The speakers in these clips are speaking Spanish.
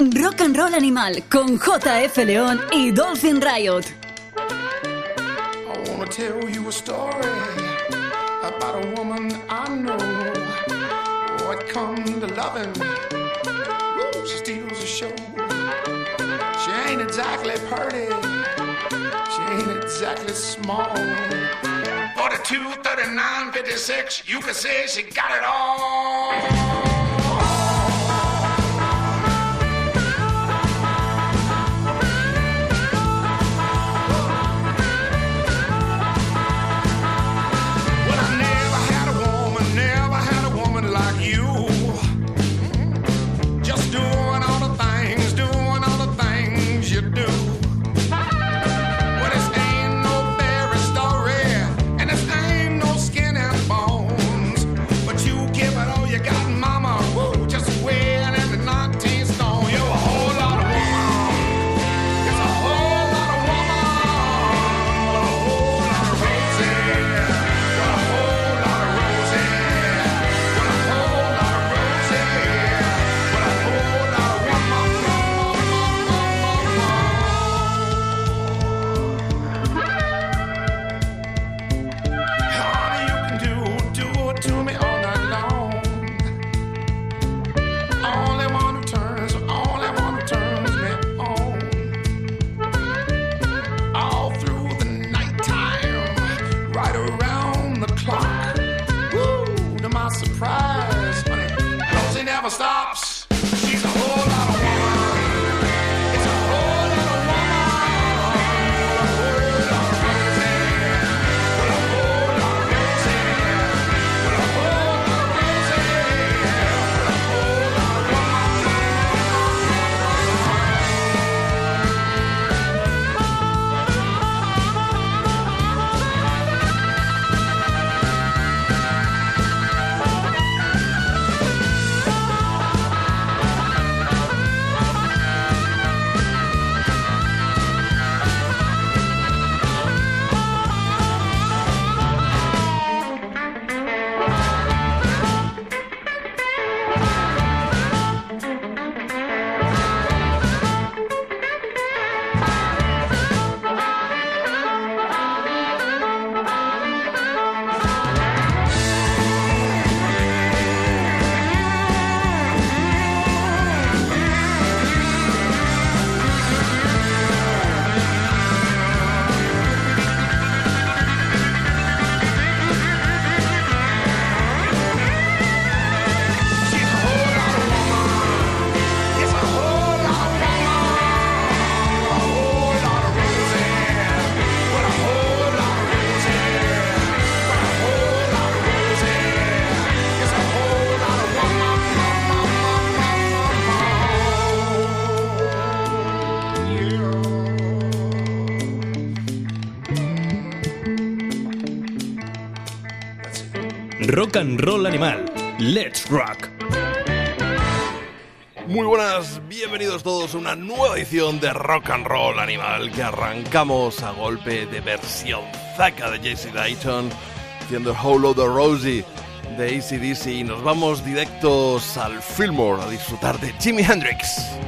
Rock and Roll Animal con JF León y Dolphin Riot. I wanna tell you a story about a woman I know. What come to loving? Ooh, she steals a show. She ain't exactly pretty. She ain't exactly small. 42, 39, 56, you can say she got it all. rock and roll animal. Let's rock. Muy buenas, bienvenidos todos a una nueva edición de Rock and Roll Animal que arrancamos a golpe de versión zaca de JC Dayton haciendo Hollow the Rosie de ACDC y nos vamos directos al Fillmore a disfrutar de Jimi Hendrix.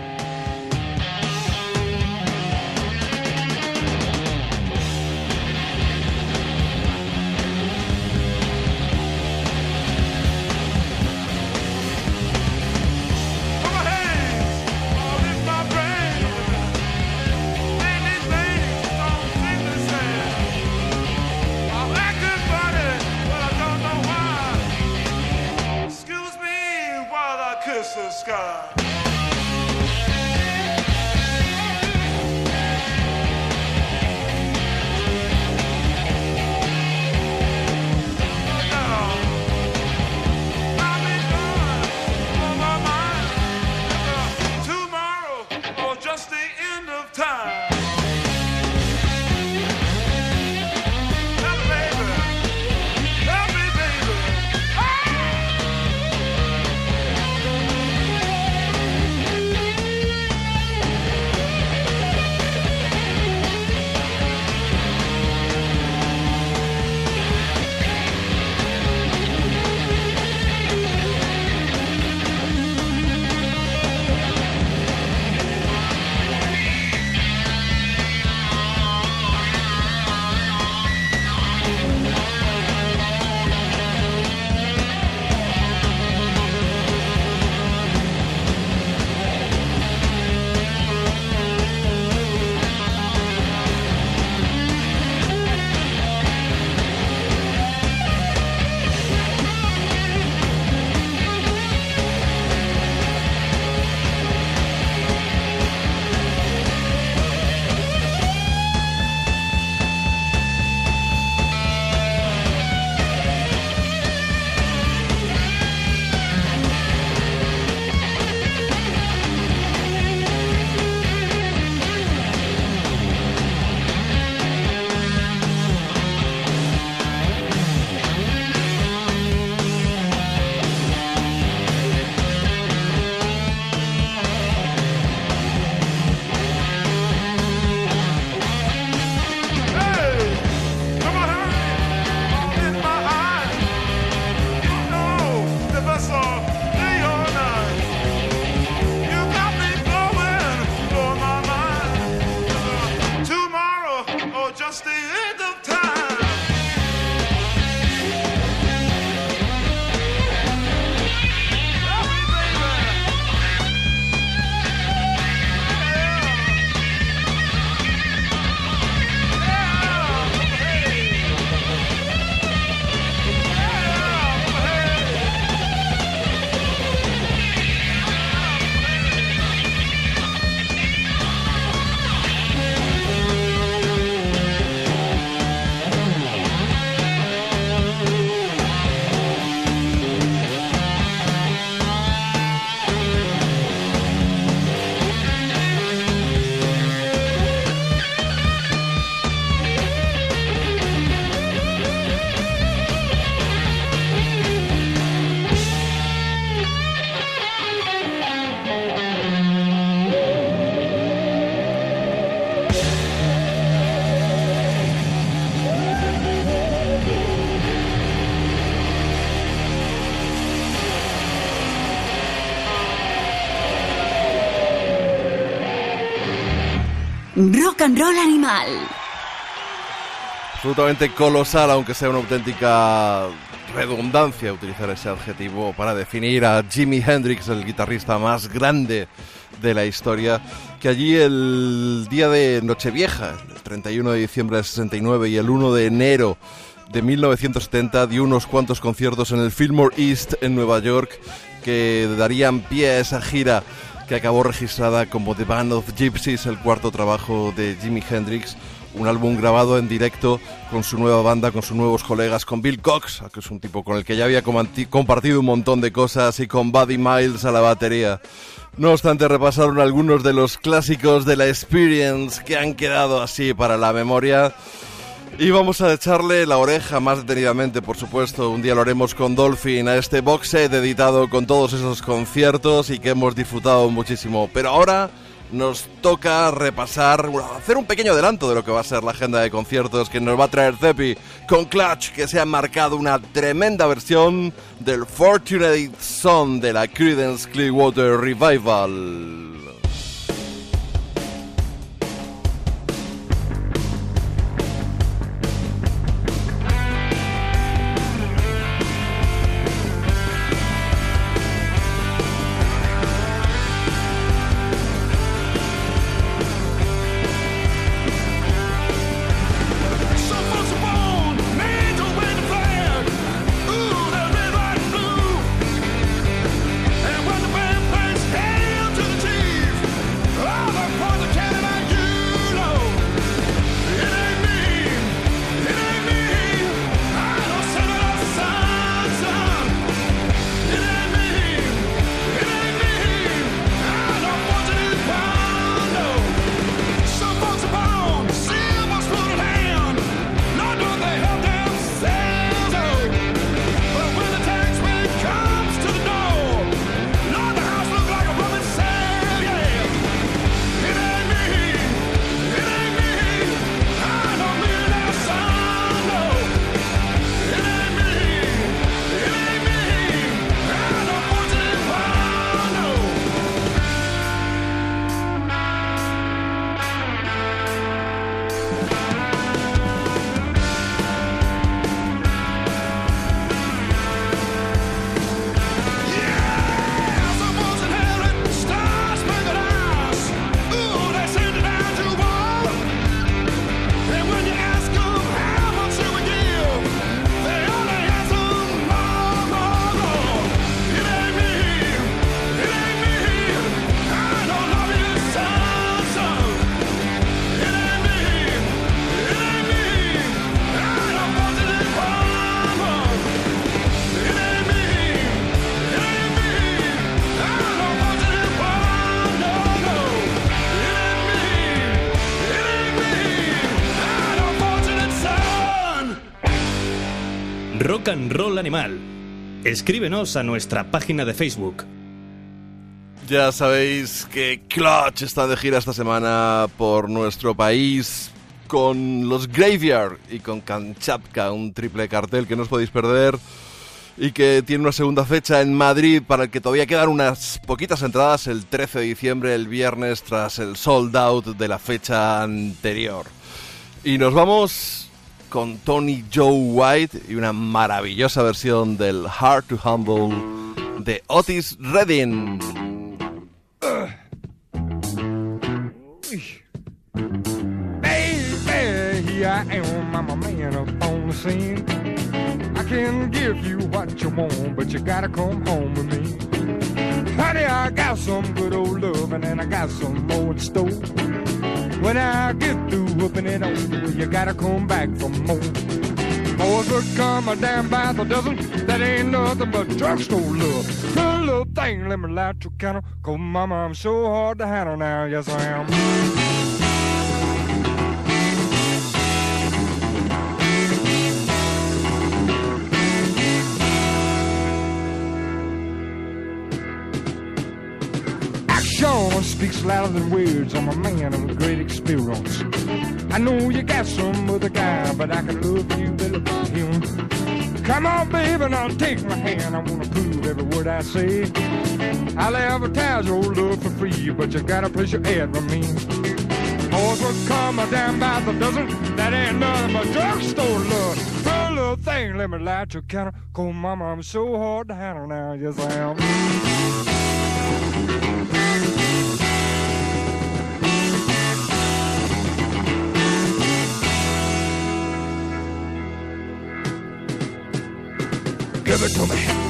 And Animal. absolutamente colosal, aunque sea una auténtica redundancia utilizar ese adjetivo para definir a Jimi Hendrix, el guitarrista más grande de la historia, que allí el día de Nochevieja, el 31 de diciembre del 69 y el 1 de enero de 1970 dio unos cuantos conciertos en el Fillmore East en Nueva York que darían pie a esa gira que acabó registrada como The Band of Gypsies, el cuarto trabajo de Jimi Hendrix, un álbum grabado en directo con su nueva banda, con sus nuevos colegas, con Bill Cox, que es un tipo con el que ya había compartido un montón de cosas, y con Buddy Miles a la batería. No obstante, repasaron algunos de los clásicos de la Experience que han quedado así para la memoria. Y vamos a echarle la oreja más detenidamente, por supuesto. Un día lo haremos con Dolphin a este box set editado con todos esos conciertos y que hemos disfrutado muchísimo. Pero ahora nos toca repasar, hacer un pequeño adelanto de lo que va a ser la agenda de conciertos que nos va a traer Zepi con Clutch, que se ha marcado una tremenda versión del Fortunate Son de la Creedence Clearwater Revival. Escríbenos a nuestra página de Facebook. Ya sabéis que Clutch está de gira esta semana por nuestro país con los Graveyard y con Kamchatka, un triple cartel que no os podéis perder y que tiene una segunda fecha en Madrid para el que todavía quedan unas poquitas entradas el 13 de diciembre, el viernes, tras el sold out de la fecha anterior. Y nos vamos con Tony Joe White y una maravillosa versión del Hard to Humble de Otis Redding. Baby, here I am, man up on the scene. I can give you what you want, but you gotta come home with me. Honey, I got some good old loving and I got some more in store. When I get through whooping it on you, gotta come back for more. Boys would come a damn by the dozen. That ain't nothing but drugstore love. Good little thing, let me light your candle. Cause mama, I'm so hard to handle now. Yes, I am. Action speaks louder than words. I'm a man of great experience. I know you got some other guy, but I can love you better than him. Come on, baby, now take my hand. I wanna prove every word I say. I'll advertise your love for free, but you gotta place your ad with me. Will come down by the dozen. That ain't nothing but drugstore love. Her little thing, let me light your counter. Cold mama, I'm so hard to handle now. Yes, I am. Give it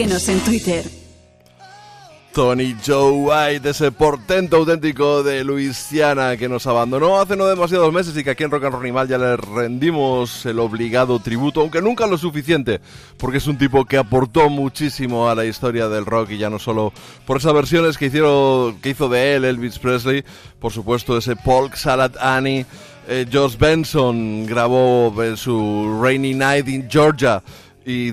Síguenos en Twitter. Tony Joe White, ese portento auténtico de Luisiana que nos abandonó hace no demasiados meses y que aquí en Rock and Roll Animal ya le rendimos el obligado tributo, aunque nunca lo suficiente, porque es un tipo que aportó muchísimo a la historia del rock y ya no solo por esas versiones que hizo de él Elvis Presley, por supuesto ese Polk Salad Annie, eh, Josh Benson grabó eh, su Rainy Night in Georgia y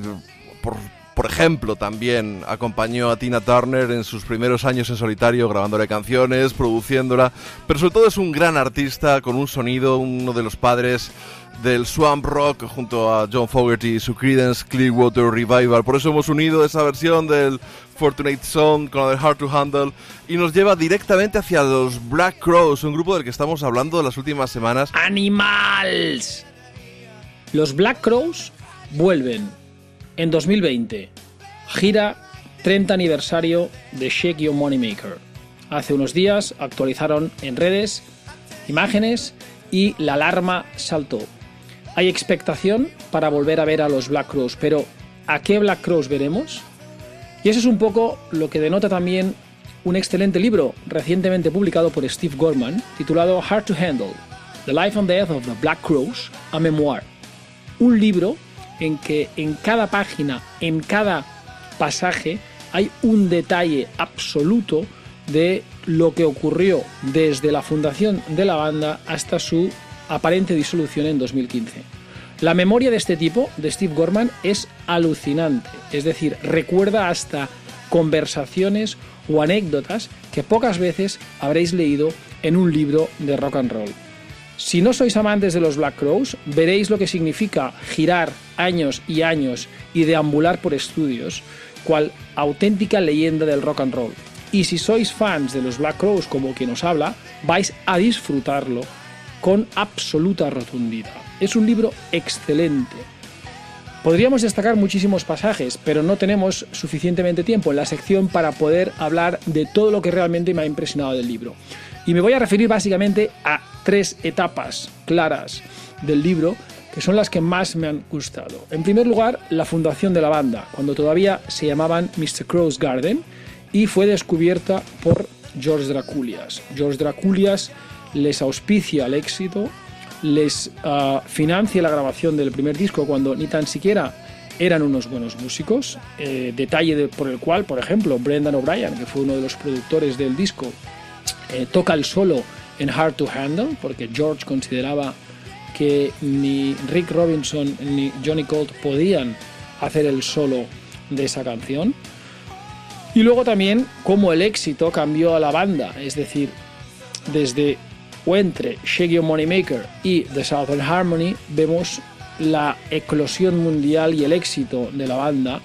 por por ejemplo, también acompañó a Tina Turner en sus primeros años en solitario, grabándole canciones, produciéndola, pero sobre todo es un gran artista con un sonido, uno de los padres del swamp rock junto a John Fogerty y su Creedence Clearwater Revival. Por eso hemos unido esa versión del Fortunate Son con la de Hard to Handle y nos lleva directamente hacia los Black Crows, un grupo del que estamos hablando las últimas semanas. ¡Animals! Los Black Crows vuelven en 2020. Gira 30 aniversario de Shake Your Moneymaker. Hace unos días actualizaron en redes imágenes y la alarma saltó. Hay expectación para volver a ver a los Black Crows, pero ¿a qué Black Crows veremos? Y eso es un poco lo que denota también un excelente libro recientemente publicado por Steve Gorman titulado Hard to Handle, The Life and Death of the Black Crows, a Memoir. Un libro en que en cada página, en cada pasaje, hay un detalle absoluto de lo que ocurrió desde la fundación de la banda hasta su aparente disolución en 2015. La memoria de este tipo, de Steve Gorman, es alucinante, es decir, recuerda hasta conversaciones o anécdotas que pocas veces habréis leído en un libro de rock and roll. Si no sois amantes de los Black Crows, veréis lo que significa girar años y años y deambular por estudios, cual auténtica leyenda del rock and roll. Y si sois fans de los Black Crows como quien os habla, vais a disfrutarlo con absoluta rotundidad. Es un libro excelente. Podríamos destacar muchísimos pasajes, pero no tenemos suficientemente tiempo en la sección para poder hablar de todo lo que realmente me ha impresionado del libro. Y me voy a referir básicamente a tres etapas claras del libro que son las que más me han gustado. En primer lugar, la fundación de la banda, cuando todavía se llamaban Mr. Crow's Garden y fue descubierta por George Draculias. George Draculias les auspicia el éxito, les ah, financia la grabación del primer disco cuando ni tan siquiera eran unos buenos músicos, eh, detalle de- por el cual, por ejemplo, Brendan O'Brien, que fue uno de los productores del disco, eh, toca el solo en Hard to Handle, porque George consideraba que ni Rick Robinson ni Johnny Colt podían hacer el solo de esa canción. Y luego también cómo el éxito cambió a la banda, es decir, desde o entre Shake Your Moneymaker y The Southern Harmony vemos la eclosión mundial y el éxito de la banda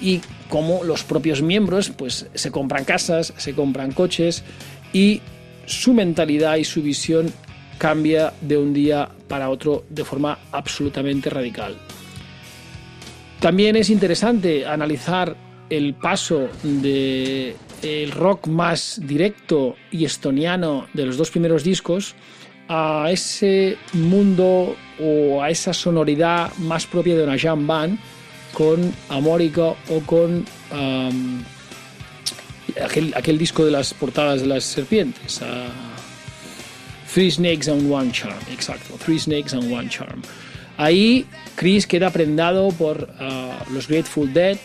y cómo los propios miembros pues, se compran casas, se compran coches y su mentalidad y su visión cambia de un día para otro de forma absolutamente radical. También es interesante analizar el paso de el rock más directo y estoniano de los dos primeros discos a ese mundo o a esa sonoridad más propia de una jam band con Amórica o con um, aquel, disco de las portadas de las serpientes. Three Snakes and One Charm, exacto, Three Snakes and One Charm. Ahí Chris queda prendado por ah, los Grateful Dead,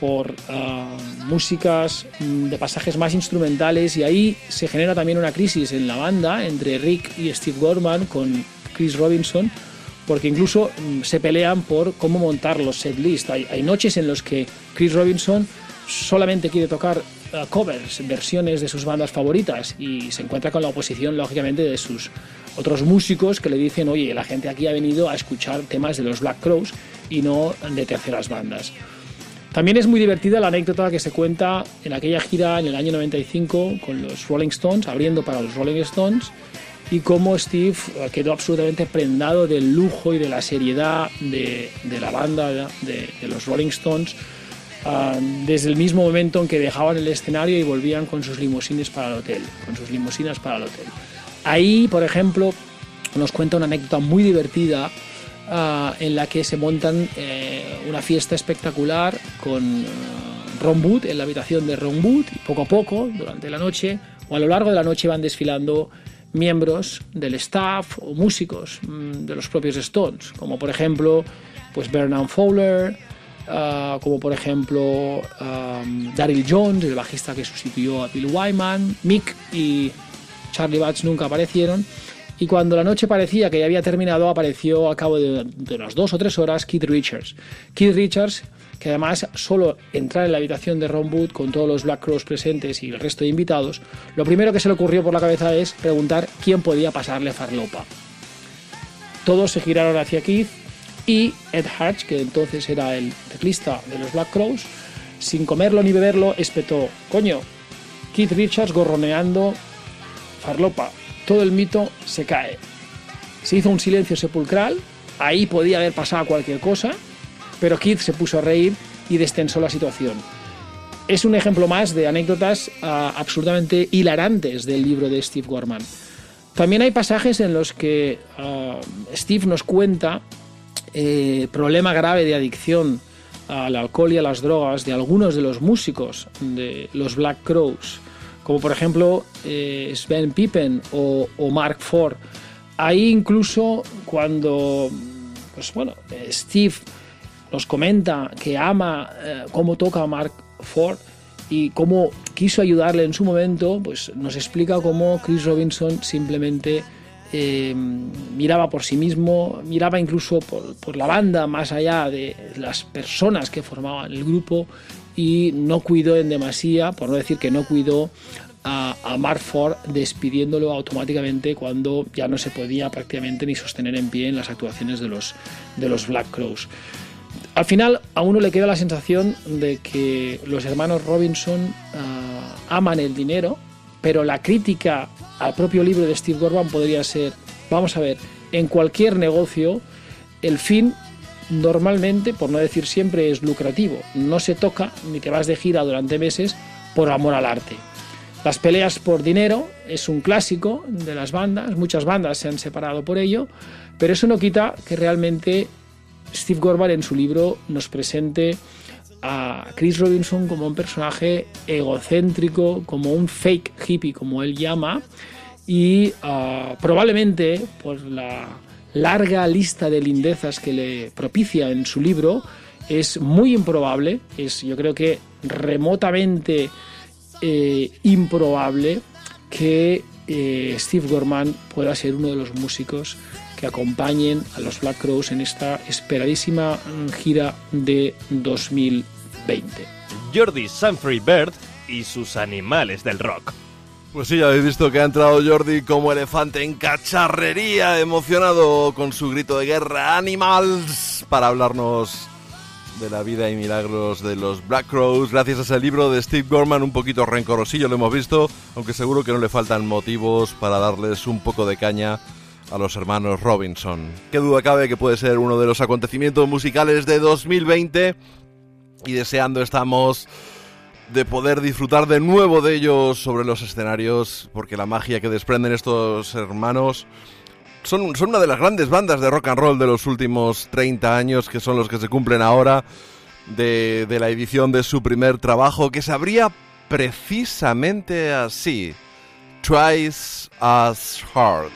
por ah, músicas mm, de pasajes más instrumentales y ahí se genera también una crisis en la banda entre Rick y Steve Gorman con Chris Robinson porque incluso mm, se pelean por cómo montar los set list. Hay, noches en los que Chris Robinson solamente quiere tocar eh, covers, versiones de sus bandas favoritas y se encuentra con la oposición, lógicamente, de sus otros músicos que le dicen, oye, la gente aquí ha venido a escuchar temas de los Black Crows y no de terceras bandas. También es muy divertida la anécdota que se cuenta en aquella gira en el año 95 con los Rolling Stones, abriendo para los Rolling Stones, y cómo Steve eh, quedó absolutamente prendado del lujo y de la seriedad de, de la banda de, de los Rolling Stones ah, desde el mismo momento en que dejaban el escenario y volvían con sus limusines para el hotel, con sus limusinas para el hotel. Ahí, por ejemplo, nos cuenta una anécdota muy divertida ah, en la que se montan eh, una fiesta espectacular con ah, Ron Wood en la habitación de Ron Wood y poco a poco, durante la noche o a lo largo de la noche van desfilando miembros del staff o músicos mm, de los propios Stones, como por ejemplo pues Bernard Fowler, ah, como por ejemplo Daryl Jones, el bajista que sustituyó a Bill Wyman, Mick y Charlie Batch nunca aparecieron. Y cuando la noche parecía que ya había terminado, apareció a cabo de, de unas dos o tres horas Keith Richards. Keith Richards, que además solo entrar en la habitación de Ron Wood con todos los Black Crows presentes y el resto de invitados, lo primero que se le ocurrió por la cabeza es preguntar quién podía pasarle farlopa. Todos se giraron hacia Keith y Ed Hatch, que entonces era el teclista de los Black Crows, sin comerlo ni beberlo, espetó, coño, Keith Richards gorroneando farlopa. Todo el mito se cae. Se hizo un silencio sepulcral, ahí podía haber pasado cualquier cosa, pero Keith se puso a reír y destensó la situación. Es un ejemplo más de anécdotas ah, absurdamente hilarantes del libro de Steve Gorman. También hay pasajes en los que ah, Steve nos cuenta eh, problema grave de adicción al alcohol y a las drogas de algunos de los músicos de los Black Crows, como por ejemplo eh, Sven Pippen o, Mark Ford. Ahí incluso cuando pues bueno, eh, Steve nos comenta que ama cómo toca Mark Ford y cómo quiso ayudarle en su momento, pues nos explica cómo Chris Robinson simplemente eh, miraba por sí mismo, miraba incluso por, la banda, más allá de las personas que formaban el grupo y no cuidó en demasía, por no decir que no cuidó a, a Mark Ford despidiéndolo automáticamente cuando ya no se podía prácticamente ni sostener en pie en las actuaciones de los, de los Black Crows. Al final a uno le queda la sensación de que los hermanos Robinson ah, aman el dinero, pero la crítica al propio libro de Steve Gorman podría ser, vamos a ver, en cualquier negocio el fin normalmente, por no decir siempre, es lucrativo. No se toca ni te vas de gira durante meses por amor al arte. Las peleas por dinero es un clásico de las bandas, muchas bandas se han separado por ello, pero eso no quita que realmente Steve Gorman en su libro nos presente a Chris Robinson como un personaje egocéntrico, como un fake hippie, como él llama, y ah, probablemente por la larga lista de lindezas que le propicia en su libro, es muy improbable, es yo creo que remotamente eh, improbable que eh, Steve Gorman pueda ser uno de los músicos que acompañen a los Black Crows en esta esperadísima gira de 2020. Jordi Sanfrey Bird y sus animales del rock. Pues sí, ya habéis visto que ha entrado Jordi como elefante en cacharrería, emocionado con su grito de guerra Animals, para hablarnos de la vida y milagros de los Black Crows, gracias a ese libro de Steve Gorman, un poquito rencorosillo lo hemos visto, aunque seguro que no le faltan motivos para darles un poco de caña a los hermanos Robinson. Qué duda cabe que puede ser uno de los acontecimientos musicales de 2020 y deseando estamos de poder disfrutar de nuevo de ellos sobre los escenarios, porque la magia que desprenden estos hermanos son, son una de las grandes bandas de rock and roll de los últimos 30 años, que son los que se cumplen ahora, de, de la edición de su primer trabajo, que se abría precisamente así, Twice as Hard.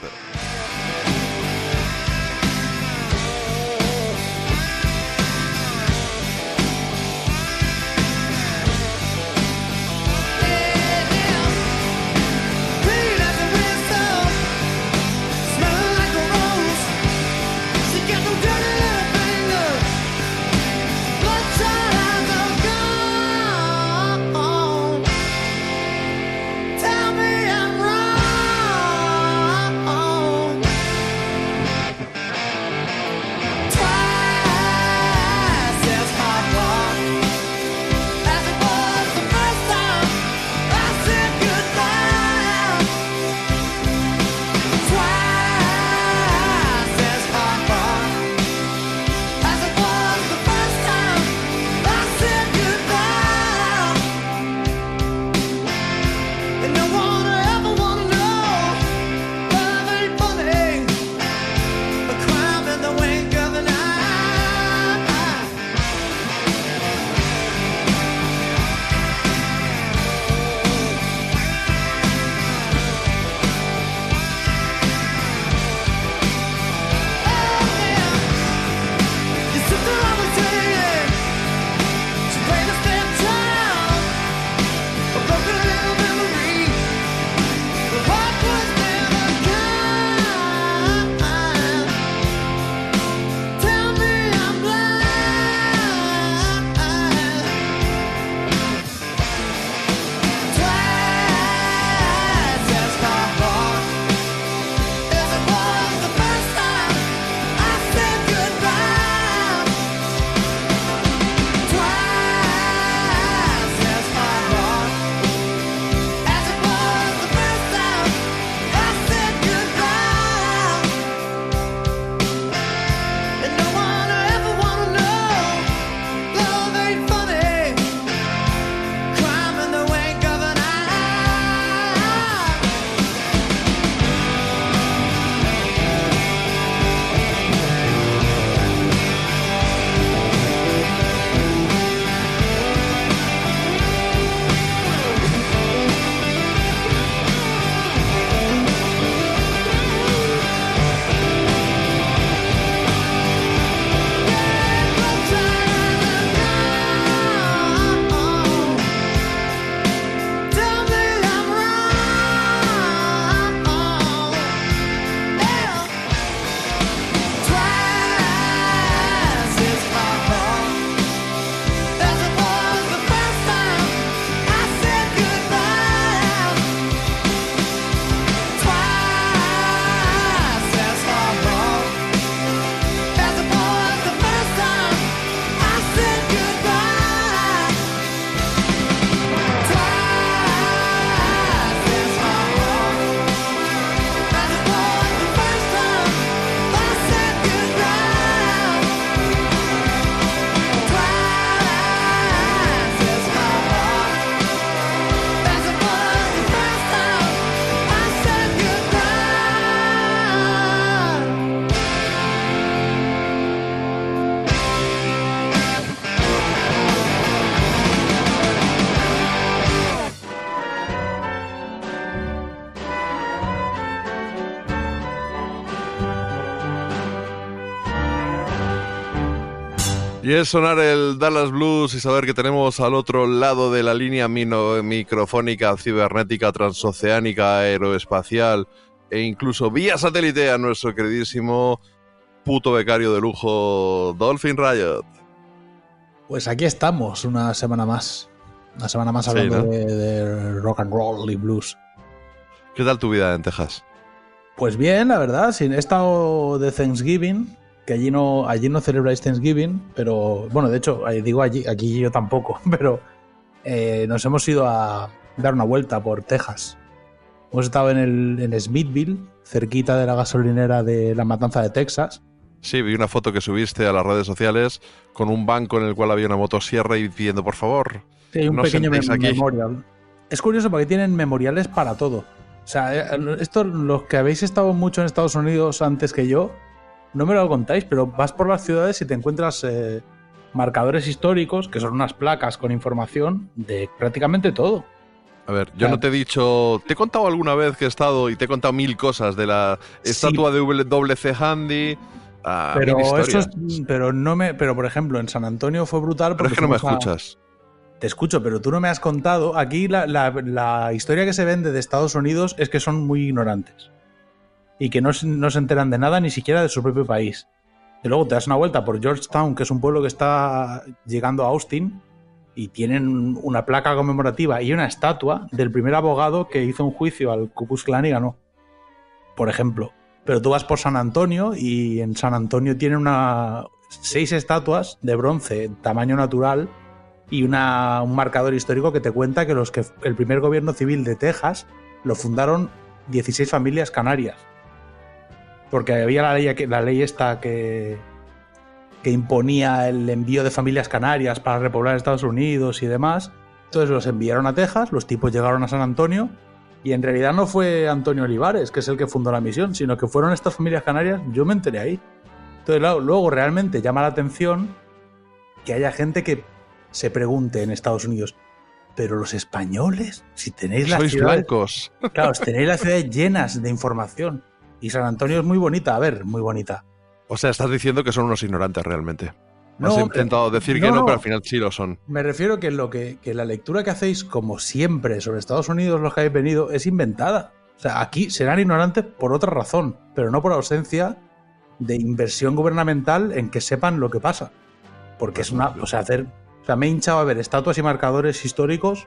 Y es sonar el Dallas Blues y saber que tenemos al otro lado de la línea microfónica, cibernética, transoceánica, aeroespacial e incluso vía satélite a nuestro queridísimo puto becario de lujo, Dolphin Riot. Pues aquí estamos, una semana más. Una semana más Sí, hablando ¿no? de, de rock and roll y blues. ¿Qué tal tu vida en Texas? Pues bien, la verdad, he estado de Thanksgiving que allí no, allí no celebráis Thanksgiving, pero bueno, de hecho, eh, digo allí, aquí yo tampoco, pero eh, nos hemos ido a dar una vuelta por Texas. Hemos estado en, el, en Smithville, cerquita de la gasolinera de la matanza de Texas. Sí, vi una foto que subiste a las redes sociales con un banco en el cual había una motosierra y pidiendo, por favor, Sí, hay un no pequeño sentéis mem- aquí. memorial. Es curioso porque tienen memoriales para todo. O sea, eh, esto, los que habéis estado mucho en Estados Unidos antes que yo, no me lo contáis, pero vas por las ciudades y te encuentras eh, marcadores históricos, que son unas placas con información de prácticamente todo. A ver, yo Claro. no te he dicho. Te he contado alguna vez que he estado y te he contado mil cosas de la estatua de WC Handy. a pero eso es, pero no me, pero por ejemplo en San Antonio fue brutal. Pero es porque que no me a- escuchas. Te escucho, pero tú no me has contado. Aquí la, la- la historia que se vende de Estados Unidos es que son muy ignorantes. Y que no, no se enteran de nada, ni siquiera de su propio país. Y luego te das una vuelta por Georgetown, que es un pueblo que está llegando a Austin, y tienen una placa conmemorativa y una estatua del primer abogado que hizo un juicio al Ku Klan y ganó. Por ejemplo. Pero tú vas por San Antonio y en San Antonio tienen una, seis estatuas de bronce, tamaño natural, y una- un marcador histórico que te cuenta que los que el primer gobierno civil de Texas lo fundaron 16 familias canarias. Porque había la ley, la ley esta que, que imponía el envío de familias canarias para repoblar Estados Unidos y demás. Entonces los enviaron a Texas, los tipos llegaron a San Antonio y en realidad no fue Antonio Olivares, que es el que fundó la misión, sino que fueron estas familias canarias, yo me enteré ahí. Entonces claro, luego realmente llama la atención que haya gente que se pregunte en Estados Unidos, pero los españoles, si tenéis las Sois ciudades, blancos. claro, tenéis las ciudades llenas de información. Y San Antonio es muy bonita, a ver, muy bonita. O sea, estás diciendo que son unos ignorantes realmente. No, Has hombre, intentado decir que no, pero al final sí lo son. Me refiero que lo que, que la lectura que hacéis, como siempre, sobre Estados Unidos, los que habéis venido, es inventada. O sea, aquí serán ignorantes por otra razón, pero no por ausencia de inversión gubernamental en que sepan lo que pasa. Porque es una. O sea, hacer. O sea, me he hinchado a ver estatuas y marcadores históricos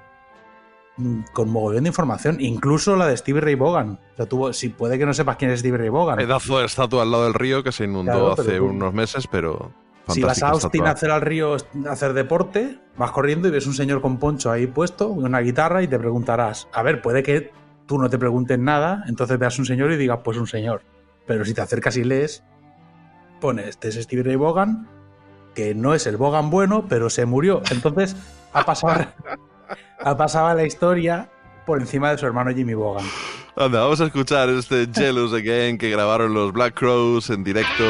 con mogollón de información, incluso la de Stevie Ray Vaughan. O sea, tú, si puede que no sepas quién es Stevie Ray Vaughan. Pedazo de estatua al lado del río que se inundó Claro, hace tú- unos meses, pero. Si vas a Austin estatua. a hacer al río a hacer deporte, vas corriendo y ves un señor con poncho ahí puesto, una guitarra y te preguntarás, a ver, puede que tú no te preguntes nada, entonces veas un señor y digas, pues un señor. Pero si te acercas y lees, pone, este es Stevie Ray Vaughan, que no es el Vaughan bueno, pero se murió. Entonces ha pasado, ha pasado la historia por encima de su hermano Jimmy Vaughan. Anda, vamos a escuchar este Jealous Again que grabaron los Black Crows en directo.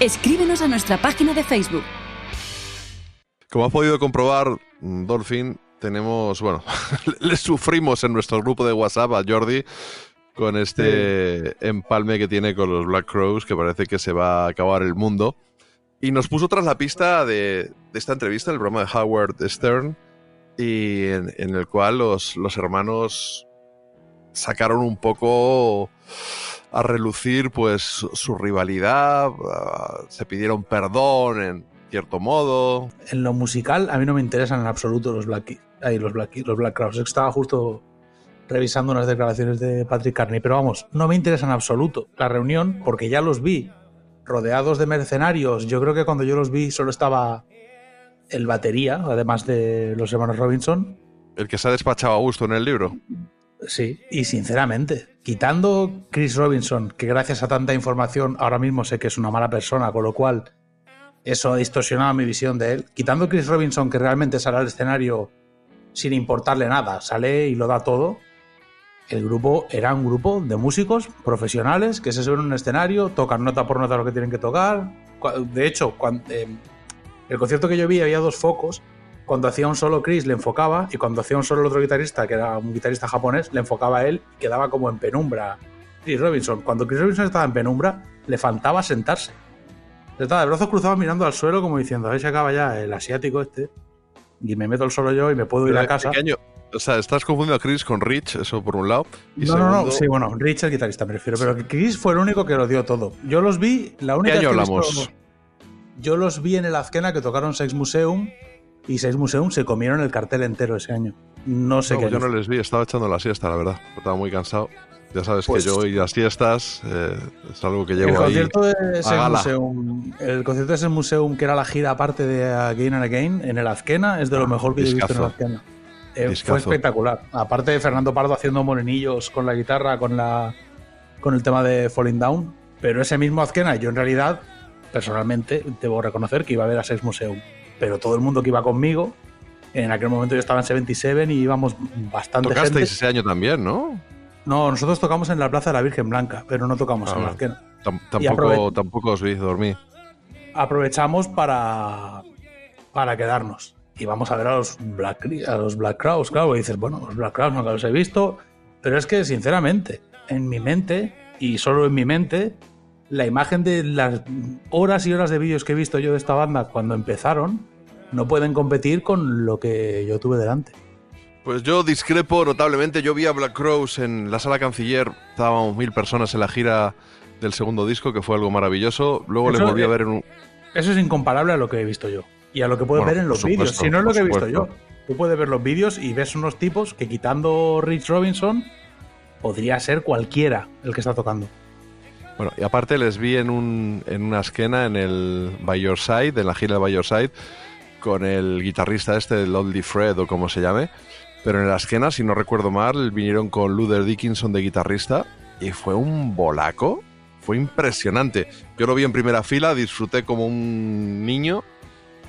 Escríbenos a nuestra página de Facebook. Como has podido comprobar, mm, Dolphin, tenemos, bueno, le sufrimos en nuestro grupo de WhatsApp a Jordi con este empalme que tiene con los Black Crows, que parece que se va a acabar el mundo. Y nos puso tras la pista de, de esta entrevista, el programa de Howard Stern, y en, en el cual los, los hermanos sacaron un poco a relucir pues su, rivalidad, se pidieron perdón en cierto modo. En lo musical, a mí no me interesan en absoluto los Black, ay, los Black, los Black Crowes. Estaba justo revisando unas declaraciones de Patrick Carney, pero vamos, no me interesa en absoluto la reunión porque ya los vi rodeados de mercenarios. Yo creo que cuando yo los vi solo estaba el batería, además de los hermanos Robinson. El que se ha despachado a gusto en el libro. Sí, y sinceramente, quitando Chris Robinson, que gracias a tanta información ahora mismo sé que es una mala persona, con lo cual eso ha distorsionado mi visión de él, quitando Chris Robinson, que realmente sale al escenario sin importarle nada, sale y lo da todo, el grupo era un grupo de músicos profesionales que se suben a un escenario, tocan nota por nota lo que tienen que tocar. De hecho, cuando, el concierto que yo vi había dos focos. Cuando hacía un solo Chris le enfocaba y cuando hacía un solo el otro guitarrista, que era un guitarrista japonés, le enfocaba a él y quedaba como en penumbra. Chris Robinson, cuando Chris Robinson estaba en penumbra, le faltaba sentarse. Estaba de brazos cruzados mirando al suelo como diciendo, a ver si acaba ya el asiático este y me meto el solo yo y me puedo ir a casa. pequeño, o sea, estás confundiendo a Chris con Rich, eso por un lado. Y No, no, no, sí, bueno, Rich el guitarrista me refiero, pero Chris fue el único que lo dio todo. Yo los vi, la única año vez que hablamos? visto- yo los vi en el Azkena que tocaron Sex Museum y Sex Museum se comieron el cartel entero ese año. No sé no, qué. yo no les vi, estaba echando la siesta, la verdad. Estaba muy cansado. Ya sabes Pues- que yo y las siestas eh, es algo que el llevo ahí. concierto de gala. Museum, el concierto de Sex Museum, que era la gira aparte de Again and Again, en el Azkena, es de lo Ah, mejor que he visto en el. Azkena. Eh, fue espectacular. Aparte de Fernando Pardo haciendo morenillos con la guitarra, con la con el tema de Falling Down. Pero ese mismo Azkena, yo en realidad, personalmente, debo reconocer que iba a ver a Sex Museum. Pero todo el mundo que iba conmigo, en aquel momento yo estaba en 77 y íbamos bastante gente. Tocasteis ese año también, ¿no? No, nosotros tocamos en la Plaza de la Virgen Blanca, pero no tocamos Ah, en Y tampoco, tampoco os dormí. aprovechamos para, para quedarnos. Y vamos a ver a los Black, a los Black Crowes, claro. Y dices, bueno, los Black Crowes nunca los he visto. Pero es que, sinceramente, en mi mente, y solo en mi mente, la imagen de las horas y horas de vídeos que he visto yo de esta banda cuando empezaron no pueden competir con lo que yo tuve delante. Pues yo discrepo notablemente. Yo vi a Black Crows en la sala canciller. Estábamos mil personas en la gira del segundo disco, que fue algo maravilloso. Luego les Eso, volví a eh, ver en un. Eso es incomparable a lo que he visto yo y a lo que puedes Bueno, ver en los vídeos. Si no es lo que he visto yo, tú puedes ver los vídeos y ves unos tipos que quitando Rich Robinson podría ser cualquiera el que está tocando. Bueno, y aparte les vi en, un, en una esquena en el By Your Side, en la gira de By Your Side, con el guitarrista este, el Oldie Fred o como se llame. Pero en la esquena, si no recuerdo mal, vinieron con Luther Dickinson de guitarrista y fue un bolaco. Fue impresionante. Yo lo vi en primera fila, disfruté como un niño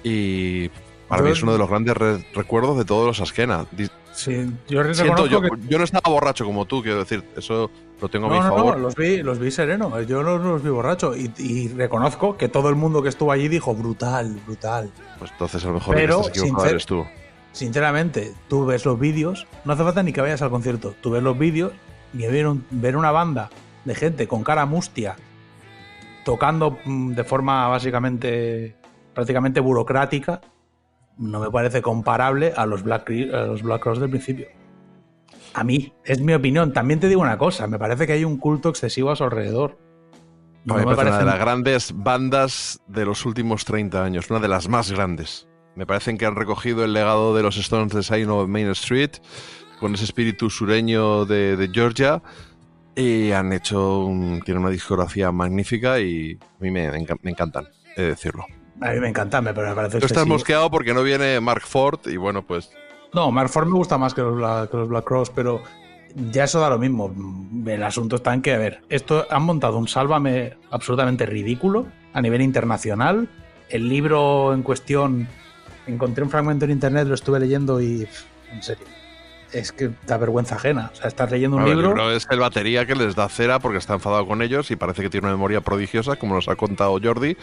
y para Yo- mí es uno de los grandes re- recuerdos de todos los Askena. Sí, yo Siento, yo, que yo no estaba borracho como tú, quiero decir, eso lo tengo a mi No, no, favor. no, los vi, los vi sereno, yo no los vi borracho y, y reconozco que todo el mundo que estuvo allí dijo brutal, brutal. Pues entonces a lo mejor Pero, estás sincer- eres tú. Sinceramente, tú ves los vídeos, no hace falta ni que vayas al concierto, tú ves los vídeos y ver, un- ver una banda de gente con cara mustia tocando mm, de forma básicamente prácticamente burocrática no me parece comparable a los Black, Cri- a los Black Cross del principio. A mí, es mi opinión. También te digo una cosa, me parece que hay un culto excesivo a su alrededor. No, me parece una de las grandes bandas de los últimos 30 años, una de las más grandes. Me parecen que han recogido el legado de los Stones de Sign of Main Street, con ese espíritu sureño de, de Georgia, y han hecho, un- tienen una discografía magnífica y a mí me, me encantan, he de decirlo. A mí me encanta, pero me parece Tú estás mosqueado porque no viene Mark Ford y bueno, pues No, Mark Ford me gusta más que los, Black, que los Black Cross, pero ya eso da lo mismo. El asunto está en que, a ver, esto han montado un sálvame absolutamente ridículo a nivel internacional. El libro en cuestión, encontré un fragmento en internet, lo estuve leyendo y, en serio, es que da vergüenza ajena. O sea, estás leyendo un ver, el libro. libro es el batería que les da cera porque está enfadado con ellos y parece que tiene una memoria prodigiosa, como nos ha contado Jordi,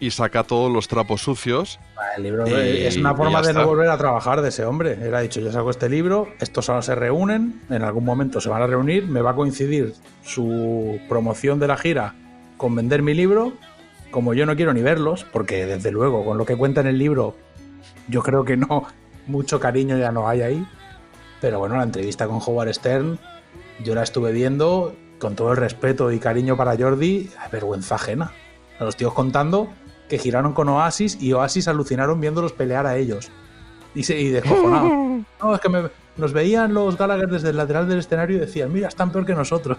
y saca todos los trapos sucios. El libro Y- es una forma de no volver a trabajar de ese hombre. Él ha dicho, yo saco este libro, estos ahora se reúnen, en algún momento se van a reunir, me va a coincidir su promoción de la gira con vender mi libro. Como yo no quiero ni verlos, porque desde luego con lo que cuenta en el libro, yo creo que no, mucho cariño ya no hay ahí. Pero bueno, la entrevista con Howard Stern, yo la estuve viendo con todo el respeto y cariño para Jordi, vergüenza ajena. A los tíos contando que giraron con Oasis y Oasis alucinaron viéndolos pelear a ellos. Y, se, y descojonado. No, es que me- nos veían los Gallagher desde el lateral del escenario y decían, mira, están peor que nosotros.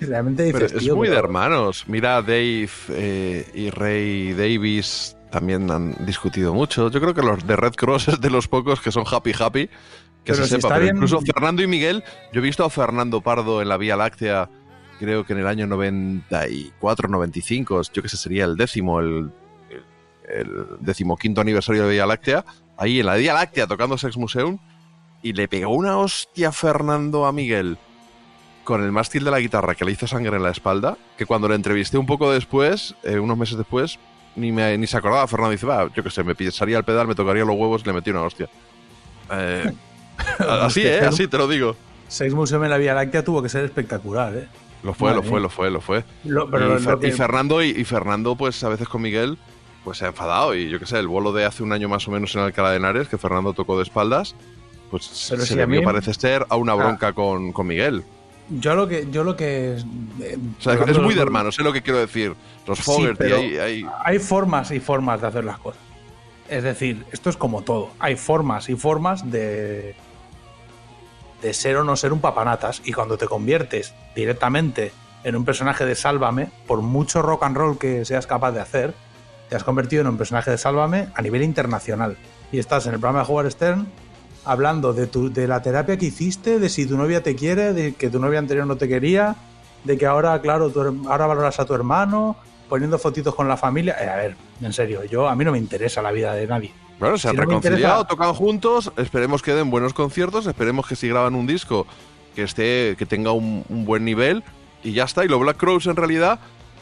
Y realmente dices, Pero es "Tío, muy de hermanos. Mira, Dave eh, y Ray Davis también han discutido mucho. Yo creo que los de Red Cross es de los pocos que son happy happy. Que Pero se si sepa. Pero bien- incluso Fernando y Miguel, yo he visto a Fernando Pardo en la Vía Láctea, creo que en el año 94, 95, yo que sé, sería el décimo, el, el, decimoquinto aniversario de Vía Láctea, ahí en la Vía Láctea tocando Sex Museum, y le pegó una hostia Fernando a Miguel con el mástil de la guitarra que le hizo sangre en la espalda, que cuando le entrevisté un poco después, eh, unos meses después, ni, me, ni se acordaba. Fernando dice, va, yo qué sé, me pisaría el pedal, me tocaría los huevos y le metí una hostia. Eh, así, ¿eh? Así te lo digo. Sex Museum en la Vía Láctea tuvo que ser espectacular, ¿eh? Lo fue, lo fue, lo fue, lo fue. Lo- pero y, lo- Fer- lo que- y Fernando, y, y Fernando, pues a veces con Miguel, pues se ha enfadado. Y yo qué sé, el bolo de hace un año más o menos en Alcalá de Henares, que Fernando tocó de espaldas, pues Pero se si le a mí- parece ser, a una Ah. bronca con, con Miguel. Yo lo que. Yo lo que eh, O sea, hablando es muy de hermanos, sé lo que quiero decir. Los Sí, Fogerty, pero hay, hay- hay formas y formas de hacer las cosas. Es decir, esto es como todo. Hay formas y formas de, de ser o no ser un papanatas. Y cuando te conviertes directamente en un personaje de Sálvame, por mucho rock and roll que seas capaz de hacer, te has convertido en un personaje de Sálvame a nivel internacional. Y estás en el programa de Howard Stern hablando de, tu, de la terapia que hiciste, de si tu novia te quiere, de que tu novia anterior no te quería, de que ahora, claro, tu ahora valoras a tu hermano, poniendo fotitos con la familia. Eh, a ver, en serio, yo a mí no me interesa la vida de nadie. Bueno, se han no reconciliado, interesa- tocan juntos, esperemos que den buenos conciertos, esperemos que si graban un disco que esté, que tenga un, un buen nivel y ya está. Y los Black Crows en realidad,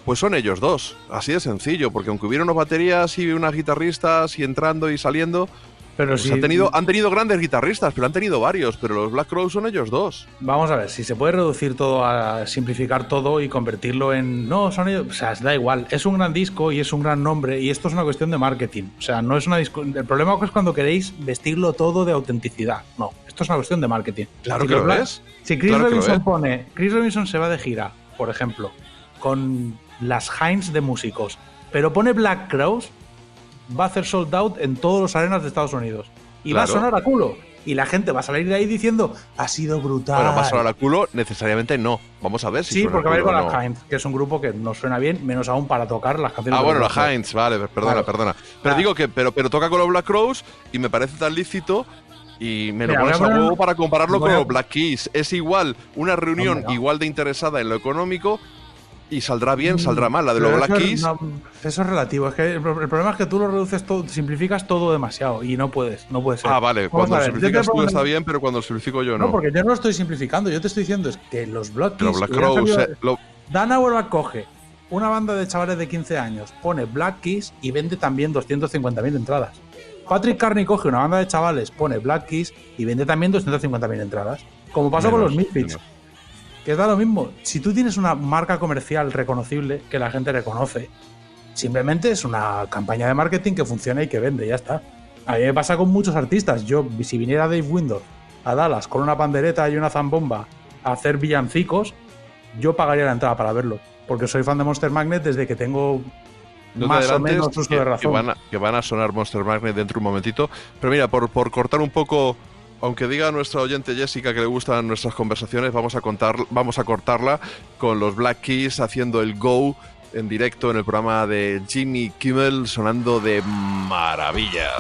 pues son ellos dos, así de sencillo, porque aunque hubiera unas baterías y unas guitarristas y entrando y saliendo, Pero Pues si, han, tenido, han tenido grandes guitarristas, pero han tenido varios, pero los Black Crowes son ellos dos. Vamos a ver, si se puede reducir todo a simplificar todo y convertirlo en. No, son ellos. O sea, da igual. Es un gran disco y es un gran nombre y esto es una cuestión de marketing. O sea, no es una disco. El problema es cuando queréis vestirlo todo de autenticidad. No, esto es una cuestión de marketing. Claro Si que lo Black- es. Si Chris Claro Robinson pone. Chris Robinson se va de gira, por ejemplo, con las Heinz de músicos, pero pone Black Crowes, va a hacer sold out en todos los arenas de Estados Unidos. Y va a sonar a culo. Y la gente va a salir de ahí diciendo, ha sido brutal. Bueno, más ahora a culo, necesariamente no. Vamos a ver si Sí, suena porque va a ir con las no. Heinz, que es un grupo que no suena bien, menos aún para tocar las canciones. Ah, bueno, los la Black Heinz, vale, perdona, perdona. Pero Claro. digo que, pero, pero toca con los Black Crows y me parece tan lícito y me lo Mira, pones a a huevo para compararlo con a- los Black Keys. Es igual, una reunión no. igual de interesada en lo económico y saldrá bien, saldrá mal. La de los eso Black es- Keys, no, eso es relativo. Es que el, pro- el problema es que tú lo reduces todo, simplificas todo demasiado y no puedes, no puede ser. ah, vale, Vamos cuando lo simplificas tú está bien, pero cuando lo simplifico yo No, no. porque yo no lo estoy simplificando. Yo te estoy diciendo es que los Black Keys Black hubieran Crows, salido- eh, lo- Dan Auerbach coge una banda de chavales de 15 años, pone Black Keys y vende también 250.000 entradas. Patrick Carney coge una banda de chavales, pone Black Keys y vende también 250.000 entradas. Como pasó con los Misfits. menos. Que da lo mismo. Si tú tienes una marca comercial reconocible que la gente reconoce, simplemente es una campaña de marketing que funciona y que vende, ya está. A mí me pasa con muchos artistas. Yo, si viniera Dave Windows a Dallas con una pandereta y una zambomba a hacer villancicos, yo pagaría la entrada para verlo. Porque soy fan de Monster Magnet desde que tengo No más o menos uso que, de que razón. van a, que van a sonar Monster Magnet dentro de un momentito. Pero mira, por, por cortar un poco, aunque diga a nuestra oyente Jessica que le gustan nuestras conversaciones, vamos a, contar, vamos a cortarla con los Black Keys haciendo el Go en directo en el programa de Jimmy Kimmel, sonando de maravilla.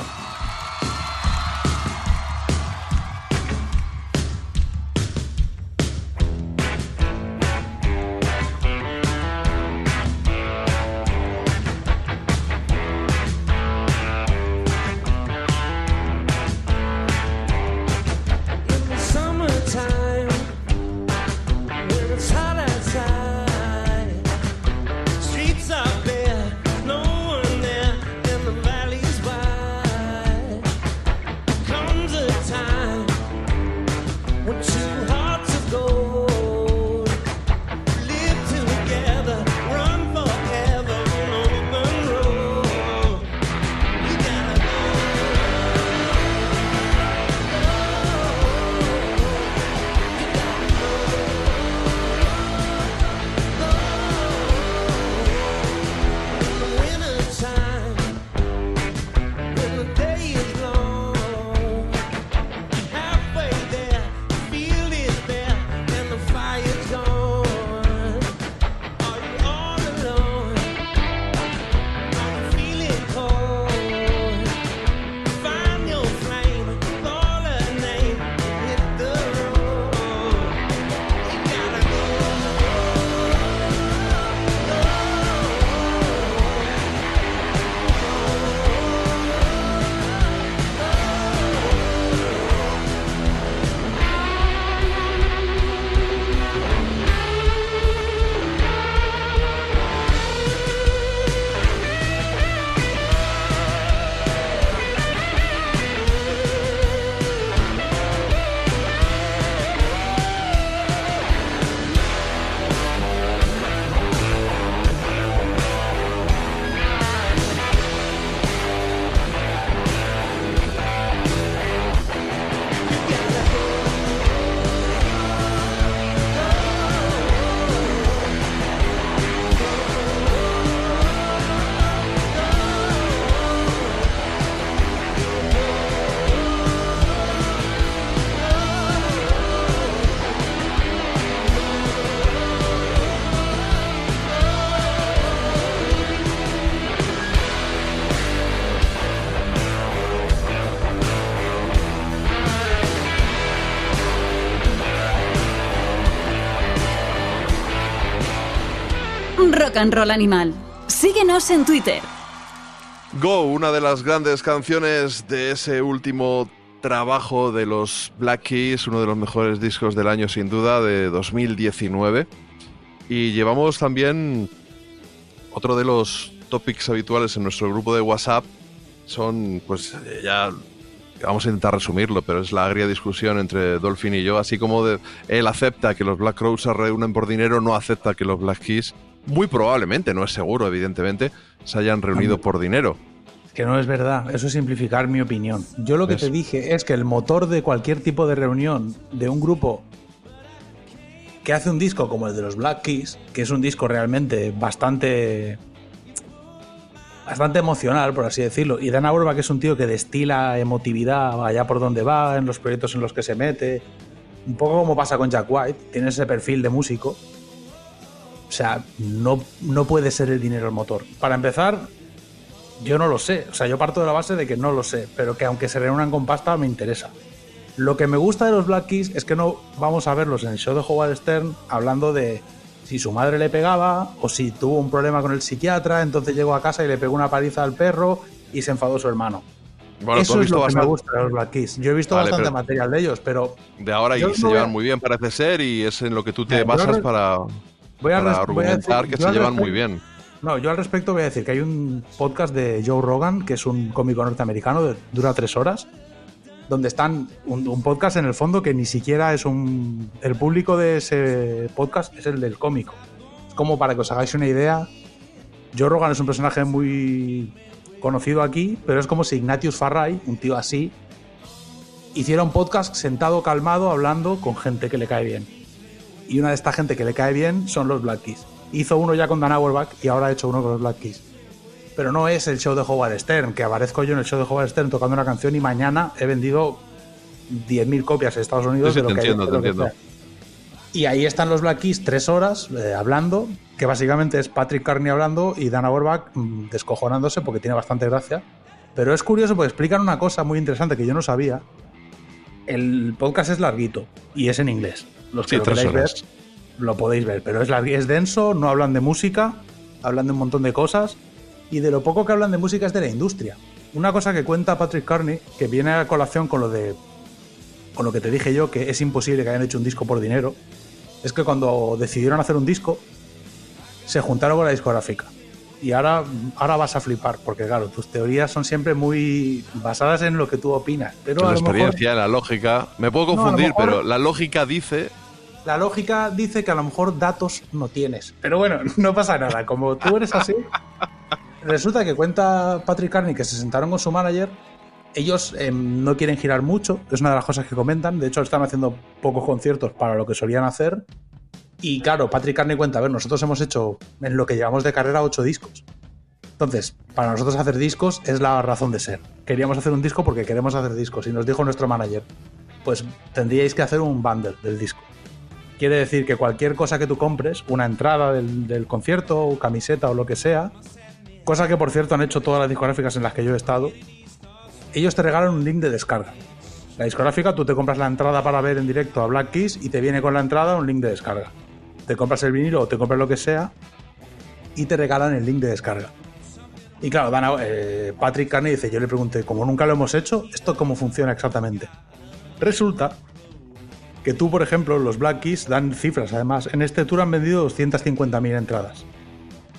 Rock Roll Animal. Síguenos en Twitter. Go, una de las grandes canciones de ese último trabajo de los Black Keys, uno de los mejores discos del año sin duda, de 2019. Y llevamos también otro de los topics habituales en nuestro grupo de WhatsApp, son pues ya vamos a intentar resumirlo, pero es la agria discusión entre Dolphin y yo, así como él acepta que los Black Crowes se reúnen por dinero, no acepta que los Black Keys, muy probablemente, no es seguro, evidentemente, se hayan reunido por dinero. Que no es verdad, eso es simplificar mi opinión. Yo lo que te dije es que el motor de cualquier tipo de reunión de un grupo que hace un disco como el de los Black Keys, que es un disco realmente bastante bastante emocional, por así decirlo, y Dan Auerbach es un tío que destila emotividad allá por donde va, en los proyectos en los que se mete, un poco como pasa con Jack White, tiene ese perfil de músico. O sea, no, no puede ser el dinero el motor. Para empezar, yo no lo sé. O sea, yo parto de la base de que no lo sé, pero que aunque se reúnan con pasta, me interesa. Lo que me gusta de los Black Keys es que no vamos a verlos en el show de Howard Stern hablando de si su madre le pegaba o si tuvo un problema con el psiquiatra, entonces llegó a casa y le pegó una paliza al perro y se enfadó su hermano. Bueno, Eso es lo que me gusta de los Black Keys. Yo he visto Vale, bastante material de ellos, pero de ahora y se no llevan muy bien, parece ser, y es en lo que tú te basas para, voy a, para res- voy a argumentar que se llevan muy bien. No, yo al respecto voy a decir que hay un podcast de Joe Rogan, que es un cómico norteamericano, de- dura tres horas, donde están un, un podcast en el fondo que ni siquiera es un... El público de ese podcast es el del cómico. Es como para que os hagáis una idea, Joe Rogan es un personaje muy conocido aquí, pero es como si Ignatius Farray, un tío así, hiciera un podcast sentado calmado hablando con gente que le cae bien. Y una de esta gente que le cae bien son los Black Keys. Hizo uno ya con Dan Auerbach y ahora ha hecho uno con los Black Keys. Pero no es el show de Howard Stern, que aparezco yo en el show de Howard Stern tocando una canción y mañana he vendido 10.000 copias en Estados Unidos Sí, sí, de lo te que hay- entiendo, te entiendo. Y ahí están los Black Keys tres horas eh, hablando, que básicamente es Patrick Carney hablando y Dan Auerbach mm, descojonándose porque tiene bastante gracia. Pero es curioso porque explican una cosa muy interesante que yo no sabía. El podcast es larguito y es en inglés. Los que Sí, lo tres queráis ver, horas. lo podéis ver, pero es, es denso, no hablan de música, hablan de un montón de cosas y de lo poco que hablan de música es de la industria. Una cosa que cuenta Patrick Carney, que viene a colación con lo de con lo que te dije yo, que es imposible que hayan hecho un disco por dinero, es que cuando decidieron hacer un disco, se juntaron con la discográfica. Y ahora, ahora vas a flipar, porque claro, tus teorías son siempre muy basadas en lo que tú opinas. Pero a la lo mejor experiencia, en la lógica. Me puedo No, a confundir, mejor- pero la lógica dice la lógica dice que a lo mejor datos no tienes. Pero bueno, no pasa nada. Como tú eres así, resulta que cuenta Patrick Carney que se sentaron con su manager. Ellos em, no quieren girar mucho, es una de las cosas que comentan. De hecho, están haciendo pocos conciertos para lo que solían hacer. Y claro, Patrick Carney cuenta, a ver, nosotros hemos hecho en lo que llevamos de carrera ocho discos. Entonces, para nosotros hacer discos es la razón de ser. Queríamos hacer un disco porque queremos hacer discos. Y nos dijo nuestro manager, pues tendríais que hacer un bundle del disco. Quiere decir que cualquier cosa que tú compres, una entrada del, concierto, o camiseta o lo que sea, cosa que por cierto han hecho todas las discográficas en las que yo he estado, ellos te regalan un link de descarga. La discográfica, tú te compras la entrada para ver en directo a Black Keys y te viene con la entrada un link de descarga. Te compras el vinilo o te compras lo que sea y te regalan el link de descarga. Y claro, Dan- eh, Patrick Carney dice, yo le pregunté, como nunca lo hemos hecho, ¿esto cómo funciona exactamente? Resulta que tú, por ejemplo, los Black Keys dan cifras, además. En este tour han vendido 250.000 entradas.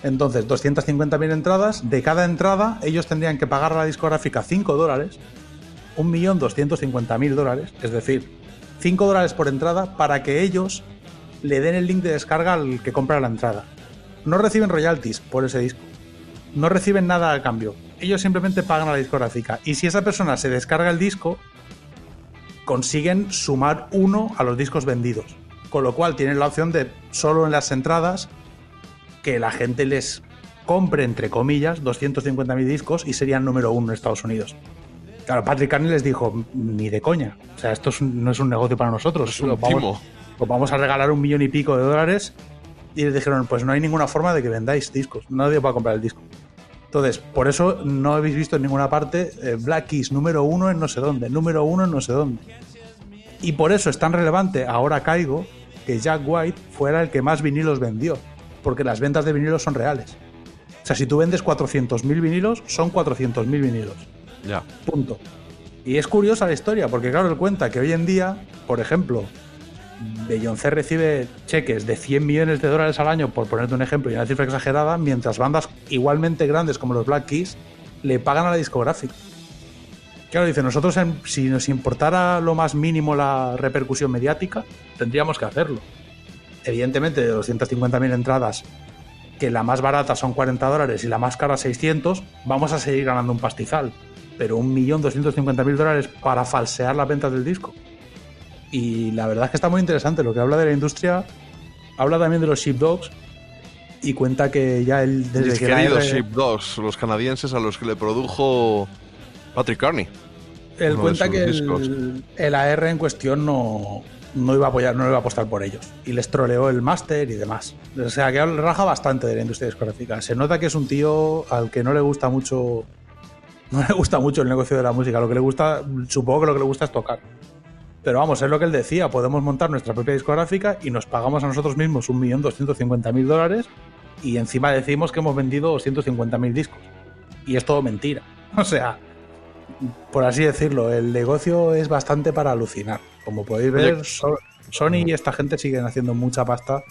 Entonces, 250.000 entradas, de cada entrada ellos tendrían que pagar a la discográfica 5 dólares, 1.250.000 dólares, es decir, 5 dólares por entrada para que ellos le den el link de descarga al que compra la entrada. No reciben royalties por ese disco. No reciben nada a cambio. Ellos simplemente pagan a la discográfica. Y si esa persona se descarga el disco, consiguen sumar uno a los discos vendidos. Con lo cual tienen la opción de solo en las entradas que la gente les compre, entre comillas, 250.000 discos y serían número uno en Estados Unidos. Claro, Patrick Carney les dijo, ni de coña. O sea, esto es un- no es un negocio para nosotros. Es un Os vamos-. Os vamos a regalar un millón y pico de dólares. Y les dijeron, pues no hay ninguna forma de que vendáis discos. Nadie va a comprar el disco. Entonces, por eso no habéis visto en ninguna parte eh, Black Keys número uno en no sé dónde, número uno en no sé dónde. Y por eso es tan relevante, ahora caigo, que Jack White fuera el que más vinilos vendió. Porque las ventas de vinilos son reales. O sea, si tú vendes 400.000 vinilos, son 400.000 vinilos. Ya. Punto. Y es curiosa la historia, porque claro, él cuenta que hoy en día, por ejemplo, Beyoncé recibe cheques de 100 millones de dólares al año, por ponerte un ejemplo, y una cifra exagerada, mientras bandas igualmente grandes como los Black Keys le pagan a la discográfica. Claro, dice, nosotros si nos importara lo más mínimo la repercusión mediática, tendríamos que hacerlo. Evidentemente, de 250.000 entradas, que la más barata son 40 dólares y la más cara 600, vamos a seguir ganando un pastizal. Pero 1.250.000 dólares para falsear las ventas del disco. Y la verdad es que está muy interesante. Lo que habla de la industria, habla también de los sheepdogs y cuenta que ya el desde Mis que queridos R- Sheepdogs, los canadienses a los que le produjo Patrick Carney. Él cuenta que el, el AR en cuestión no, no iba a apoyar, no iba a apostar por ellos. Y les troleó el máster y demás. O sea, que raja bastante de la industria discográfica. Se nota que es un tío al que no le gusta mucho. No le gusta mucho el negocio de la música. Lo que le gusta, supongo que lo que le gusta es tocar. Pero vamos, es lo que él decía. Podemos montar nuestra propia discográfica y nos pagamos a nosotros mismos 1.250.000 dólares y encima decimos que hemos vendido 250.000 discos. Y es todo mentira. O sea, por así decirlo, el negocio es bastante para alucinar. Como podéis ver, Sony y esta gente siguen haciendo mucha pasta.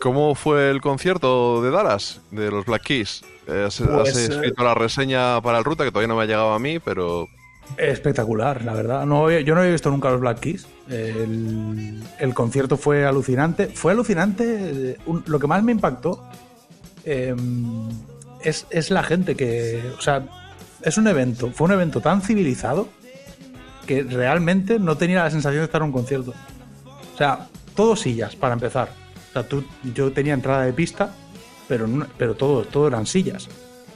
¿Cómo fue el concierto de Dallas, de los Black Keys? Eh, Has, Pues, has eh, escrito la reseña para el Ruta, que todavía no me ha llegado a mí, pero Espectacular, la verdad. No, yo no había visto nunca los Black Keys. El, el concierto fue alucinante. Fue alucinante. eh, lo que más me impactó eh, es, es la gente que. O sea, es un evento. Fue un evento tan civilizado que realmente no tenía la sensación de estar en un concierto. O sea, todo sillas, para empezar. O sea, tú, yo tenía entrada de pista, pero, pero todo, todo eran sillas.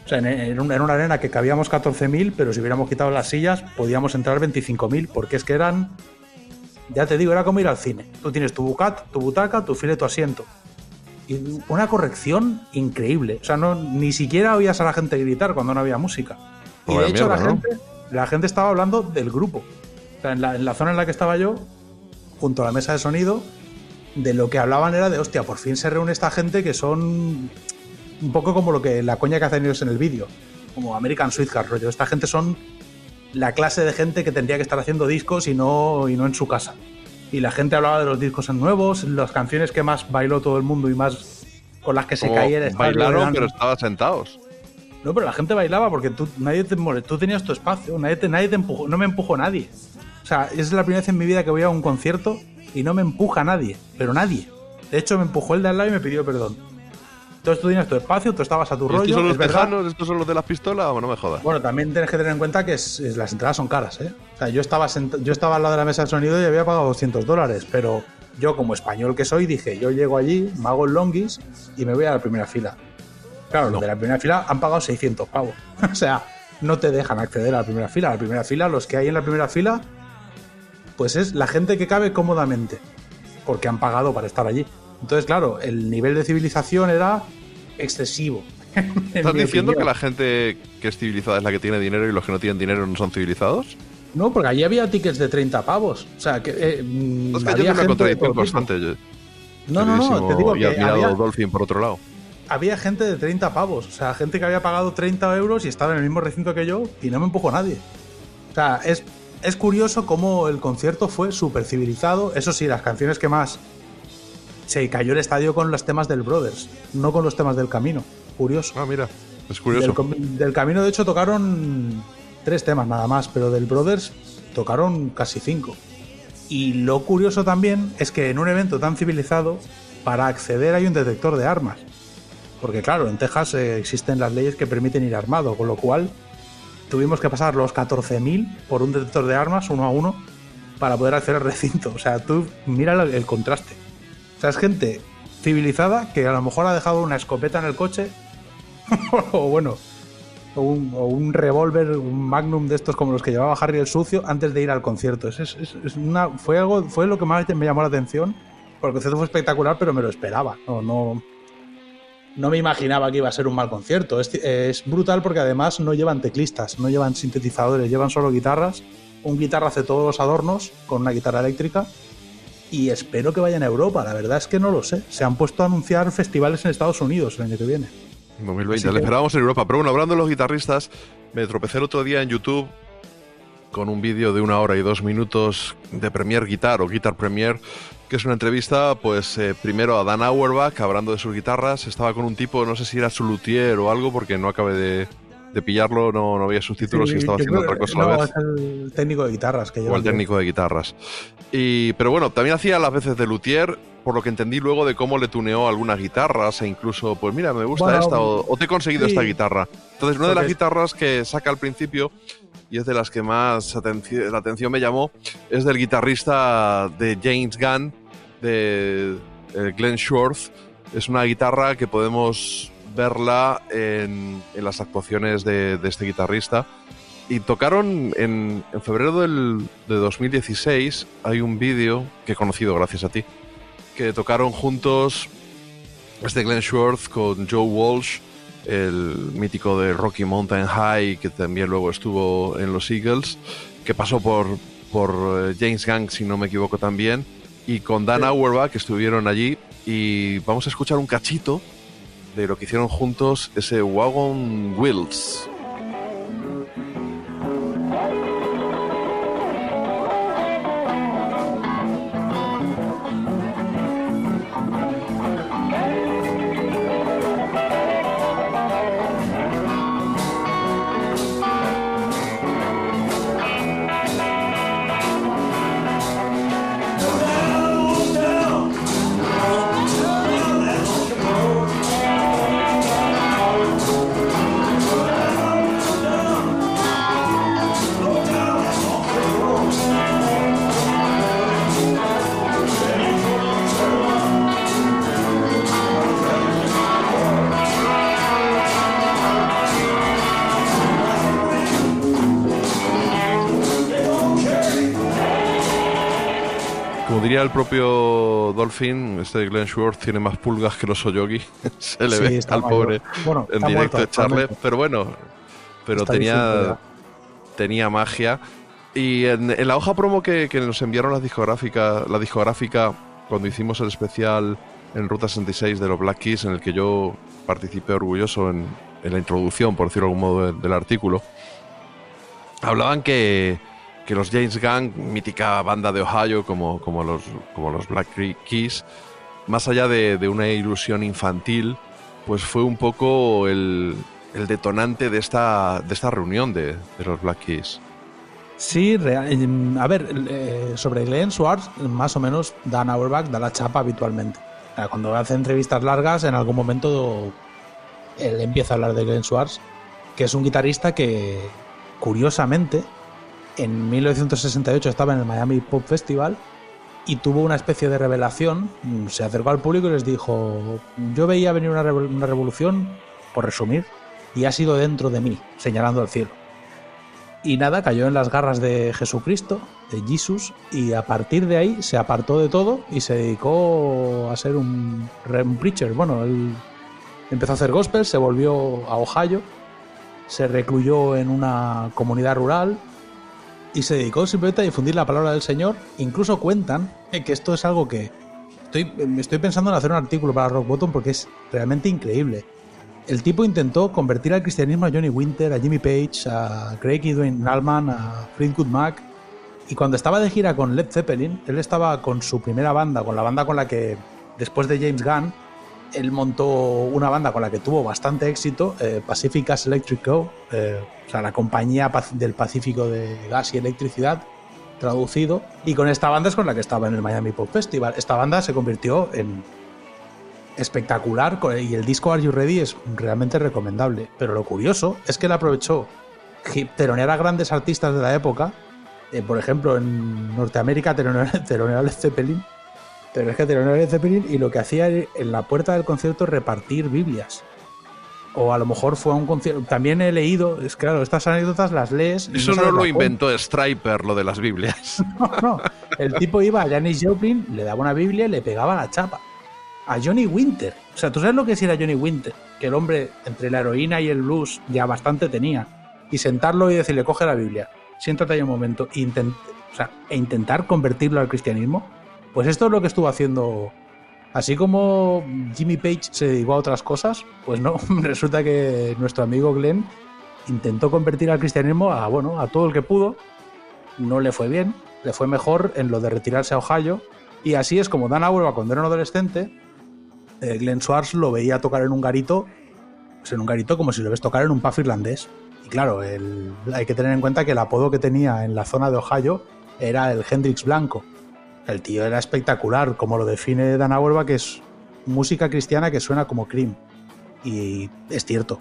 O sea, en, en un- en una arena que cabíamos 14.000, pero si hubiéramos quitado las sillas, podíamos entrar 25.000, porque es que eran. Ya te digo, era como ir al cine. Tú tienes tu bucat, tu butaca, tu file, tu asiento. Y una corrección increíble. O sea, no, ni siquiera oías a la gente gritar cuando no había música. Y Vaya de hecho, la, gente, la gente estaba hablando del grupo. O sea, en la, en la zona en la que estaba yo, junto a la mesa de sonido, de lo que hablaban era de, hostia, por fin se reúne esta gente que son un poco como lo que la coña que hacen ellos en el vídeo, como American Sweetheart, rollo. Esta gente son la clase de gente que tendría que estar haciendo discos y no, y no en su casa. Y la gente hablaba de los discos en nuevos, las canciones que más bailó todo el mundo y más con las que se caía el bailaron, eran- pero estaban sentados. no, pero la gente bailaba porque tú, nadie te tú tenías tu espacio, nadie te, nadie te empujó, no me empujó nadie. O sea, es la primera vez en mi vida que voy a un concierto y no me empuja nadie, pero nadie. De hecho, me empujó el de al lado y me pidió perdón. Entonces tú tenías tu espacio, tú estabas a tu ¿Y ¿Estos rollo. son los tejanos? ¿Estos son los de las pistolas? O no me jodas. Bueno, también tienes que tener en cuenta que es- es- las entradas son caras, ¿eh? O sea, yo estaba, yo estaba al lado de la mesa de sonido y había pagado 200 dólares, pero yo como español que soy dije, yo llego allí, me hago el longis y me voy a la primera fila. Claro, los de la primera fila han pagado 600 pavos. o sea, no te dejan acceder a la primera fila. A la primera fila, los que hay en la primera fila, pues es la gente que cabe cómodamente, porque han pagado para estar allí. Entonces, claro, el nivel de civilización era excesivo. ¿Estás diciendo opinión. que la gente que es civilizada es la que tiene dinero y los que no tienen dinero no son civilizados? No, porque allí había tickets de 30 pavos. O sea, que. eh, mm, Es que había hay una contradicción constante. yo- No, no, no, te digo y que había, Dolphin, por otro lado. había gente de 30 pavos. O sea, gente que había pagado 30 euros y estaba en el mismo recinto que yo y no me empujó nadie. O sea, es, es curioso cómo el concierto fue súper civilizado. Eso sí, las canciones que más. Se cayó el estadio con los temas del Brothers, no con los temas del camino. Curioso. Ah, mira, es curioso. Del, camino, de hecho, tocaron tres temas nada más, pero del Brothers tocaron casi cinco. Y lo curioso también es que en un evento tan civilizado, para acceder hay un detector de armas. Porque claro, en Texas eh, existen las leyes que permiten ir armado, con lo cual tuvimos que pasar los 14.000 por un detector de armas uno a uno para poder acceder al recinto. O sea, tú mira el contraste. Sea, es gente civilizada que a lo mejor ha dejado una escopeta en el coche o bueno, un, revólver, un magnum de estos como los que llevaba Harry el sucio antes de ir al concierto. Es- es- es una, fue, algo, fue lo que más me llamó la atención, porque el concierto fue espectacular, pero me lo esperaba. No, no, no me imaginaba que iba a ser un mal concierto. Es, es brutal porque además no llevan teclistas, no llevan sintetizadores, llevan solo guitarras. Un guitarra hace todos los adornos con una guitarra eléctrica. Y espero que vayan a Europa. La verdad es que no lo sé. Se han puesto a anunciar festivales en Estados Unidos el año que viene. 2020, Así le que- esperábamos en Europa. Pero bueno, hablando de los guitarristas, me tropecé el otro día en YouTube con un vídeo de una hora y dos minutos de Premier Guitar o Guitar Premier, que es una entrevista, pues eh, primero a Dan Auerbach hablando de sus guitarras. Estaba con un tipo, no sé si era su luthier o algo, porque no acabé de, de pillarlo no, no había subtítulos Sí, y estaba haciendo creo- otra cosa a la vez. el técnico de guitarras que o el técnico de guitarras. Y, pero bueno, también hacía las veces de luthier, por lo que entendí luego de cómo le tuneó algunas guitarras e incluso, pues mira, me gusta Bueno, esta o, o te he conseguido sí. esta guitarra. Entonces, una de las guitarras que saca al principio y es de las que más atenci- la atención me llamó es del guitarrista de James Gunn, de eh, Glenn Schwartz. Es una guitarra que podemos verla en, en las actuaciones de, de este guitarrista. Y tocaron en, en febrero del, de 2016, hay un vídeo que he conocido gracias a ti, que tocaron juntos este Glenn Schwartz con Joe Walsh, el mítico de Rocky Mountain High, que también luego estuvo en los Eagles, que pasó por, por eh, James Gang, si no me equivoco también, y con Dan Auerbach, que estuvieron allí, y vamos a escuchar un cachito de lo que hicieron juntos, ese Wagon Wheels. El propio Dolphin, este Glenn Schwartz tiene más pulgas que los Oyogi. Se le Sí, ve al mayor. pobre Bueno, en directo muerto actualmente. pero bueno, pero Está tenía, tenía magia. Y en, en la hoja promo que, que nos enviaron las discográficas, la discográfica cuando hicimos el especial en Ruta 66 de los Black Keys, en el que yo participé orgulloso en, en la introducción, por decirlo de algún modo, del, del artículo, hablaban que, que los James Gang, mítica banda de Ohio como, como, los, como los Black Keys, más allá de, de una ilusión infantil, pues fue un poco el, el detonante de esta, de esta reunión de, de los Black Keys. Sí, em, a ver, eh, sobre Glenn Schwartz, más o menos Dan Auerbach da la chapa habitualmente. Cuando hace entrevistas largas, en algún momento él empieza a hablar de Glenn Schwartz, que es un guitarrista que, curiosamente, en 1968 estaba en el Miami Pop Festival y tuvo una especie de revelación. Mm, Se acercó al público y les dijo: Yo veía venir una, revol- una revolución, por resumir, y ha sido dentro de mí, señalando al cielo. Y nada, cayó en las garras de Jesucristo, de Jesús, y a partir de ahí se apartó de todo y se dedicó a ser un, un preacher. Bueno, él empezó a hacer gospel, se volvió a Ohio, se recluyó en una comunidad rural y se dedicó simplemente a difundir la palabra del Señor. Incluso cuentan eh, que esto es algo que estoy, estoy pensando en hacer un artículo para Rock Bottom porque es realmente increíble. El tipo intentó convertir al cristianismo a Johnny Winter, a Jimmy Page, a Craig Dwayne Allman, a Fleetwood Mac. Y cuando estaba de gira con Led Zeppelin, él estaba con su primera banda, con la banda con la que, después de James Gunn, él montó una banda con la que tuvo bastante éxito, eh, Pacific Gas Electric Co., eh, o sea, la compañía del Pacífico de gas y electricidad, traducido. Y con esta banda es con la que estaba en el Miami Pop Festival. Esta banda se convirtió en espectacular y el disco Are You Ready es realmente recomendable. Pero lo curioso es que él aprovechó telonear a grandes artistas de la época. Eh, por ejemplo, en Norteamérica telonear telonear a Zeppelin. Pero es que telonear a Led Zeppelin y lo que hacía era, en la puerta del concierto repartir Biblias. O a lo mejor fue a un concierto. También he leído, es claro, estas anécdotas las lees. y Eso no lo inventó Striper, lo de las Biblias. no, no. El tipo iba a Janis Joplin, le daba una Biblia y le pegaba la chapa. A Johnny Winter. O sea, ¿tú sabes lo que es ir a Johnny Winter? Que el hombre, entre la heroína y el blues, ya bastante tenía. Y sentarlo y decirle, coge la Biblia, siéntate ahí un momento, e, intent- o sea, e intentar convertirlo al cristianismo. Pues esto es lo que estuvo haciendo. Así como Jimmy Page se dedicó a otras cosas, pues no, resulta que nuestro amigo Glenn intentó convertir al cristianismo a, bueno, a todo el que pudo, no le fue bien, le fue mejor en lo de retirarse a Ohio. Y así es como Dan Auerbach, cuando era un adolescente, eh, Glenn Schwartz lo veía tocar en un garito pues en un garito como si lo ves tocar en un pub irlandés. Y claro, hay que tener en cuenta que el apodo que tenía en la zona de Ohio era el Hendrix Blanco. El tío era espectacular, como lo define Dan Auerbach, que es música cristiana que suena como Cream. Y es cierto.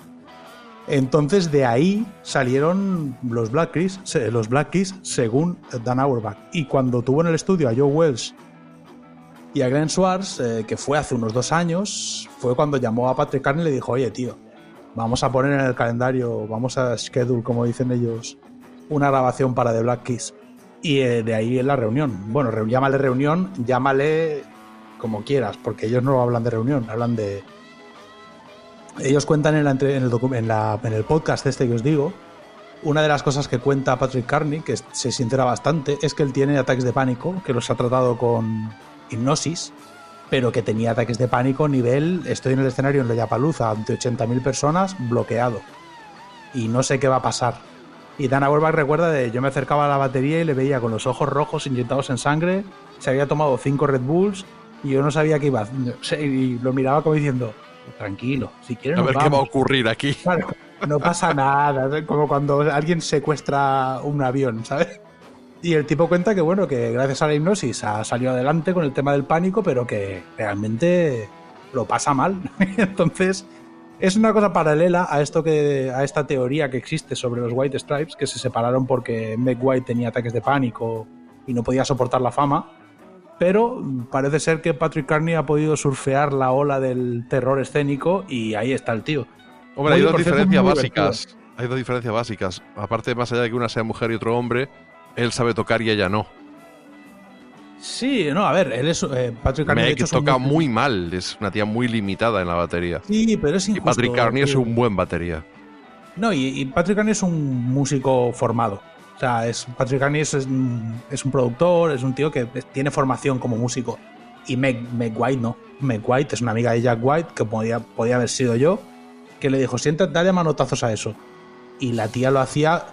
Entonces de ahí salieron los Black Keys, los Black Keys según Dan Auerbach. Y cuando tuvo en el estudio a Joe Wells y a Glenn Schwartz, eh, que fue hace unos dos años, fue cuando llamó a Patrick Carney y le dijo, oye tío, vamos a poner en el calendario, vamos a schedule, como dicen ellos, una grabación para The Black Keys. Y eh, de ahí en la reunión. Bueno, re- llámale reunión, llámale como quieras, porque ellos no hablan de reunión, hablan de... Ellos cuentan en, la en el, en el podcast este que os digo, una de las cosas que cuenta Patrick Carney, que se sincera bastante, es que él tiene ataques de pánico, que los ha tratado con hipnosis, pero que tenía ataques de pánico nivel, estoy en el escenario en Lollapalooza ante 80.000 personas, bloqueado. Y no sé qué va a pasar. Y Dana Auerbach recuerda de yo me acercaba a la batería y le veía con los ojos rojos inyectados en sangre, se había tomado cinco Red Bulls y yo no sabía qué iba. Y lo miraba como diciendo, tranquilo, si quieres A ver qué va a vamos". ocurrir aquí. Claro, no pasa nada, como cuando alguien secuestra un avión, ¿sabes? Y el tipo cuenta que, bueno, que gracias a la hipnosis ha salido adelante con el tema del pánico, pero que realmente lo pasa mal. Entonces, es una cosa paralela a esto que a esta teoría que existe sobre los White Stripes, que se separaron porque Meg White tenía ataques de pánico y no podía soportar la fama. Pero parece ser que Patrick Carney ha podido surfear la ola del terror escénico y ahí está el tío. Hombre, hay dos diferencias básicas. Hay dos diferencias básicas. Aparte, más allá de que una sea mujer y otro hombre, él sabe tocar y ella no. Sí, no, a ver, él es eh, Patrick Carney. Meg hecho, toca muy mal, es una tía muy limitada en la batería. Sí, pero es Y injusto. Patrick Carney es un buen batería. No, y, y Patrick Carney es un músico formado. O sea, es, Patrick Carney es, es un, es un productor, es un tío que tiene formación como músico. Y Meg, Meg White no. Meg White es una amiga de Jack White, que podía, podía haber sido yo, que le dijo, siéntate, dale manotazos a eso. Y la tía lo hacía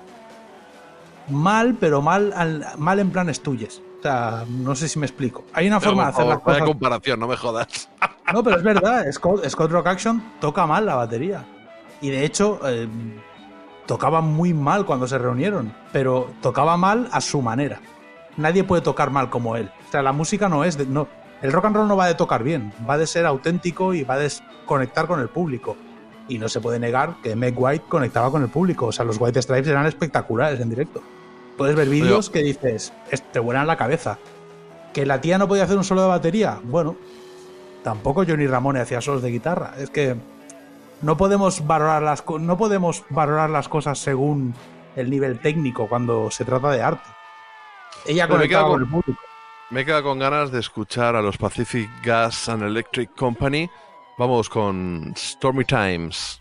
mal, pero mal, al- mal en plan estuyes. O sea, no sé si me explico. Hay una forma de hacer las cosas. comparación, no me jodas. No, pero es verdad, Scott, Scott Rock Action toca mal la batería. Y de hecho, eh, tocaba muy mal cuando se reunieron, pero tocaba mal a su manera. Nadie puede tocar mal como él. O sea, la música no es de. No, el rock and roll no va de tocar bien, va de ser auténtico y va de conectar con el público. Y no se puede negar que Meg White conectaba con el público. O sea, los White Stripes eran espectaculares en directo. Puedes ver vídeos que dices, "Es- te vuelan la cabeza. ¿Que la tía no podía hacer un solo de batería? Bueno, tampoco Johnny Ramone hacía solos de guitarra. Es que no podemos valorar las no podemos valorar las cosas según el nivel técnico cuando se trata de arte. Ella conectaba con con- el público. Me he quedado con ganas de escuchar a los Pacific Gas and Electric Company. Vamos con Stormy Times.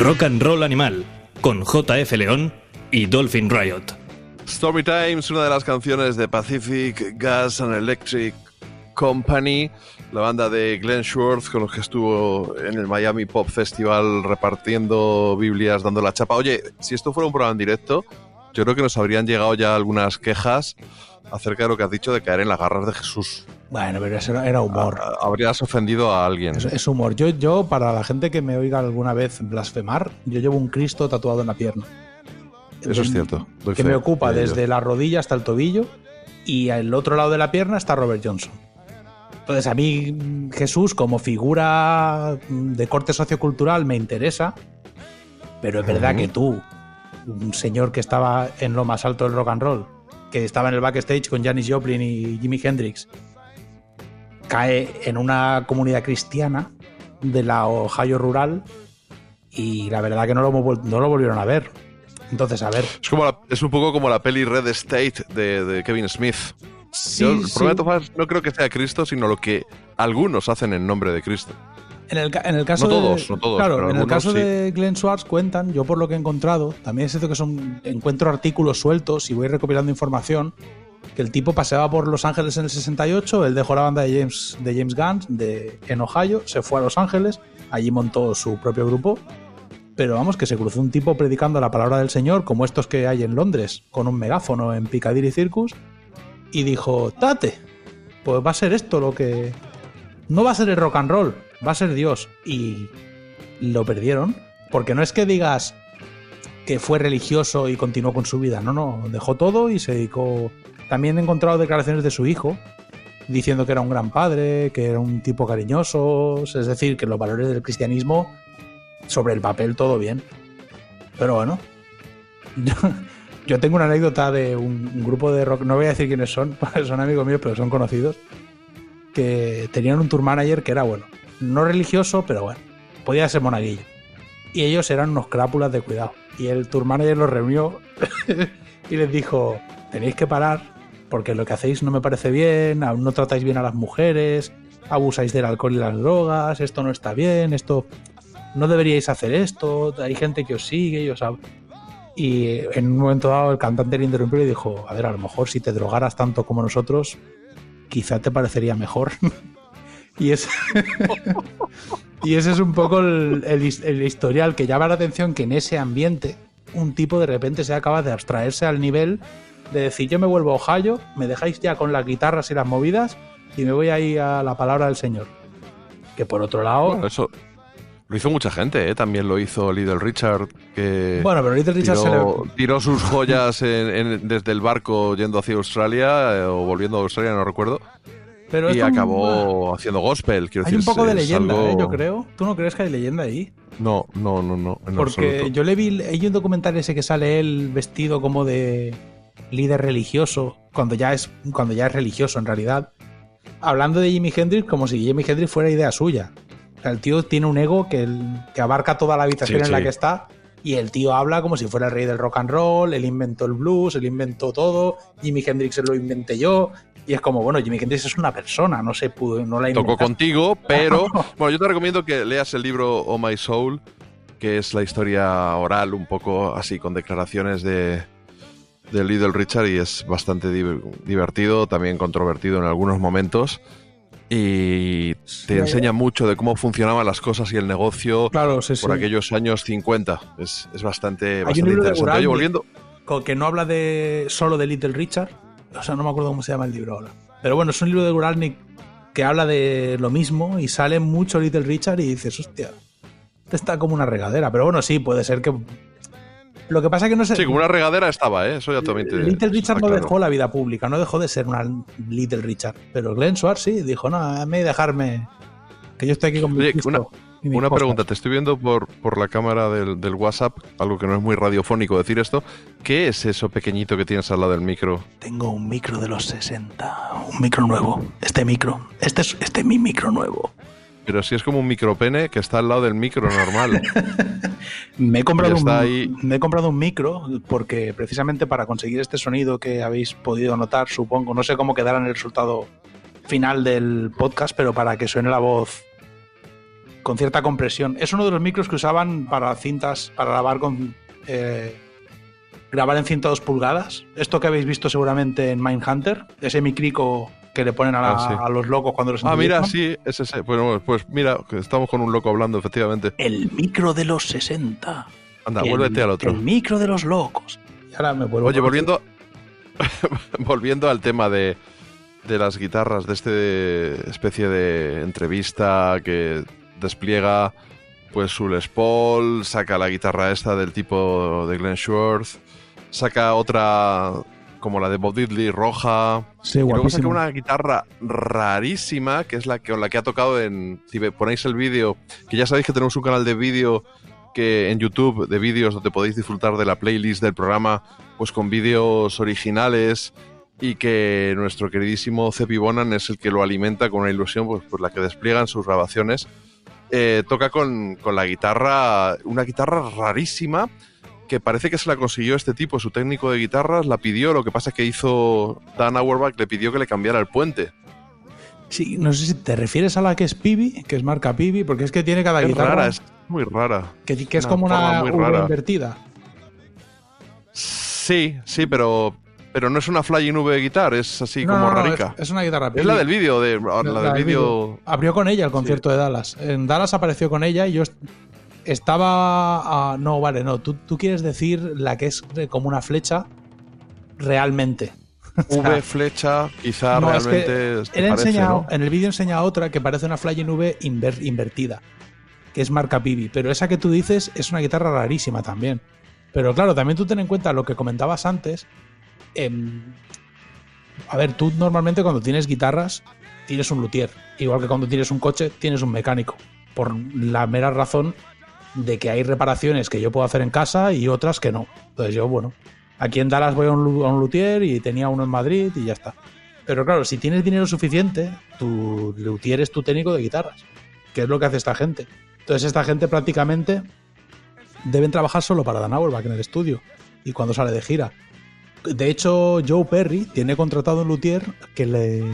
Rock and Roll Animal, con JF León y Dolphin Riot. Story Times, una de las canciones de Pacific Gas and Electric Company, la banda de Glenn Schwartz con los que estuvo en el Miami Pop Festival repartiendo Biblias, dando la chapa. Oye, si esto fuera un programa en directo, yo creo que nos habrían llegado ya algunas quejas acerca de lo que has dicho de caer en las garras de Jesús. Bueno, pero eso era- humor. Ah, Habrías ofendido a alguien. Es, es humor. Yo, yo, para la gente que me oiga alguna vez blasfemar, yo llevo un Cristo tatuado en la pierna. Eso es cierto. doy Que fe me ocupa desde la rodilla hasta el tobillo y al otro lado de la pierna está Robert Johnson. Entonces a mí Jesús como figura de corte sociocultural me interesa, pero es verdad que tú, un señor que estaba en lo más alto del rock and roll, que estaba en el backstage con Janis Joplin y Jimi Hendrix, cae en una comunidad cristiana de la Ohio rural y la verdad que no lo, no lo volvieron a ver. Entonces, a ver, Es, como la- es un poco como la peli Red State de, de Kevin Smith. Sí, Yo, el sí. problema de todas formas, no creo que sea Cristo, sino lo que algunos hacen en nombre de Cristo. En el, en el caso No de- todos, no todos, Claro, en el caso sí. de Glenn Schwartz cuentan, yo por lo que he encontrado, también es cierto que son encuentro artículos sueltos y voy recopilando información, que el tipo paseaba por Los Ángeles en el 68, él dejó la banda de James, de James Gunn de, en Ohio, se fue a Los Ángeles, allí montó su propio grupo, pero vamos, que se cruzó un tipo predicando la palabra del Señor, como estos que hay en Londres, con un megáfono en Piccadilly Circus, y dijo, tate, pues va a ser esto lo que... No va a ser el rock and roll, va a ser Dios. Y lo perdieron, porque no es que digas que fue religioso y continuó con su vida, no, no, dejó todo y se dedicó... También he encontrado declaraciones de su hijo, diciendo que era un gran padre, que era un tipo cariñoso, es decir, que los valores del cristianismo, sobre el papel todo bien. Pero bueno, yo, tengo una anécdota de un, un grupo de rock, no voy a decir quiénes son, son amigos míos, pero son conocidos, que tenían un tour manager que era bueno, no religioso, pero bueno, podía ser monaguillo. Y ellos eran unos crápulas de cuidado. Y el tour manager los reunió y les dijo, tenéis que parar porque lo que hacéis no me parece bien, no tratáis bien a las mujeres, abusáis del alcohol y las drogas, esto no está bien, esto no deberíais hacer esto, hay gente que os sigue y os hab-". Y en un momento dado el cantante le interrumpió y dijo, a ver, a lo mejor si te drogaras tanto como nosotros, quizá te parecería mejor. y, es y ese es un poco el, el his- el historial que llama la atención que en ese ambiente un tipo de repente sea capaz de abstraerse al nivel de decir yo me vuelvo a Ohio, me dejáis ya con las guitarras y las movidas y me voy ahí a la palabra del Señor. Que por otro lado... Bueno, eso lo hizo mucha gente, ¿eh? También lo hizo Little Richard, que Bueno, pero Little Richard se tiró, le- tiró sus joyas en- en- desde el barco yendo hacia Australia eh, o volviendo a Australia, no recuerdo. Pero y acabó haciendo gospel. Quiero Hay un poco de leyenda, algo- ¿eh? yo creo. ¿Tú no crees que hay leyenda ahí? No, no, no, no. Porque absoluto. yo le vi, hay un documental ese que sale él vestido como de líder religioso, cuando ya es, cuando ya es religioso en realidad, hablando de Jimi Hendrix como si Jimi Hendrix fuera idea suya. O sea, el tío tiene un ego que, el- que abarca toda la habitación Sí, en la que está y el tío habla como si fuera el rey del rock and roll, él inventó el blues, él inventó todo, Jimi Hendrix se lo inventé yo. Y es como, bueno, Jimi Hendrix es una persona, no se pudo, no la Tocó contigo, pero bueno, yo te recomiendo que leas el libro Oh My Soul, que es la historia oral, un poco así, con declaraciones de, de Little Richard y es bastante di- divertido, también controvertido en algunos momentos. Y te enseña mucho de cómo funcionaban las cosas y el negocio Claro, sí, por sí. aquellos años 50. Es, es bastante, Hay un bastante interesante. Oye, volviendo, que no habla de solo de Little Richard. O sea, no me acuerdo cómo se llama el libro ahora. Pero bueno, es un libro de Guralnick que habla de lo mismo y sale mucho Little Richard y dices, hostia, este está como una regadera. Pero bueno, sí, puede ser que. Lo que pasa es que no sé. sí, como una regadera estaba, ¿eh? Eso ya también te- Little Richard no claro. dejó la vida pública, no dejó de ser una Little Richard. Pero Glenn Schwartz sí, dijo, no, a mí dejarme. Que yo estoy aquí con mi Oye, una, una cosas". pregunta, te estoy viendo por, por la cámara del, del WhatsApp, algo que no es muy radiofónico decir esto. ¿Qué es eso pequeñito que tienes al lado del micro? Tengo un micro de los 60, un micro nuevo. Este micro, este es, este es mi micro nuevo. Pero si es como un micropene que está al lado del micro normal. Me he comprado, un, ahí. me he comprado un micro porque precisamente para conseguir este sonido que habéis podido notar, supongo, no sé cómo quedará en el resultado final del podcast, pero para que suene la voz con cierta compresión. Es uno de los micros que usaban para cintas, para grabar con. eh, grabar en 102 pulgadas. Esto que habéis visto seguramente en Mindhunter, ese micrico que le ponen a, la- Ah, sí. a los locos cuando los Ah, mira, sí, es ese. Bueno, pues mira, estamos con un loco hablando, efectivamente. El micro de los 60. Anda, El- vuélvete al otro. El micro de los locos. Y ahora me vuelvo Oye, volviendo, volviendo al tema de, de las guitarras, de este especie de entrevista que despliega pues su Les Paul, saca la guitarra esta del tipo de Glenn Schwartz, saca otra como la de Bob Diddley roja, Sí, y luego saca una guitarra rarísima, que es la que, con la que ha tocado en... Si ponéis el vídeo, que ya sabéis que tenemos un canal de vídeo que en YouTube de vídeos donde podéis disfrutar de la playlist del programa, pues con vídeos originales y que nuestro queridísimo Cepi Bonan es el que lo alimenta con una ilusión, pues, pues la que despliega en sus grabaciones. Eh, toca con, con la guitarra, una guitarra rarísima que parece que se la consiguió este tipo, su técnico de guitarras, la pidió, lo que pasa es que hizo Dan Auerbach, le pidió que le cambiara el puente. Sí, no sé si te refieres a la que es Pibi, que es marca Pibi, porque es que tiene cada Es guitarra rara, es muy rara. que, que es una como una muy rara. invertida. Sí, sí, pero, pero no es una Flying V guitar, es así No, como no, rarica. Es, es una guitarra Es la Pibi. del vídeo, de, la, del vídeo. Abrió con ella el concierto de Dallas. En Dallas apareció con ella y yo estaba. no, vale, no. Tú, tú quieres decir la que es como una flecha realmente. V flecha, quizá No, es que realmente. te Él ha parece, enseñado, ¿no? en el vídeo enseña otra que parece una Flying V inver- invertida, que es marca Pibi. Pero esa que tú dices es una guitarra rarísima también. Pero claro, también tú ten en cuenta lo que comentabas antes. em, a ver, tú normalmente cuando tienes guitarras tienes un luthier. Igual que cuando tienes un coche tienes un mecánico. Por la mera razón de que hay reparaciones que yo puedo hacer en casa y otras que no. Entonces yo, bueno, aquí en Dallas voy a un, luthier y tenía uno en Madrid y ya está. Pero claro, si tienes dinero suficiente, tu luthier es tu técnico de guitarras, que es lo que hace esta gente. Entonces esta gente prácticamente deben trabajar solo para Dan Auerbach en el estudio y cuando sale de gira. De hecho, Joe Perry tiene contratado un luthier que le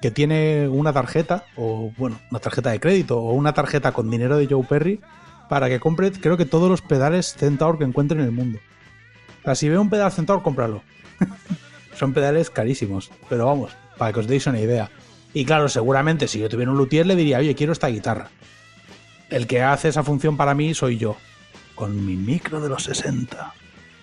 que tiene una tarjeta o bueno, una tarjeta de crédito o una tarjeta con dinero de Joe Perry para que compre, creo que todos los pedales Centaur que encuentre en el mundo. O sea, si ve un pedal Centaur, cómpralo. Son pedales carísimos, pero vamos, para que os deis una idea. Y claro, seguramente si yo tuviera un luthier le diría, oye, quiero esta guitarra. El que hace esa función para mí soy yo, con mi micro de los 60.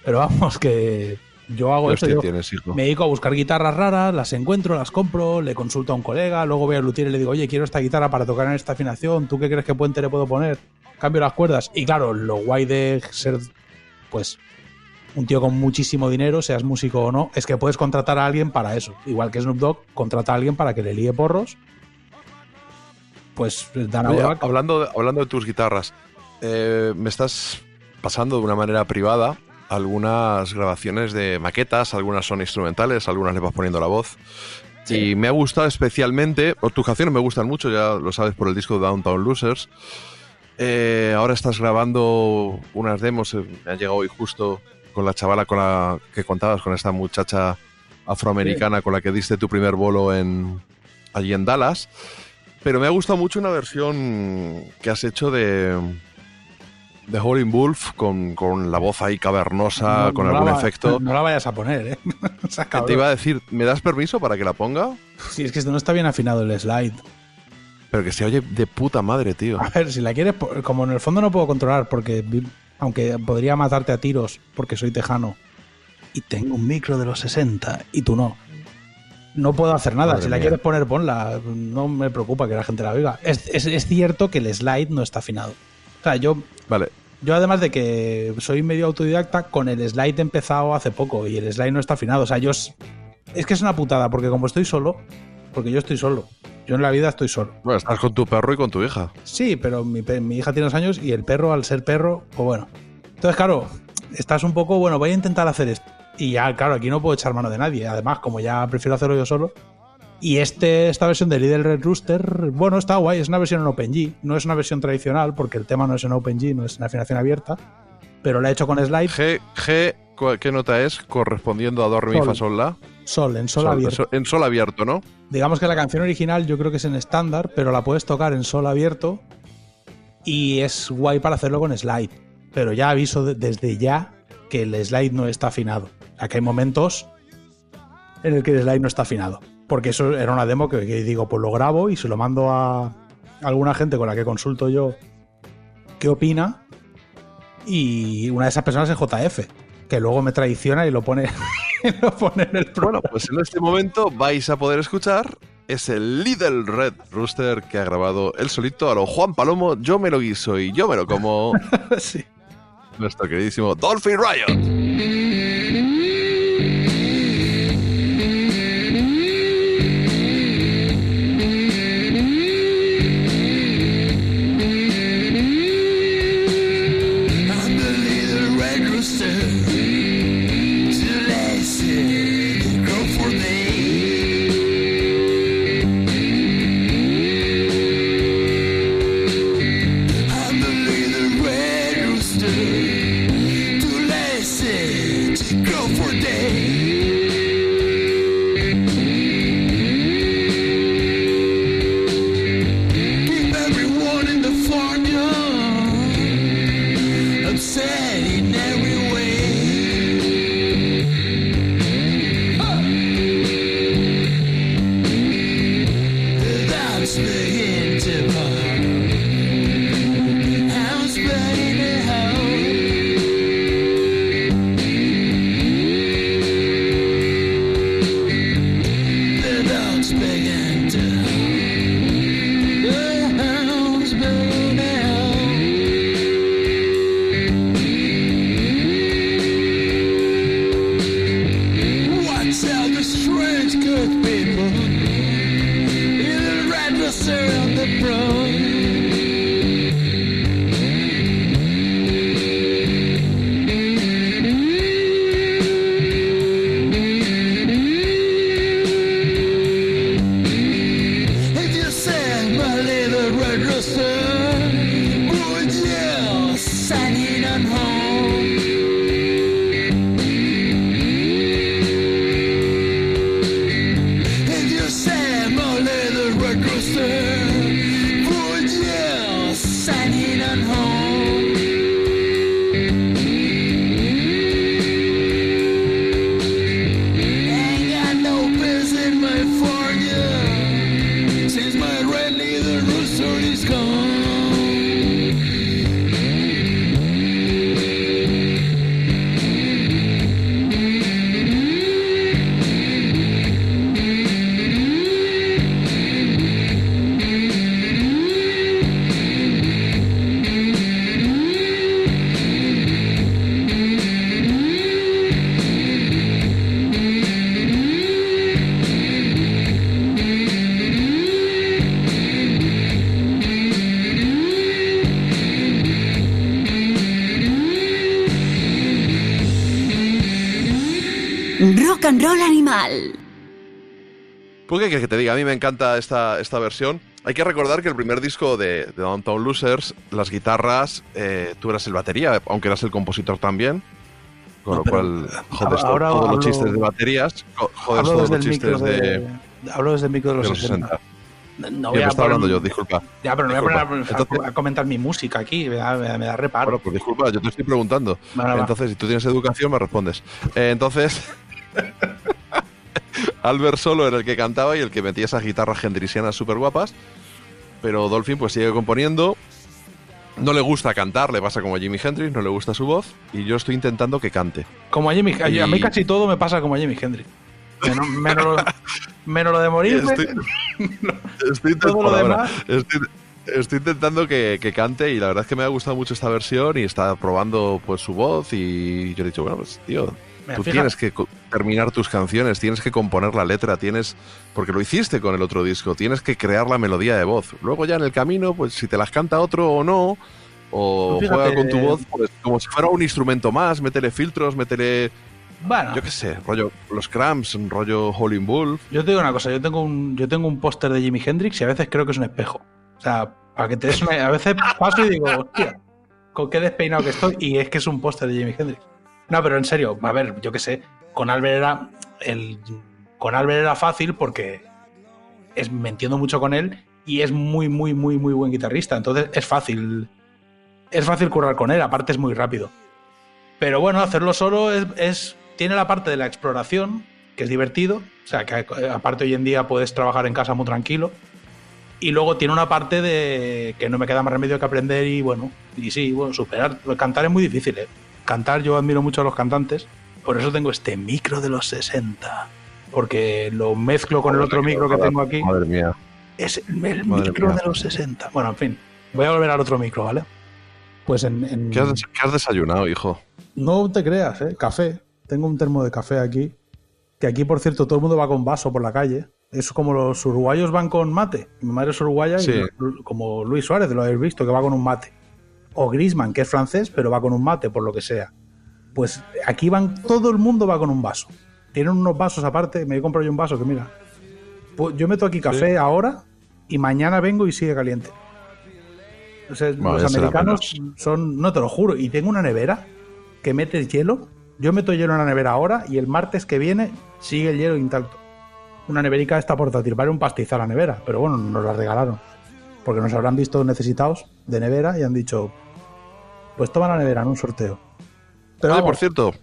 Pero vamos, que yo hago ¿Qué eso. hostia yo tienes, hijo? me dedico a buscar guitarras raras, las encuentro, las compro, le consulto a un colega, luego voy al luthier y le digo, oye, quiero esta guitarra para tocar en esta afinación, ¿tú qué crees que puente le puedo poner? Cambio las cuerdas. Y claro, lo guay de ser, pues, un tío con muchísimo dinero, seas músico o no, es que puedes contratar a alguien para eso. Igual que Snoop Dogg contrata a alguien para que le líe porros. Pues Dan hablando, de, hablando de tus guitarras, eh, me estás pasando de una manera privada algunas grabaciones de maquetas, algunas son instrumentales, algunas le vas poniendo la voz. Y me ha gustado especialmente, o tus canciones me gustan mucho, ya lo sabes por el disco de Downtown Losers. Eh, ahora estás grabando unas demos, eh, me han llegado hoy justo con la chavala con la que contabas, con esta muchacha afroamericana con la que diste tu primer bolo en, allí en Dallas. Pero me ha gustado mucho una versión que has hecho de, de Howling Wolf con, con la voz ahí cavernosa, no- con no algún va- efecto. No la vayas a poner, ¿eh? O sea, te iba a decir, ¿me das permiso para que la ponga? Si es que no está bien afinado el slide. Pero que se oye de puta madre, tío. A ver, si la quieres, como en el fondo no puedo controlar, porque aunque podría matarte a tiros porque soy tejano y tengo un micro de los 60 y tú no. No puedo hacer nada. Madre si la mía. quieres poner, ponla. No me preocupa que la gente la oiga. Es, es- es cierto que el slide no está afinado. O sea, yo, Vale, yo además de que soy medio autodidacta, con el slide he empezado hace poco y el slide no está afinado. O sea, yo... Es que es una putada, porque como estoy solo, porque yo estoy solo. Yo en la vida estoy solo. bueno, estás con tu perro y con tu hija. Sí, pero mi, hija tiene dos años y el perro, al ser perro, pues bueno. Entonces, claro, estás un poco, bueno, voy a intentar hacer esto. Y ya, claro, aquí no puedo echar mano de nadie. Además, como ya prefiero hacerlo yo solo. Y este, esta versión de Little Red Rooster, bueno, está guay. Es una versión en OpenG. No es una versión tradicional porque el tema no es en OpenG, no es en afinación abierta. Pero la he hecho con slide G, G, ¿cu- ¿qué nota es? Correspondiendo a Do, Re, Mi, Sol. Fa, Sol, La. Sol, en sol, Sol- abierto. en Sol abierto, ¿no? Digamos que la canción original yo creo que es en estándar, pero la puedes tocar en sol abierto y es guay para hacerlo con slide. Pero ya aviso de- desde ya que el slide no está afinado. Que hay momentos en el que el slide no está afinado. Porque eso era una demo que, que digo, pues lo grabo y se lo mando a alguna gente con la que consulto yo qué opina. Y una de esas personas es JF, que luego me traiciona y lo pone, lo pone en el Bueno, programa. pues en este momento vais a poder escuchar ese Little Red Rooster que ha grabado el solito a lo Juan Palomo, yo me lo guiso y yo me lo como sí. nuestro queridísimo Dolphin Riot. Animal. ¿Por qué quieres que te diga? A mí me encanta esta, esta versión. Hay que recordar que el primer disco de, de Downtown Losers, las guitarras, eh, tú eras el batería, aunque eras el compositor también. Con No, lo cual, jodes to- ahora todos los chistes de baterías, jo- jodes Hablo todos los chistes de, de, hablo desde el micro de de los, los 60. 60. No Yo voy a estaba poner- hablando yo, disculpa. Ya, pero no voy a Entonces- a comentar mi música aquí, me da, me reparo. Bueno, pues disculpa, yo te estoy preguntando. Bueno, va. entonces, si tú tienes educación, me respondes. Eh, entonces, Albert solo era el que cantaba y el que metía esas guitarras gendrisianas súper guapas. Pero Dolphin pues sigue componiendo. No le gusta cantar, le pasa como a Jimi Hendrix, no le gusta su voz. Y yo estoy intentando que cante. Como a Jimi a- a mí Y- casi todo me pasa como a Jimi Hendrix. Menos, menos lo, menos lo de morirme. Estoy, estoy Todo lo intentando, demás. estoy, estoy intentando que, que cante y la verdad es que me ha gustado mucho esta versión y está probando pues su voz y yo he dicho, bueno, pues tío, tú fija- tienes que terminar tus canciones, tienes que componer la letra, tienes, porque lo hiciste con el otro disco, tienes que crear la melodía de voz. Luego ya en el camino, pues si te las canta otro o no, o juega con tu voz, pues como si fuera un instrumento más, métele filtros, métele, Bueno, yo qué sé, rollo los cramps, rollo Howling Wolf. yo te digo una cosa, yo tengo un, yo tengo un póster de Jimi Hendrix y a veces creo que es un espejo. O sea, para que te des una- a veces paso y digo, hostia, con qué despeinado que estoy, y es que es un póster de Jimi Hendrix. No, pero en serio, a ver, yo qué sé, con Albert era el con Albert era fácil porque es, me entiendo mucho con él y es muy, muy, muy, muy buen guitarrista. Entonces es fácil es fácil currar con él, aparte es muy rápido. Pero bueno, hacerlo solo es, es- tiene la parte de la exploración, que es divertido, o sea, que eh, aparte hoy en día puedes trabajar en casa muy tranquilo. Y luego tiene una parte de que no me queda más remedio que aprender y bueno, y sí, bueno, superar. Cantar es muy difícil, ¿eh? Cantar, yo admiro mucho a los cantantes, por eso tengo este micro de los 60. Porque lo mezclo con el otro micro que tengo aquí. Madre mía. Es el, micro mía. de los 60. Bueno, en fin. Voy a volver al otro micro, ¿vale? Pues en. en- ¿Qué has, des- qué has desayunado, hijo? No te creas, ¿eh? Café. Tengo un termo de café aquí. Que aquí, por cierto, todo el mundo va con vaso por la calle. Es como los uruguayos van con mate. Mi madre es uruguaya Sí. y como Luis Suárez, lo habéis visto, que va con un mate. O Grisman, que es francés, pero va con un mate, por lo que sea. Pues aquí van, todo el mundo va con un vaso. Tienen unos vasos aparte. Me he comprado yo un vaso que mira. Pues yo meto aquí café ahora y mañana vengo y sigue caliente. O sea, los americanos son, no te lo juro, y tengo una nevera que metes hielo. Yo meto hielo en la nevera ahora y el martes que viene sigue el hielo intacto. Una neverica esta portátil, vale un pastizal la nevera, pero bueno, nos la regalaron. Porque nos habrán visto necesitados de nevera y han dicho, pues toma la nevera en un sorteo. Pero Oye, vamos, por cierto,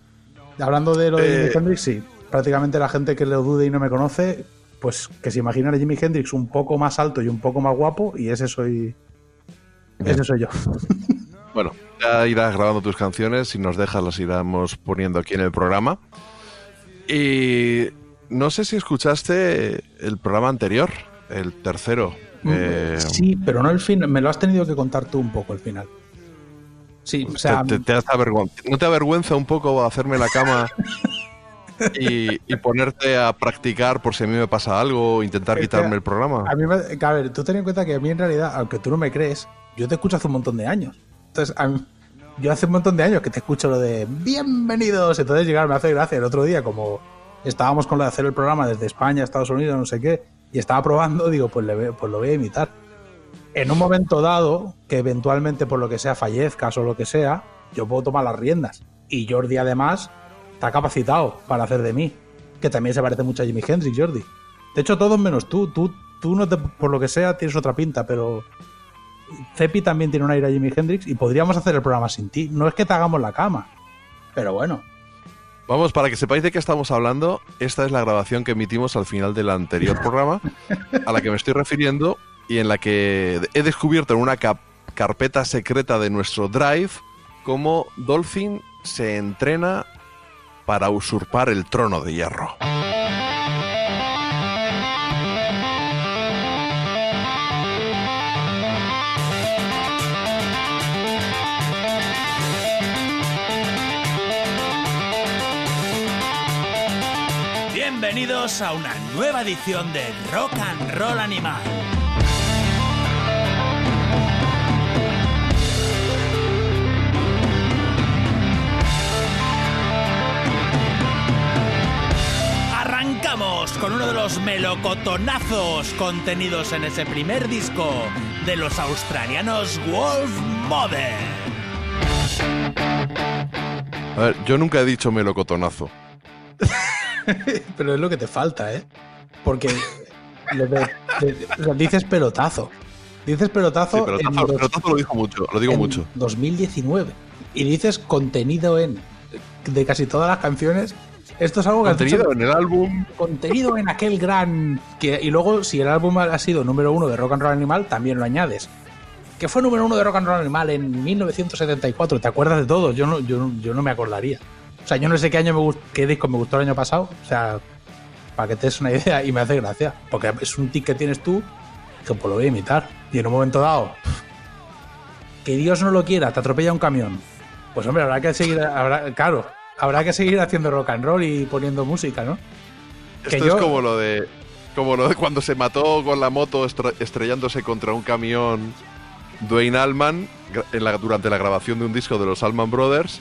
Hablando de lo de Eh, Jimi Hendrix, sí. Prácticamente la gente que lo dude y no me conoce, pues que se imagina a Jimi Hendrix un poco más alto y un poco más guapo, y ese soy. Ese soy yo. bueno, ya irás grabando tus canciones. Si nos dejas, las iremos poniendo aquí en el programa. Y no sé si escuchaste el programa anterior, el tercero. eh, sí, pero no el final. Me lo has tenido que contar tú un poco el final. Sí, o sea, te, te- te das avergüen- ¿No te avergüenza un poco hacerme la cama y, y ponerte a practicar por si a mí me pasa algo o intentar Es que quitarme el programa? a mí me- a ver, tú ten en cuenta que a mí en realidad, aunque tú no me crees, yo te escucho hace un montón de años. Entonces, a mí- yo hace un montón de años que te escucho lo de bienvenidos. Entonces, llegar me hace gracia. El otro día, como estábamos con lo de hacer el programa desde España, Estados Unidos, no sé qué, y estaba probando, digo, pues, le, pues lo voy a imitar. En un momento dado, que eventualmente por lo que sea fallezcas o lo que sea, yo puedo tomar las riendas. Y Jordi, además, está capacitado para hacer de mí. Que también se parece mucho a Jimi Hendrix, Jordi. De hecho, todos menos tú. Tú, tú no te- por lo que sea, tienes otra pinta, pero. Cepi también tiene un aire a Jimi Hendrix y podríamos hacer el programa sin ti. No es que te hagamos la cama. Pero bueno. Vamos, para que sepáis de qué estamos hablando, esta es la grabación que emitimos al final del anterior programa, a la que me estoy refiriendo y en la que he descubierto en una carpeta secreta de nuestro Drive cómo Dolphin se entrena para usurpar el trono de hierro. Bienvenidos a una nueva edición de Rock and Roll Animal. Con uno de los melocotonazos contenidos en ese primer disco de los australianos Wolf Mother. A ver, yo nunca he dicho melocotonazo. Pero es lo que te falta, ¿eh? Porque. lo de- de- o sea, dices pelotazo. Dices pelotazo. Sí, pero en dos- pelotazo lo digo mucho, lo digo en mucho. 2019. Y dices contenido en. De casi todas las canciones. Esto es algo que has Contenido dicho- en el álbum. contenido en aquel gran. Que, y luego, si el álbum ha sido número uno de Rock and Roll Animal, también lo añades. Que fue número uno de Rock and Roll Animal en 1974. ¿Te acuerdas de todo? Yo no, yo, yo no me acordaría. O sea, yo no sé qué año me gust- qué disco me gustó el año pasado. O sea, para que te des una idea, y me hace gracia. Porque es un tic que tienes tú que pues lo voy a imitar. Y en un momento dado, que Dios no lo quiera, te atropella un camión. Pues hombre, habrá que seguir, habrá, claro, habrá que seguir haciendo rock and roll y poniendo música, ¿no? Que Esto yo- es como lo de. Como lo de cuando se mató con la moto estre- estrellándose contra un camión Dwayne Allman gra- en la- durante la grabación de un disco de los Allman Brothers.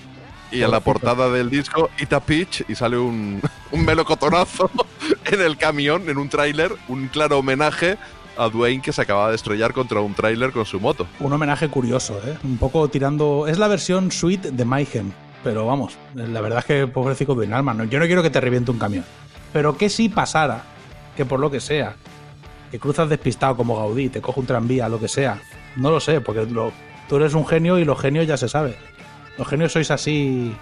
Y en la portada del disco, Ita Pitch, y sale un, un melocotonazo en el camión, en un tráiler, un claro homenaje a Dwayne que se acaba de estrellar contra un tráiler con su moto. Un homenaje curioso, ¿eh? Un poco tirando. Es la versión suite de Mayhem. Pero vamos, la verdad es que pobrecito Allman, ¿no? Yo no quiero que te reviente un camión. Pero que si pasara, que por lo que sea, que cruzas despistado como Gaudí, te coge un tranvía, lo que sea. No lo sé, porque tú eres un genio y los genios ya se sabe. Los genios sois así.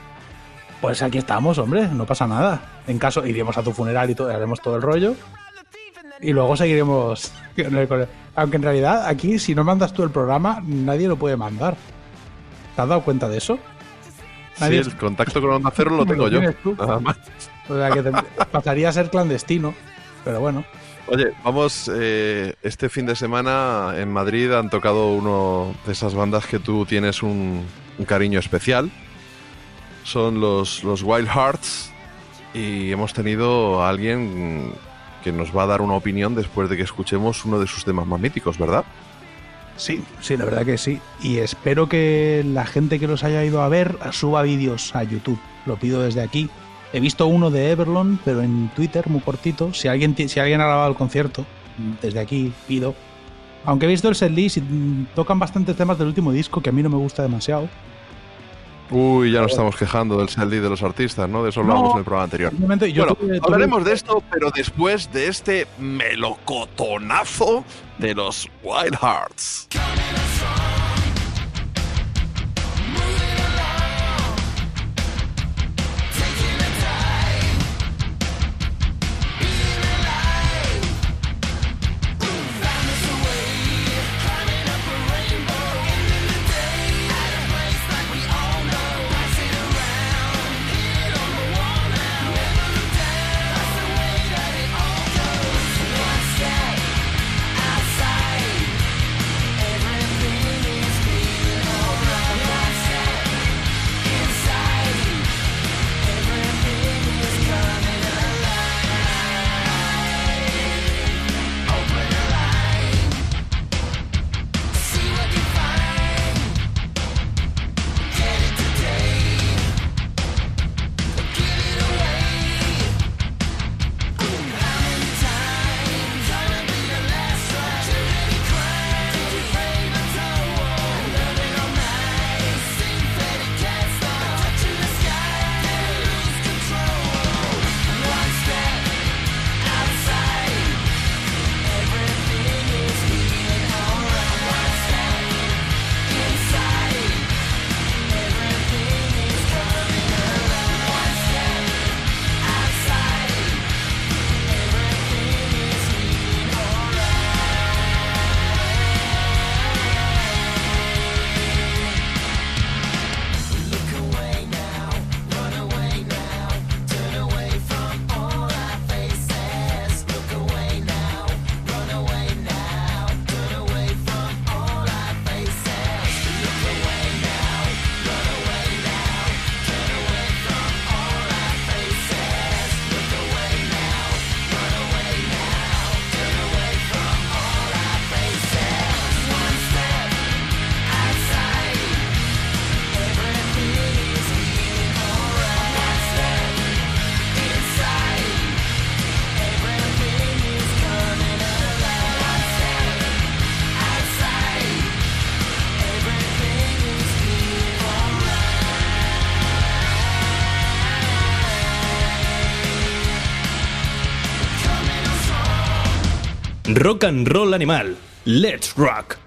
Pues aquí estamos, hombre, no pasa nada. En caso, iremos a tu funeral y todo, haremos todo el rollo. Y luego seguiremos. Aunque en realidad, aquí, si no mandas tú el programa, nadie lo puede mandar. ¿Te has dado cuenta de eso? Sí, el contacto con Onda Cero lo tengo yo. tú. Nada más. O sea, que te- pasaría a ser clandestino. Pero bueno. Oye, vamos, eh, este fin de semana en Madrid han tocado uno de esas bandas que tú tienes un, un cariño especial. Son los, los Wild Hearts y hemos tenido a alguien que nos va a dar una opinión después de que escuchemos uno de sus temas más míticos, ¿verdad? Sí, sí, la verdad que sí. Y espero que la gente que los haya ido a ver suba vídeos a YouTube. Lo pido desde aquí. He visto uno de Everlon, pero en Twitter, muy cortito. Si alguien, si alguien ha grabado el concierto, desde aquí pido. Aunque he visto el setlist tocan bastantes temas del último disco que a mí no me gusta demasiado. Uy, ya nos estamos quejando del seldi de los artistas, ¿no? De eso No. hablamos en el programa anterior. Yo bueno, tuve- tuve- hablaremos de esto, pero después de este melocotonazo de los Wild Hearts. Rock and Roll Animal. Let's Rock.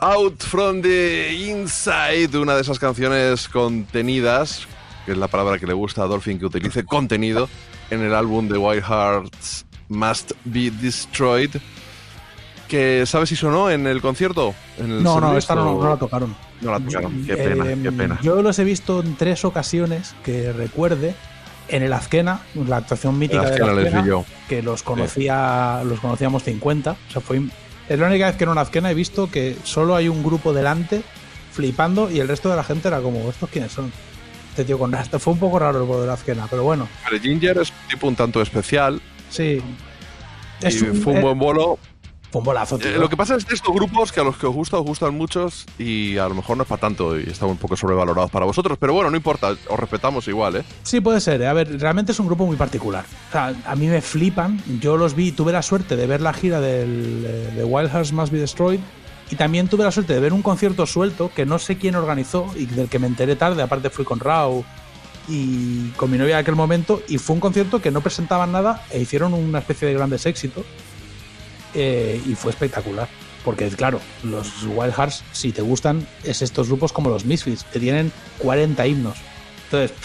Out from the Inside, una de esas canciones contenidas, que es la palabra que le gusta a Dolphin que utilice, contenido, en el álbum de Wild Hearts Must Be Destroyed. Que, ¿sabes si sonó en el concierto? ¿En el No, no, esta no, no la tocaron. No la tocaron. Qué pena, Eh, qué pena. Yo los he visto en tres ocasiones que recuerde en el Azquena, la actuación mítica de Azquena yo. que los conocía, los conocíamos 50. O sea, fue, es la única vez que en una Azquena he visto que solo hay un grupo delante flipando y el resto de la gente era como, ¿estos quiénes son? Este tío con rasta. Fue un poco raro el juego de la Azquena, pero bueno, Pero Ginger es un tipo un tanto especial sí. y fue un eh, buen bolo. Fue un bolazo, tío. Eh, lo que pasa es de estos grupos que a los que os gusta, os gustan muchos y a lo mejor no es para tanto y están un poco sobrevalorados para vosotros, pero bueno, no importa, os respetamos igual, ¿eh? Sí, puede ser. ¿eh? A ver, realmente es un grupo muy particular. O sea, a mí me flipan. Yo los vi, tuve la suerte de ver la gira del, eh, de Wild Hearts Must Be Destroyed. Y también tuve la suerte de ver un concierto suelto que no sé quién organizó y del que me enteré tarde. Aparte fui con Rao y con mi novia en aquel momento. Y fue un concierto que no presentaban nada e hicieron una especie de grandes éxitos. Eh, y fue espectacular. Porque, claro, los Wild Hearts, si te gustan, es estos grupos como los Misfits, que tienen 40 himnos. Entonces,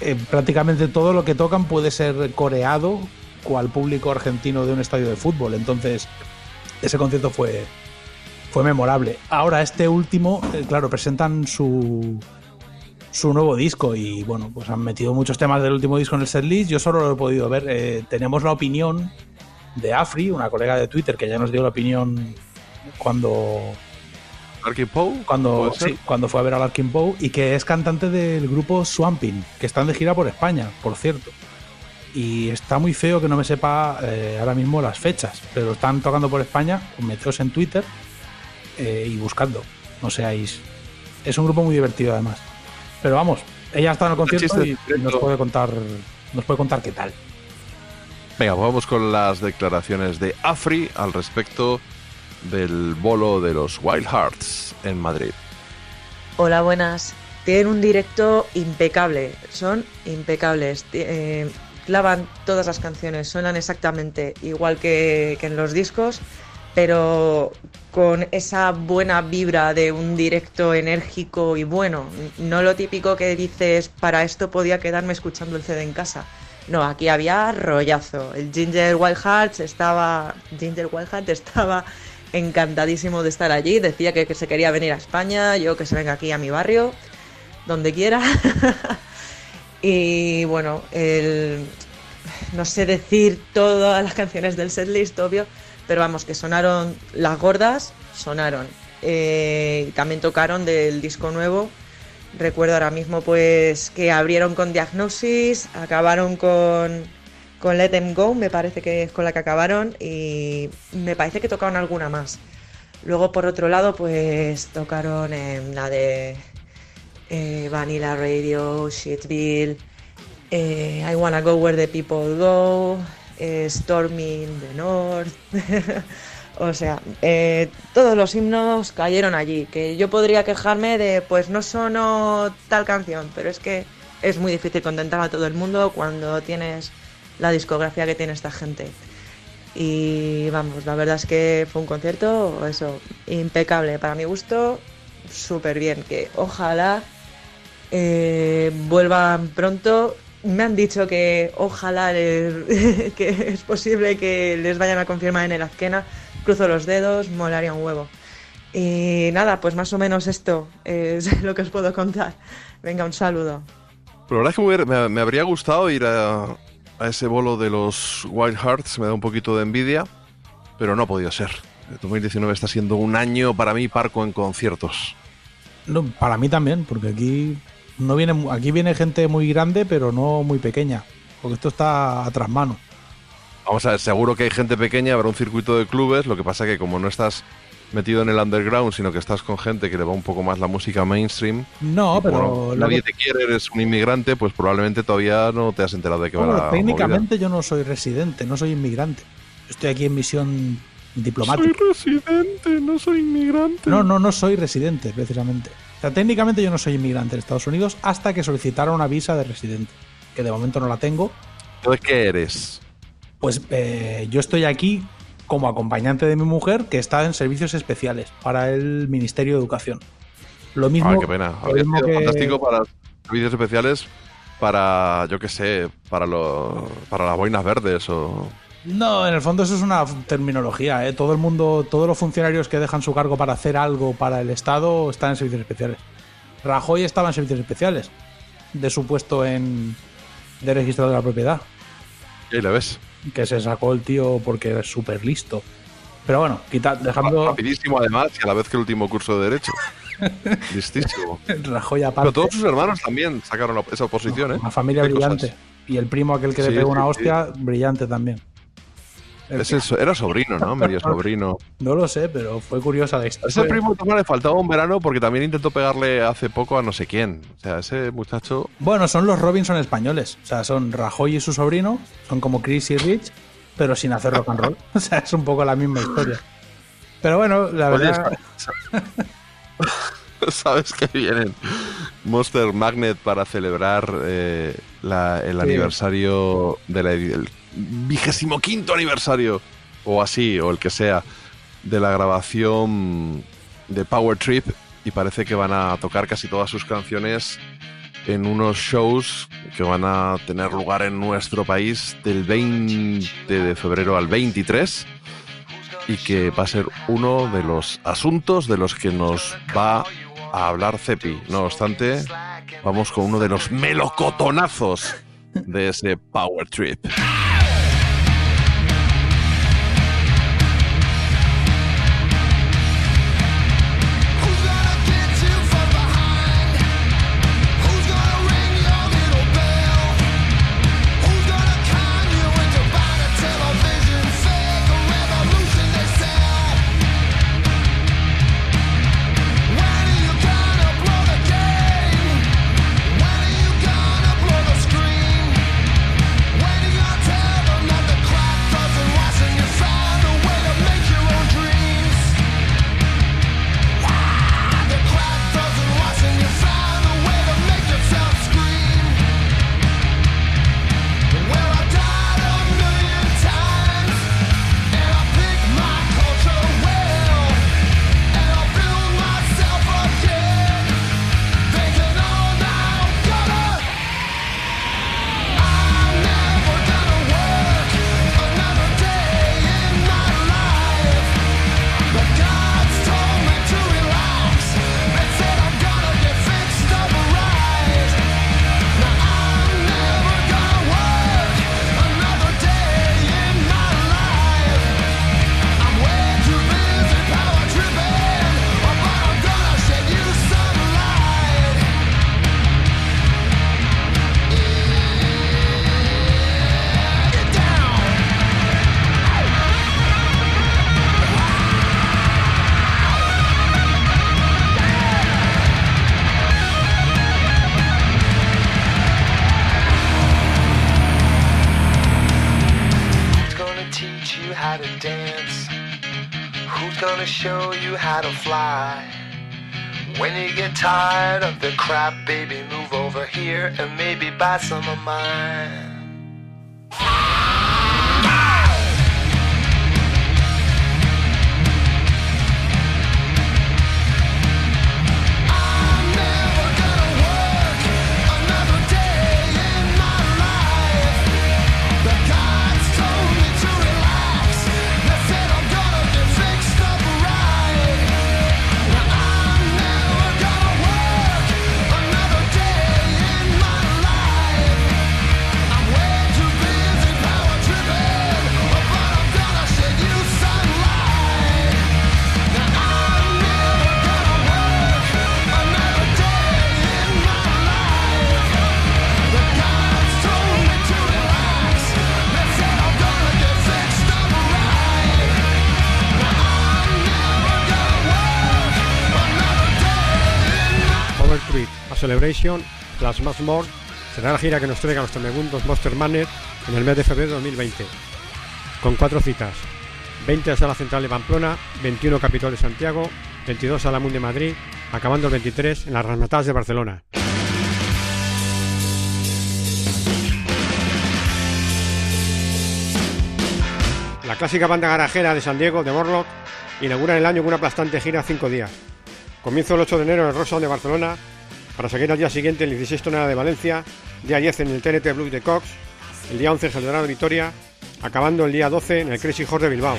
eh, prácticamente todo lo que tocan puede ser coreado cual público argentino de un estadio de fútbol. Entonces, ese concierto fue, fue memorable. Ahora, este último, eh, claro, presentan su, su nuevo disco y bueno, pues han metido muchos temas del último disco en el setlist. Yo solo lo he podido ver. Tenemos la opinión de Afri, una colega de Twitter que ya nos dio la opinión cuando Arky Poe. cuando, sí, cuando fue a ver a Larkin Poe y que es cantante del grupo Swamping, que están de gira por España, por cierto. Y está muy feo que no me sepa eh, ahora mismo las fechas, pero están tocando por España, meteos en Twitter eh, y buscando, no seáis. Es un grupo muy divertido además. Pero vamos, ella está en el concierto y directo. nos puede contar, nos puede contar qué tal. Venga, pues vamos con las declaraciones de Afri al respecto del bolo de los Wild Hearts en Madrid. Hola, buenas. Tienen un directo impecable, son impecables. Eh, clavan todas las canciones, suenan exactamente igual que, que en los discos, pero con esa buena vibra de un directo enérgico y bueno. No lo típico que dices, para esto podía quedarme escuchando el CD en casa. No, aquí había rollazo. El Ginger Wild Hearts estaba. Ginger Wild Heart estaba encantadísimo de estar allí. Decía que, se quería venir a España, yo que se venga aquí a mi barrio, donde quiera. y bueno, el, no sé decir todas las canciones del setlist, obvio, pero vamos, que sonaron las gordas, sonaron. Eh, también tocaron del disco nuevo. Recuerdo ahora mismo pues que abrieron con Diagnosis, acabaron con, con Let Them Go, me parece que es con la que acabaron, y me parece que tocaron alguna más. Luego por otro lado pues tocaron en la de eh, Vanilla Radio, Shitville, eh, I Wanna Go Where the People Go, eh, Storming the North. o sea, eh, todos los himnos cayeron allí. Que yo podría quejarme de, pues no sonó tal canción, pero es que es muy difícil contentar a todo el mundo cuando tienes la discografía que tiene esta gente. Y vamos, la verdad es que fue un concierto, eso, impecable. Para mi gusto, súper bien. Que ojalá eh, vuelvan pronto. Me han dicho que ojalá que es posible que les vayan a confirmar en el Azquena. Cruzo los dedos, molaría un huevo. Y nada, pues más o menos esto es lo que os puedo contar. Venga, un saludo. Pero la verdad es que me, hubiera- me- me habría gustado ir a, a ese bolo de los Wild Hearts, me da un poquito de envidia, pero no ha podido ser. El 2019 está siendo un año para mí parco en conciertos. No, para mí también, porque aquí no viene mu- aquí viene gente muy grande, pero no muy pequeña, porque esto está a tras mano. Vamos a ver, seguro que hay gente pequeña, habrá un circuito de clubes, lo que pasa que como no estás metido en el underground, sino que estás con gente que le va un poco más la música mainstream, No, pero nadie que- te quiere, eres un inmigrante, pues probablemente todavía no te has enterado de que va Bueno, movida. técnicamente yo no soy residente, no soy inmigrante. Estoy aquí en misión diplomática. residente, no soy inmigrante. No, no, no soy residente, precisamente. O sea, técnicamente yo no soy inmigrante en Estados Unidos hasta que solicitara una visa de residente, que de momento no la tengo. Entonces, ¿qué eres? Pues eh, yo estoy aquí como acompañante de mi mujer, que está en servicios especiales para el Ministerio de Educación. Lo mismo, Ah, qué pena. lo mismo que- fantástico para servicios especiales para, yo qué sé, para, lo, para las boinas verdes o... No, en el fondo eso es una terminología. ¿eh? Todo el mundo, todos los funcionarios que dejan su cargo para hacer algo para el Estado están en servicios especiales. Rajoy estaba en servicios especiales de su puesto en de registro de la propiedad, Y ahí le ves. Que se sacó el tío porque es súper listo. Pero bueno, quita, dejando Rapidísimo además y a la vez que el último curso de Derecho. Listísimo. Rajoy aparte, Pero todos sus hermanos también sacaron esa oposición, ¿eh? una familia brillante. cosas. Y el primo aquel que Sí, le pegó una sí, hostia, brillante también. Es el so- era sobrino, ¿no? Medio sobrino. No lo sé, pero fue curiosa la historia. ese primo le faltaba un verano porque también intentó pegarle hace poco a no sé quién. O sea, ese muchacho... Bueno, son los Robinson españoles. O sea, son Rajoy y su sobrino. Son como Chris y Rich, pero sin hacer rock and roll. O sea, es un poco la misma historia. Pero bueno, la Oye, verdad. ¿Sabes que vienen Monster Magnet para celebrar eh, la- el Sí. aniversario del vigésimo quinto aniversario o así, o el que sea, de la grabación de Power Trip y parece que van a tocar casi todas sus canciones en unos shows que van a tener lugar en nuestro país del 20 de febrero al 23 y que va a ser uno de los asuntos de los que nos va a hablar Cepi. No obstante, vamos con uno de los melocotonazos de ese Power Trip. Buy some of mine. Plus Más More, será la gira que nos traiga los tremendos Monster Manner en el mes de febrero de 2020, con cuatro citas, 20 a Sala Central de Pamplona, 21 Capitol de Santiago, 22 a la Mun de Madrid, acabando el 23 en las Rasmatadas de Barcelona. La clásica banda garajera de San Diego, de Morlock, inaugura el año con una aplastante gira a cinco días. Comienzo el 8 de enero en el Rocksound de Barcelona, para seguir al día siguiente el 16 tonelada de Valencia, día 10 en el TNT Blues de Cox, el día 11 en de Vitoria, acabando el día 12 en el Crazy Horse de Bilbao.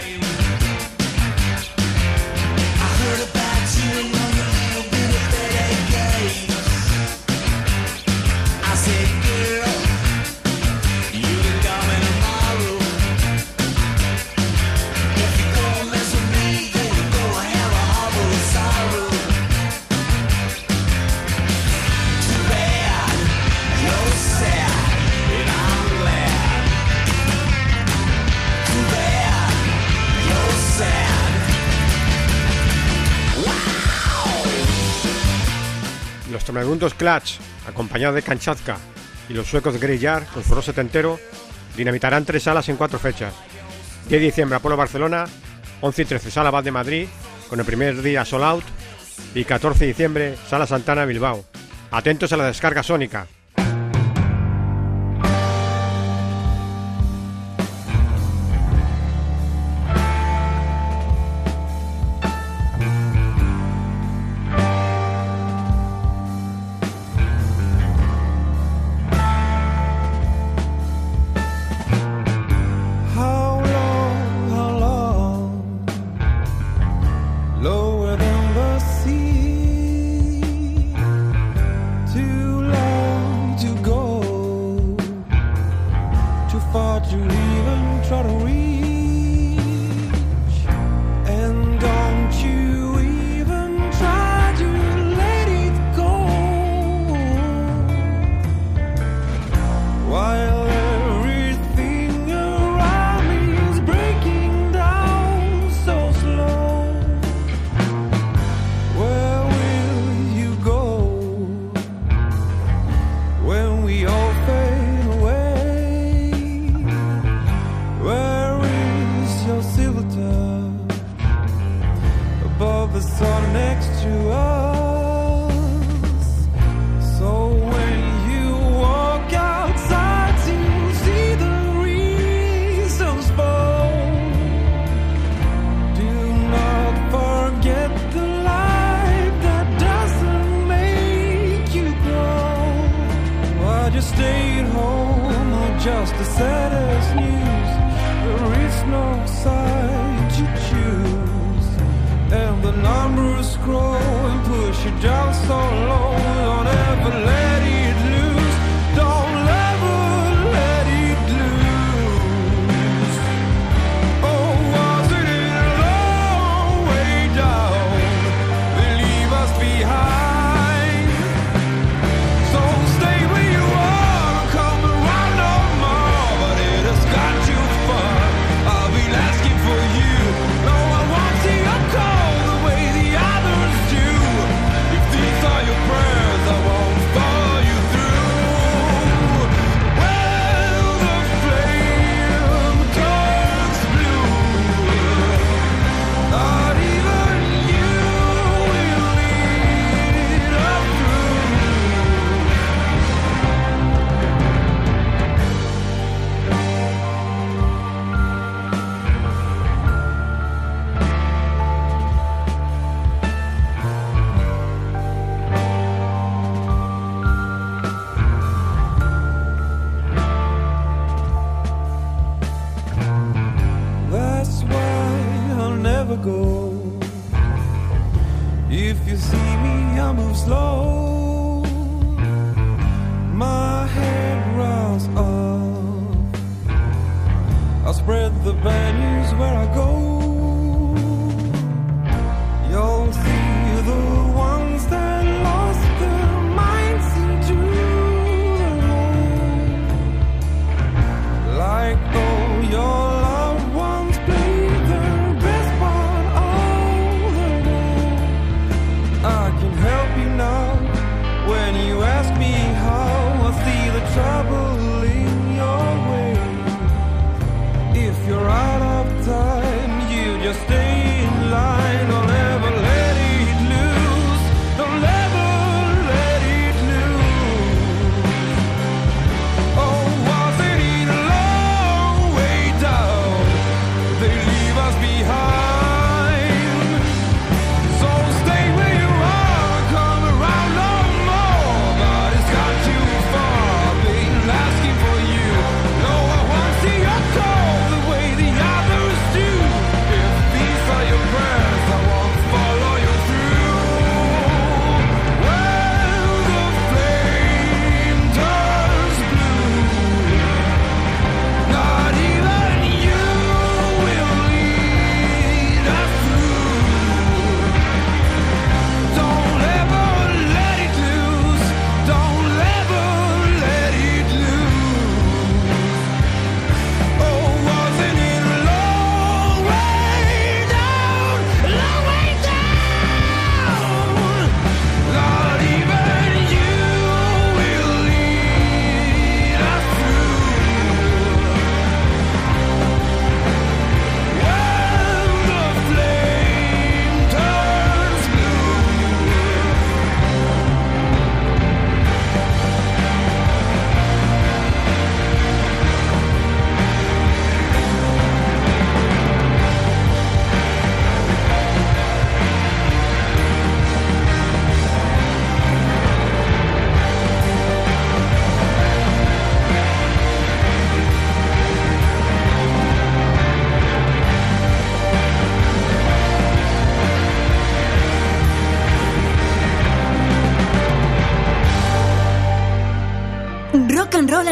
Los tremendos Clutch, acompañados de Kanchatka y los suecos Yard, con su rock setentero, dinamitarán tres salas en cuatro fechas. 10 de diciembre Apolo Barcelona, 11 y 13 Sala Bad de Madrid, con el primer día Sol Out, y 14 de diciembre Sala Santana Bilbao. Atentos a la descarga sónica.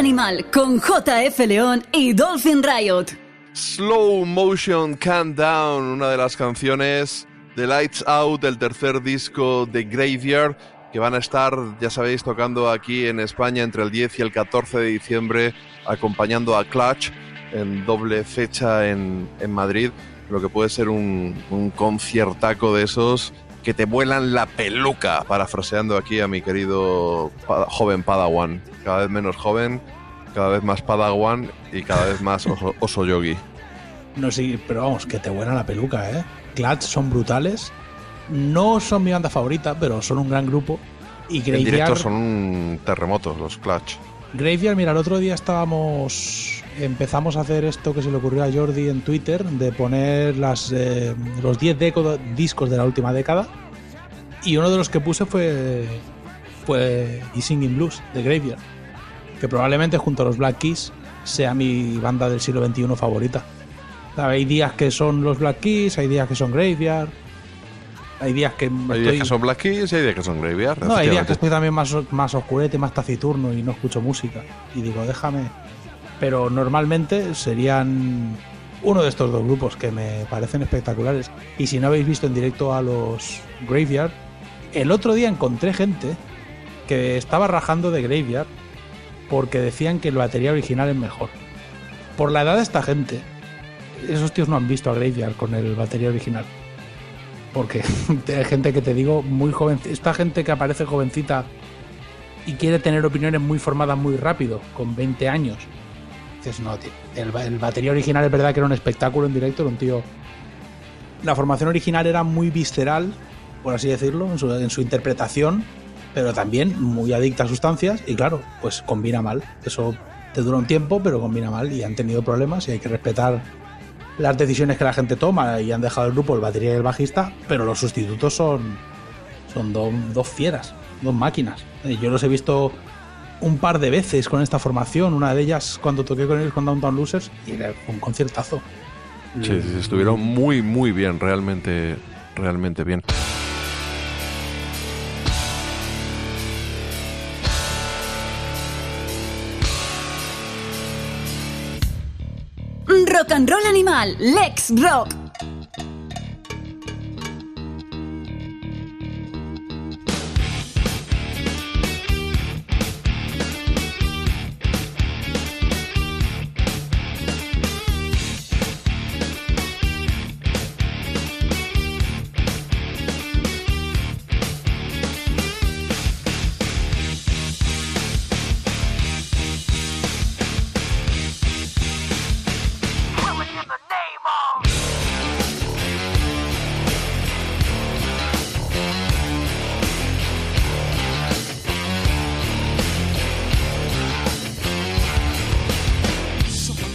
Animal con JF León y Dolphin Riot. Slow Motion Countdown, una de las canciones de Lights Out, del tercer disco de Graveyard, que van a estar, ya sabéis, tocando aquí en España entre el 10 y el 14 de diciembre, acompañando a Clutch en doble fecha en, en Madrid, lo que puede ser un, un conciertaco de esos que te vuelan la peluca, parafraseando aquí a mi querido joven Padawan. Cada vez menos joven, cada vez más Padawan y cada vez más oso, yogi. No, sí, pero vamos, que te vuelan la peluca, ¿eh? Clutch son brutales. No son mi banda favorita, pero son un gran grupo. Y Graveyard... En directo son terremotos los Clutch. Graveyard, mira, el otro día estábamos empezamos a hacer esto que se le ocurrió a Jordi en Twitter, de poner las, eh, los 10 discos de la última década. Y uno de los que puse fue, fue Y Singing Blues, de Graveyard, que probablemente junto a los Black Keys sea mi banda del siglo XXI favorita. Hay días que son los Black Keys, hay días que son Graveyard, hay días que. Hay estoy... días que son Black Keys y hay días que son Graveyard. No, hay días que estoy también más, más oscurete, más taciturno y no escucho música. Y digo, déjame. Pero normalmente serían uno de estos dos grupos que me parecen espectaculares. Y si no habéis visto en directo a los Graveyard, el otro día encontré gente que estaba rajando de Graveyard porque decían que el batería original es mejor. Por la edad de esta gente, esos tíos no han visto a Graveyard con el batería original. Porque hay gente que te digo muy joven, esta gente que aparece jovencita y quiere tener opiniones muy formadas muy rápido, con 20 años. Dices, no, tío, el, el batería original es verdad que era un espectáculo en directo, era un tío... La formación original era muy visceral, por así decirlo, en su, en su interpretación, pero también muy adicta a sustancias y claro, pues combina mal. Eso te dura un tiempo, pero combina mal y han tenido problemas y hay que respetar las decisiones que la gente toma y han dejado el grupo el batería y el bajista, pero los sustitutos son, son do- dos fieras, dos máquinas. Eh, Yo los he visto un par de veces con esta formación, una de ellas cuando toqué con ellos con Downtown Losers y era un conciertazo. Sí, sí, estuvieron muy, muy bien, realmente, realmente bien. Rock and Roll Animal, Lex Rock.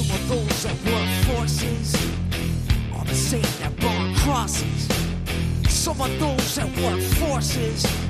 Some of those are war forces on the same that burn crosses. Some of those that work forces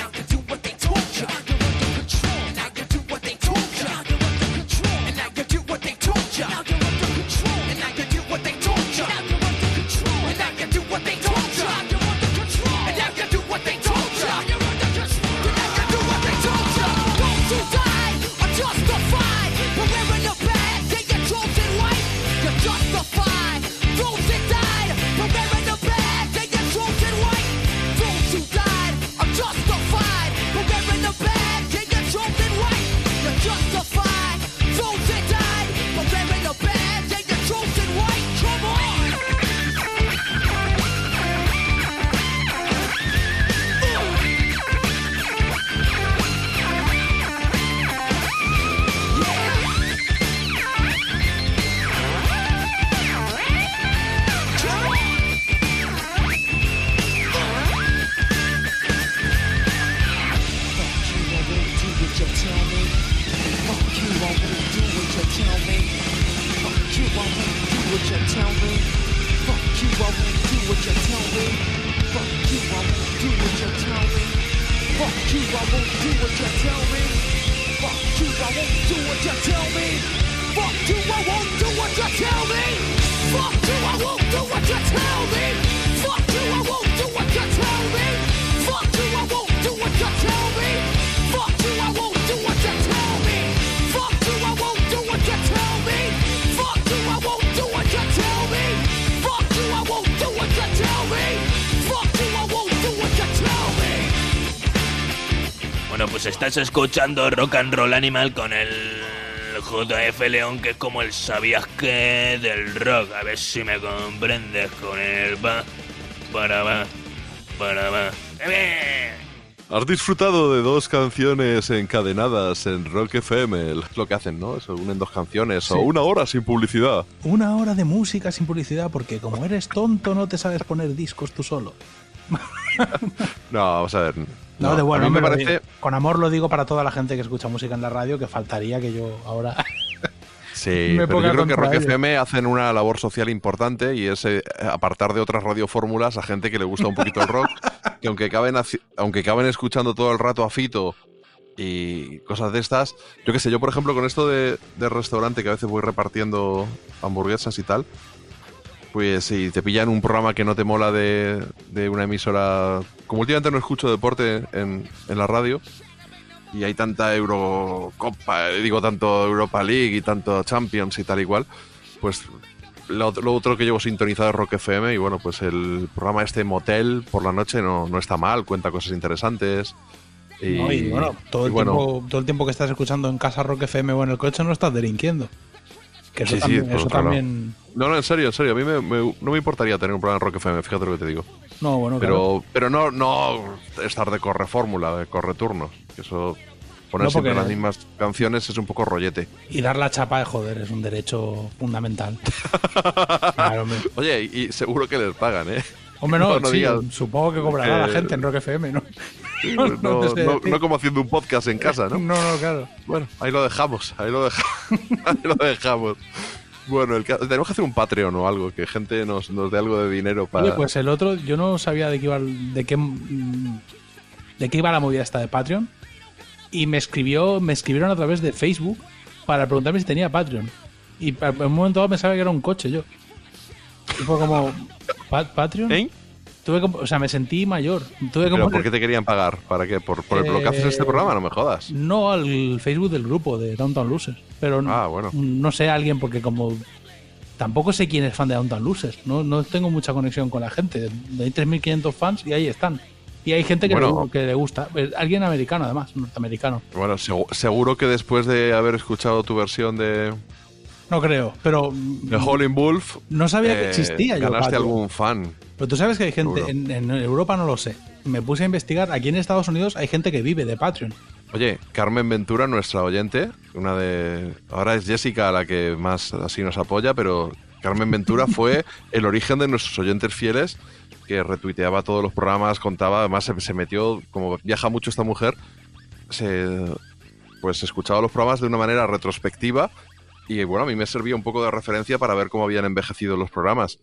Estás escuchando Rock and Roll Animal con el JF León, que es como el sabías que del rock. A ver si me comprendes con el va, para va, para va. ¡Eh! Has disfrutado de dos canciones encadenadas en Rock FM. Es lo que hacen, ¿no? Se unen dos canciones Sí. o una hora sin publicidad. Una hora de música sin publicidad porque como eres tonto no te sabes poner discos tú solo. No, vamos a ver. No, de bueno, a mí me parece. digo. Con amor lo digo para toda la gente que escucha música en la radio, que faltaría que yo ahora... Sí, me pero yo creo que Rock ellos. FM hacen una labor social importante y es eh, apartar de otras radiofórmulas a gente que le gusta un poquito el rock, que aunque acaben, haci- aunque acaben escuchando todo el rato a Fito y cosas de estas, yo qué sé, yo por ejemplo con esto de, de restaurante que a veces voy repartiendo hamburguesas y tal, pues si te pillan un programa que no te mola de, de una emisora, como últimamente no escucho deporte en, en la radio, y hay tanta Eurocopa, eh, digo, tanto Europa League y tanto Champions y tal y cual, pues lo, lo otro que llevo sintonizado es Rock FM y bueno, pues el programa este Motel por la noche no, no está mal, cuenta cosas interesantes. Y, No, y bueno, todo el, bueno, tiempo, todo el tiempo que estás escuchando en casa Rock FM o en el coche no estás delinquiendo. Que eso sí, también... eso también No, no, en serio, en serio, a mí me- me- no me importaría tener un programa en Rock FM, fíjate lo que te digo. no, bueno, Pero, claro. pero no, no estar de corre fórmula, de corre turnos. Que eso, poner No, siempre las mismas canciones es un poco rollete. Y dar la chapa de joder es un derecho fundamental. Claro. Oye, y, y seguro que les pagan, ¿eh? Hombre, no, sí, digas, supongo que cobrará la eh, gente en Rock FM, ¿no? No, no no- no como haciendo un podcast en casa, ¿no? No, no, claro. Bueno, ahí lo dejamos, ahí lo dejamos. ahí lo dejamos. Bueno, el tenemos que hacer un Patreon o algo, que gente nos, nos dé algo de dinero para... Oye, pues el otro, yo no sabía de qué iba, de qué, de qué iba la movida esta de Patreon. Y me escribió, me escribieron a través de Facebook para preguntarme si tenía Patreon. Y en un momento dado pensaba que era un coche yo. Y fue como, ¿Pa- ¿Patreon? ¿Eh? Tuve que- o sea, me sentí mayor. Tuve que ¿Pero poner- por qué te querían pagar? ¿Para qué? ¿Por, por lo que haces en este Eh, programa? No me jodas. No al Facebook del grupo de Downtown Losers. Pero Ah, bueno. no sé a alguien porque como tampoco sé quién es fan de Downtown Losers. No, no tengo mucha conexión con la gente. Hay 3.500 fans y ahí están. Y hay gente que, Bueno. le, que le gusta. Eh, Alguien americano además, norteamericano. Bueno, segu- seguro que después de haber escuchado tu versión de, No creo, pero de Howling Wolf... no sabía que eh, existía yo. Ganaste algún fan. Pero tú sabes que hay gente, en, en Europa no lo sé. Me puse a investigar, aquí en Estados Unidos hay gente que vive de Patreon. Oye, Carmen Ventura, nuestra oyente, una de... Ahora es Jessica la que más así nos apoya, pero Carmen Ventura fue el origen de nuestros oyentes fieles, que retuiteaba todos los programas, contaba, además se, se metió, como viaja mucho esta mujer, se, pues escuchaba los programas de una manera retrospectiva y bueno, a mí me servía un poco de referencia para ver cómo habían envejecido los programas.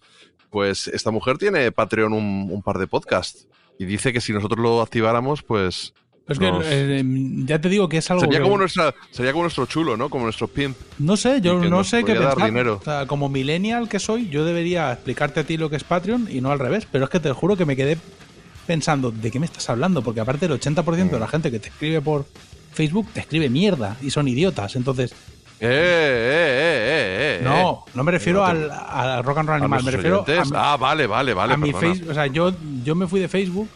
Pues esta mujer tiene Patreon un, un par de podcasts y dice que si nosotros lo activáramos, pues... Es que nos- eh, ya te digo que es algo Sería que- como nuestra, sería como nuestro chulo, ¿no? Como nuestro pimp. No sé, yo no sé qué pensar. dinero. O sea, como millennial que soy, yo debería explicarte a ti lo que es Patreon y no al revés. Pero es que te juro que me quedé pensando, ¿de qué me estás hablando? Porque aparte el 80% de la gente que te escribe por Facebook te escribe mierda y son idiotas. Entonces, Eh, eh, eh, eh, eh. no, no me refiero No al, te- al rock and roll ¿A animal, me refiero oyentes? a, mi- Ah, vale, vale, vale. a mi perdona. Facebook. O sea, yo, yo me fui de Facebook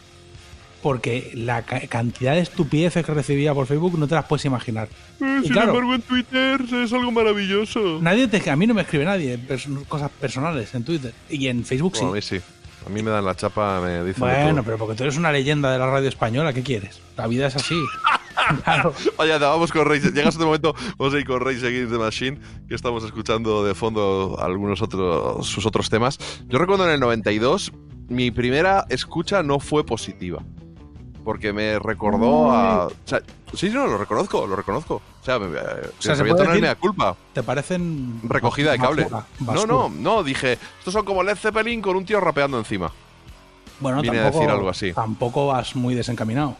porque la ca- cantidad de estupideces que recibía por Facebook no te las puedes imaginar. Eh, Y sin claro, embargo, en Twitter es algo maravilloso. nadie te, a mí no me escribe nadie pers- cosas personales en Twitter y en Facebook sí. Bueno, a mí sí. A mí me dan la chapa, me dicen Bueno, pero porque tú eres una leyenda de la radio española, ¿qué quieres? La vida es así. claro. Oye, anda, vamos con Rage. Llega este momento, vamos a ir con Rage Against the Machine, que estamos escuchando de fondo algunos otros, sus otros temas. Yo recuerdo en el 92, mi primera escucha no fue positiva. Porque me recordó a. O sea, sí, no, lo reconozco, lo reconozco. O sea, me, eh, sea, se se me no es decir- mea culpa. ¿Te parecen. Recogida de cable. basura, No, basura? no, no, dije, estos son como Led Zeppelin con un tío rapeando encima. Bueno, viene a tampoco, decir algo así. Tampoco vas muy desencaminado.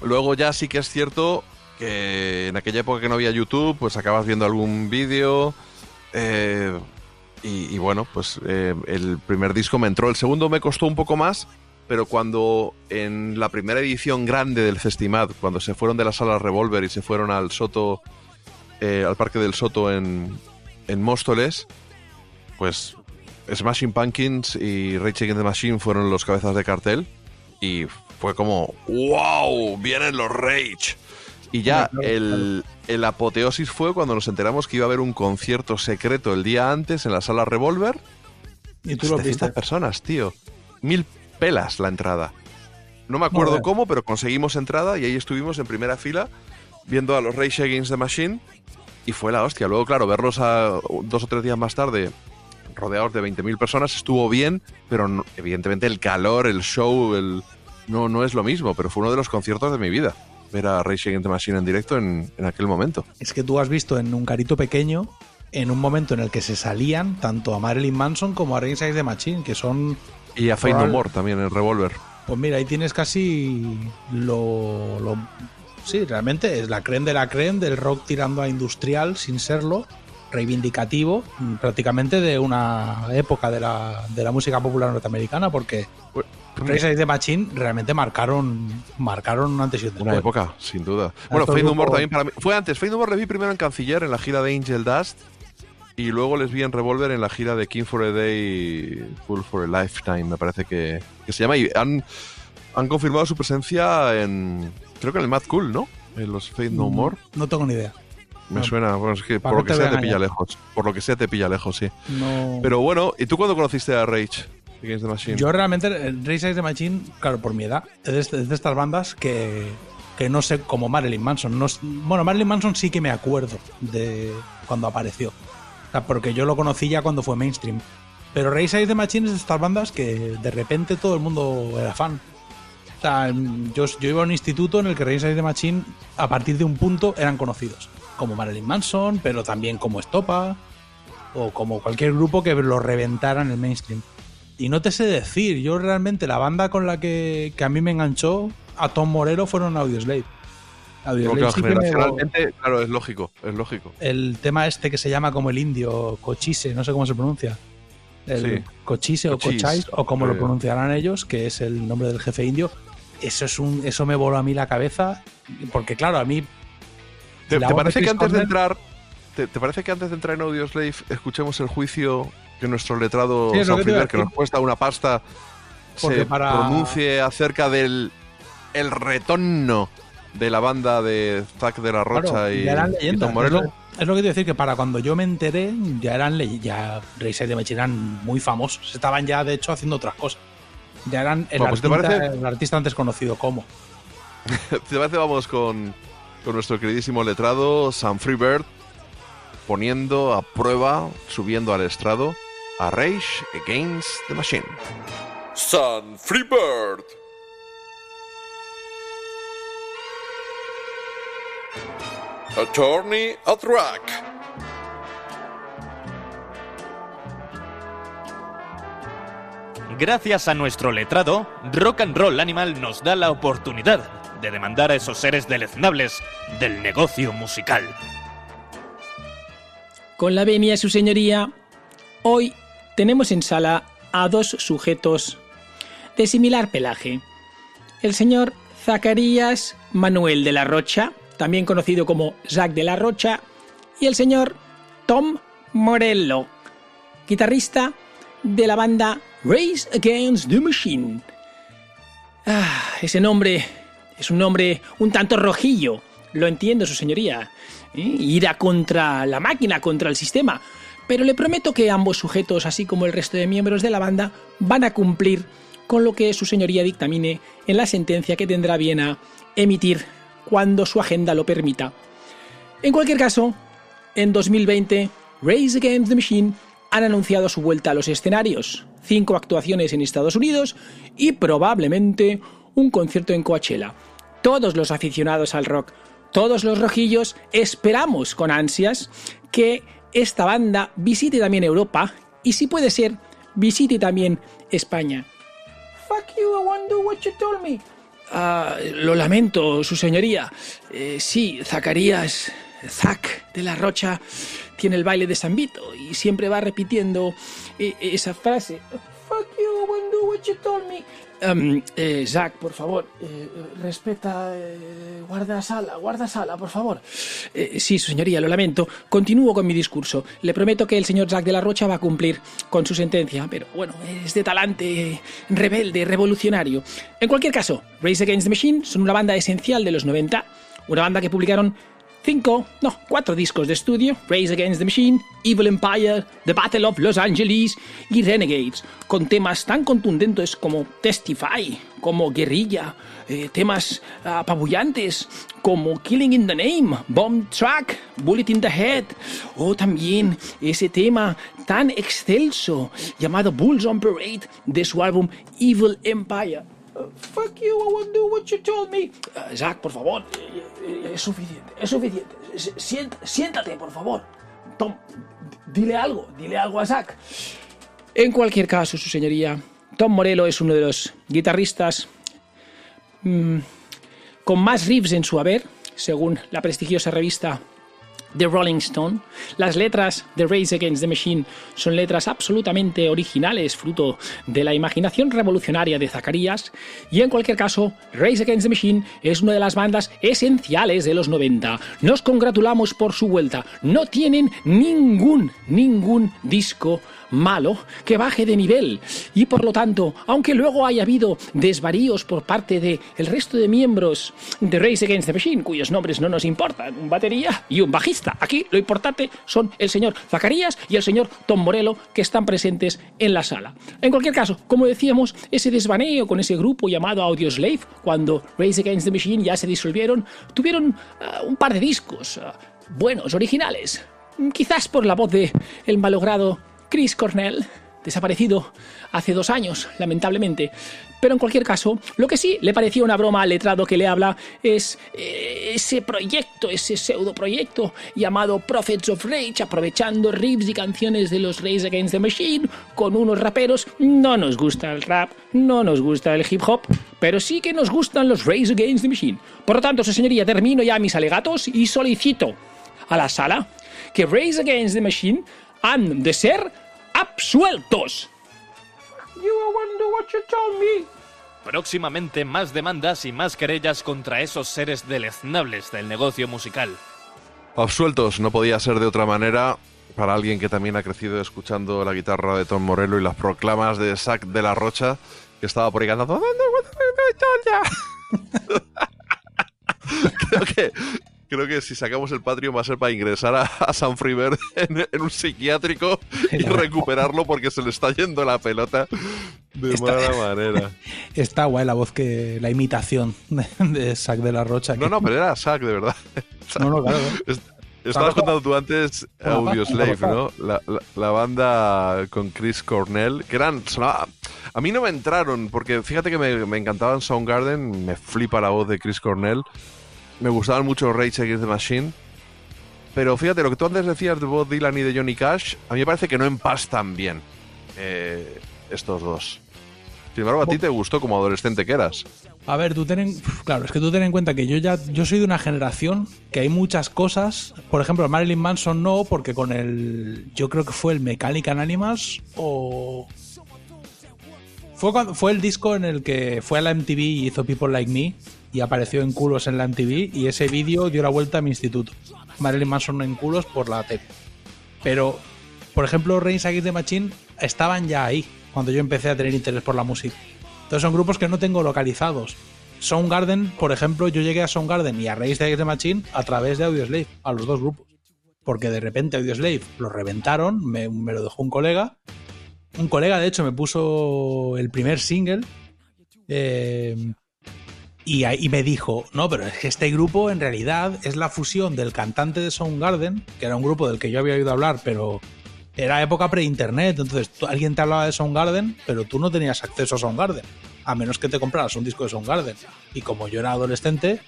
Luego ya sí que es cierto que en aquella época que no había YouTube, pues acabas viendo algún vídeo. eh, y, y bueno, pues eh, el primer disco me entró. El segundo me costó un poco más, pero cuando en la primera edición grande del Festimad, cuando se fueron de la sala Revolver y se fueron al Soto, eh, al Parque del Soto en, en Móstoles, pues Smashing Pumpkins y Rage Against the Machine fueron los cabezas de cartel y fue como ¡Wow! Vienen los Rage. Y ya el, el apoteosis fue cuando nos enteramos que iba a haber un concierto secreto el día antes en la sala Revolver. Y tú lo 700 viste. personas, tío. Mil pelas la entrada. No me acuerdo cómo, pero conseguimos entrada y ahí estuvimos en primera fila viendo a los Rage Against the Machine y fue la hostia. Luego, claro, verlos a dos o tres días más tarde rodeados de 20.000 personas estuvo bien, pero no- evidentemente el calor, el show, el no, no es lo mismo, pero fue uno de los conciertos de mi vida. Ver a Rage Against the Machine en directo en, en aquel momento. Es que tú has visto en un carito pequeño, en un momento en el que se salían tanto a Marilyn Manson como a Rage Against the Machine, que son. Y a Fate No More también en Revolver. Pues mira, ahí tienes casi lo, lo- Sí, realmente es la creen de la creen del rock tirando a industrial sin serlo, reivindicativo mm, prácticamente de una época de la, de la música popular norteamericana, porque Rage Against the Machine realmente marcaron, marcaron un antes y un después. Una época, sin duda. Bueno, Fade No More también para mí. Fue antes. Fade No More le vi primero en Canciller, en la gira de Angel Dust. Y luego les vi en Revolver en la gira de King for a Day, Full for a Lifetime, me parece que, que se llama. Y han, han confirmado su presencia en. Creo que en el Mad Cool, ¿no? En los Fade No More. No tengo ni idea. Me No. suena, bueno, es que ¿Para por lo que sea te pilla lejos. Por lo que sea te pilla lejos, sí. No. Pero bueno, ¿y tú cuándo conociste a Rage Against the Machine? Yo realmente, eh, Rage Against the Machine, claro, por mi edad, es de, es de estas bandas que, que no sé, como Marilyn Manson. No, bueno, Marilyn Manson sí que me acuerdo de cuando apareció. Sea, porque yo lo conocí ya cuando fue mainstream. Pero Rage Against the Machine es de estas bandas que de repente todo el mundo era fan. O sea, yo, iba a un instituto en el que Rage Against the Machine, a partir de un punto, eran conocidos. Como Marilyn Manson, pero también como Estopa, o como cualquier grupo que lo reventara en el mainstream. Y no te sé decir, yo realmente la banda con la que, que a mí me enganchó a Tom Morello fueron Audioslave. Porque sí que me- generacionalmente, claro, es lógico, es lógico. el tema este que se llama como el indio, cochise, no sé cómo se pronuncia. El Sí. cochise o Cochise, cochise, o como lo eh. pronunciarán ellos, que es el nombre del jefe indio. Eso es un, eso me voló a mí la cabeza, porque claro, a mí ¿Te, parece que antes de entrar te, te parece que antes de entrar en Audioslave escuchemos el juicio que nuestro letrado Sí, lo que nos cuesta una pasta, Porque se para- pronuncie acerca del el retorno de la banda de Zack de la Rocha Claro, y, ya eran y leyendas. Tom Es Morello? lo, es lo que te a decir, que para cuando yo me enteré, ya eran ya Rage de Machine eran muy famosos. Estaban ya, de hecho, haciendo otras cosas. Ya eran el, Bueno, pues, ¿te artista, parece? el artista antes conocido como. ¿Te parece? Vamos con, con nuestro queridísimo letrado Sam Freebird poniendo a prueba, subiendo al estrado a Rage Against the Machine. Sun Freebird. Attorney at Rack. Gracias a nuestro letrado, Rock and Roll Animal nos da la oportunidad de demandar a esos seres deleznables del negocio musical. Con la venia su señoría, hoy tenemos en sala a dos sujetos de similar pelaje. El señor Zacarías Manuel de la Rocha, también conocido como Jacques de la Rocha, y el señor Tom Morello, guitarrista de la banda Race Against the Machine. Ah, ese nombre es un nombre un tanto rojillo, lo entiendo, su señoría. ¿eh? Ira contra la máquina, contra el sistema. Pero le prometo que ambos sujetos, así como el resto de miembros de la banda, van a cumplir con lo que su señoría dictamine en la sentencia que tendrá bien a emitir cuando su agenda lo permita. En cualquier caso, en 2020, Race Against the Machine han anunciado su vuelta a los escenarios, cinco actuaciones en Estados Unidos y probablemente un concierto en Coachella. Todos los aficionados al rock, todos los rojillos, esperamos con ansias que esta banda visite también Europa y si puede ser, visite también España. Fuck you, I won't do what you told me. Ah, lo lamento, su señoría. Eh, sí, Zacarías, Zac de la Rocha, tiene el baile de San Vito y siempre va repitiendo eh, esa frase. Fuck you, won't do what you told me. Em, eh, Zac, por favor, eh, respeta, eh, guarda sala, guarda sala, por favor. Eh, sí, señoría, lo lamento. Continúo con mi discurso. Le prometo que el señor Zac de la Rocha va a cumplir con su sentencia, pero bueno, es de talante rebelde, revolucionario. En cualquier caso, Race Against the Machine son una banda esencial de los 90, una banda que publicaron cinco, no, cuatro discos de estudio, Race Against the Machine, Evil Empire, The Battle of Los Angeles y Renegades, con temas tan contundentes como Testify, como Guerrilla, eh, temas apabullantes como Killing in the Name, Bomb Track, Bullet in the Head, o también ese tema tan excelso llamado Bulls on Parade de su álbum Evil Empire. Uh, fuck you, I won't do what you told me. Uh, Zack, por favor, es suficiente, es suficiente. Siéntate, por favor. Tom, dile algo, dile algo a Zack. En cualquier caso, su señoría, Tom Morello es uno de los guitarristas mm, con más riffs en su haber, según la prestigiosa revista The Rolling Stone. Las letras de Race Against the Machine son letras absolutamente originales, fruto de la imaginación revolucionaria de Zacarías. Y en cualquier caso, Race Against the Machine es una de las bandas esenciales de los 90. Nos congratulamos por su vuelta. No tienen ningún, ningún disco malo que baje de nivel. Y por lo tanto, aunque luego haya habido desvaríos por parte de el resto de miembros de Race Against the Machine, cuyos nombres no nos importan, un batería y un bajista, aquí lo importante son el señor Zacarías y el señor Tom Morello que están presentes en la sala. En cualquier caso, como decíamos, ese desvaneo con ese grupo llamado Audioslave, cuando Race Against the Machine ya se disolvieron, tuvieron ah, un par de discos ah, buenos, originales, quizás por la voz de el malogrado Chris Cornell, desaparecido hace dos años, lamentablemente. Pero en cualquier caso, lo que sí le parecía una broma al letrado que le habla es eh, ese proyecto, ese pseudo proyecto llamado Prophets of Rage, aprovechando riffs y canciones de los Race Against the Machine con unos raperos. No nos gusta el rap, no nos gusta el hip hop, pero sí que nos gustan los Race Against the Machine. Por lo tanto, su señoría, termino ya mis alegatos y solicito a la sala que Race Against the Machine han de ser absueltos. Próximamente más demandas y más querellas contra esos seres deleznables del negocio musical. Absueltos, no podía ser de otra manera para alguien que también ha crecido escuchando la guitarra de Tom Morello y las proclamas de Zack de la Rocha, que estaba por ahí cantando. creo que creo que si sacamos el Patreon va a ser para ingresar a, a San Freebird en, en un psiquiátrico y recuperarlo porque se le está yendo la pelota de Está- mala manera. Está guay la voz que. la imitación de, Zack de la Rocha. No, no, pero era Zack, de verdad. No, no, claro. Es- Estabas contando tú antes Audioslave, ¿no? La, la- la banda con Chris Cornell, que eran. sonaba- a mí no me entraron, porque fíjate que me, me encantaban Soundgarden, me flipa la voz de Chris Cornell, me gustaban mucho Rage Against the Machine, pero fíjate, lo que tú antes decías de Bob Dylan y de Johnny Cash, a mí me parece que no empastan bien eh, estos dos. Sin embargo, a ti te gustó como adolescente que eras. A ver, tú ten en, claro, es que tú ten en cuenta que yo ya yo soy de una generación que hay muchas cosas, por ejemplo, Marilyn Manson no, porque con el yo creo que fue el Mechanical Animals o fue cuando, fue el disco en el que fue a la MTV y hizo People Like Me y apareció en culos en la MTV y ese vídeo dio la vuelta a mi instituto. Marilyn Manson en culos por la tele. Pero por ejemplo, Reigns Against the Machine estaban ya ahí cuando yo empecé a tener interés por la música. Entonces son grupos que no tengo localizados. Soundgarden, por ejemplo, yo llegué a Soundgarden y a Race Against the Machine a través de Audioslave, a los dos grupos. Porque de repente Audioslave lo reventaron, me, me lo dejó un colega. Un colega, de hecho, me puso el primer single. eh, y, y me dijo, no, pero es que este grupo en realidad es la fusión del cantante de Soundgarden, que era un grupo del que yo había oído hablar, pero era época pre-internet, entonces tú- alguien te hablaba de Soundgarden, pero tú no tenías acceso a Soundgarden, a menos que te compraras un disco de Soundgarden. Y como yo era adolescente,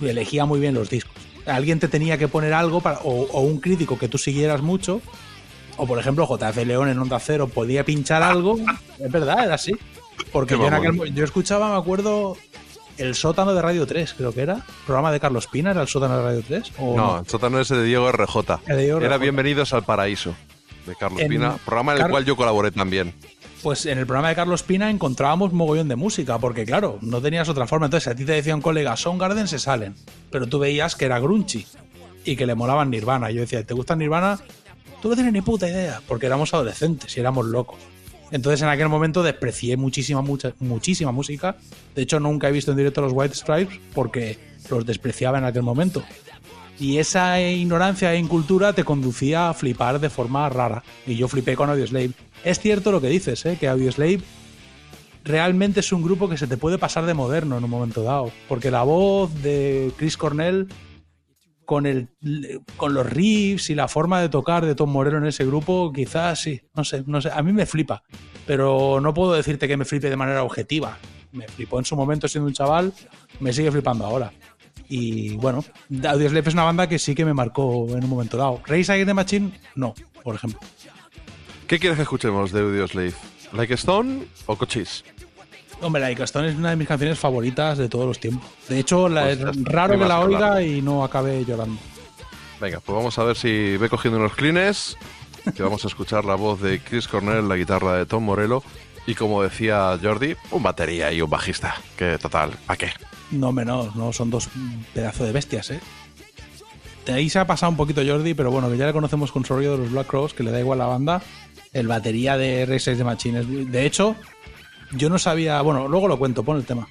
elegía muy bien los discos. Alguien te tenía que poner algo para, o, o un crítico que tú siguieras mucho, o por ejemplo JF León en Onda Cero podía pinchar algo, es verdad, era así. Porque yo, en aquel yo escuchaba, me acuerdo, el sótano de Radio 3, creo que era. Programa de Carlos Pina, ¿era el sótano de Radio 3? ¿O No, el sótano ese de Diego RJ. El de Diego Era RJ. Bienvenidos al Paraíso, de Carlos En- Pina, programa en el Car- cual yo colaboré también. Pues en el programa de Carlos Pina encontrábamos mogollón de música, porque claro, no tenías otra forma. Entonces a ti te decía un colega, Soundgarden se salen, pero tú veías que era grunchy y que le molaban Nirvana. Y yo decía, ¿te gusta Nirvana? Tú no tienes ni puta idea, porque éramos adolescentes y éramos locos. Entonces en aquel momento desprecié muchísima, mucha, muchísima música. De hecho, nunca he visto en directo los White Stripes porque los despreciaba en aquel momento. Y esa ignorancia e incultura te conducía a flipar de forma rara. Y yo flipé con Audioslave. Es cierto lo que dices, ¿eh? que Audioslave realmente es un grupo que se te puede pasar de moderno en un momento dado. Porque la voz de Chris Cornell con, el, con los riffs y la forma de tocar de Tom Morello en ese grupo, quizás sí, no sé, no sé. A mí me flipa. Pero no puedo decirte que me flipe de manera objetiva. Me flipó en su momento siendo un chaval, me sigue flipando ahora. Y bueno, Audioslave es una banda que sí que me marcó en un momento dado. Race Against the Machine, no, por ejemplo. ¿Qué quieres que escuchemos de Audioslave? ¿Like Stone o Cochise? Hombre, la Stone es una de mis canciones favoritas de todos los tiempos. De hecho, la- Pues es raro ¿qué que la oiga y no acabe llorando. Venga, pues vamos a ver si ve cogiendo unos clines, que vamos a escuchar la voz de Chris Cornell, la guitarra de Tom Morello, y como decía Jordi, un batería y un bajista. Que total, ¿a qué? No menos, no son dos pedazos de bestias, ¿eh? De ahí se ha pasado un poquito Jordi, pero bueno, que ya le conocemos con su de los Black Crows, que le da igual la banda. El batería de Race de Machines. De hecho, yo no sabía. Bueno, luego lo cuento, pon el tema.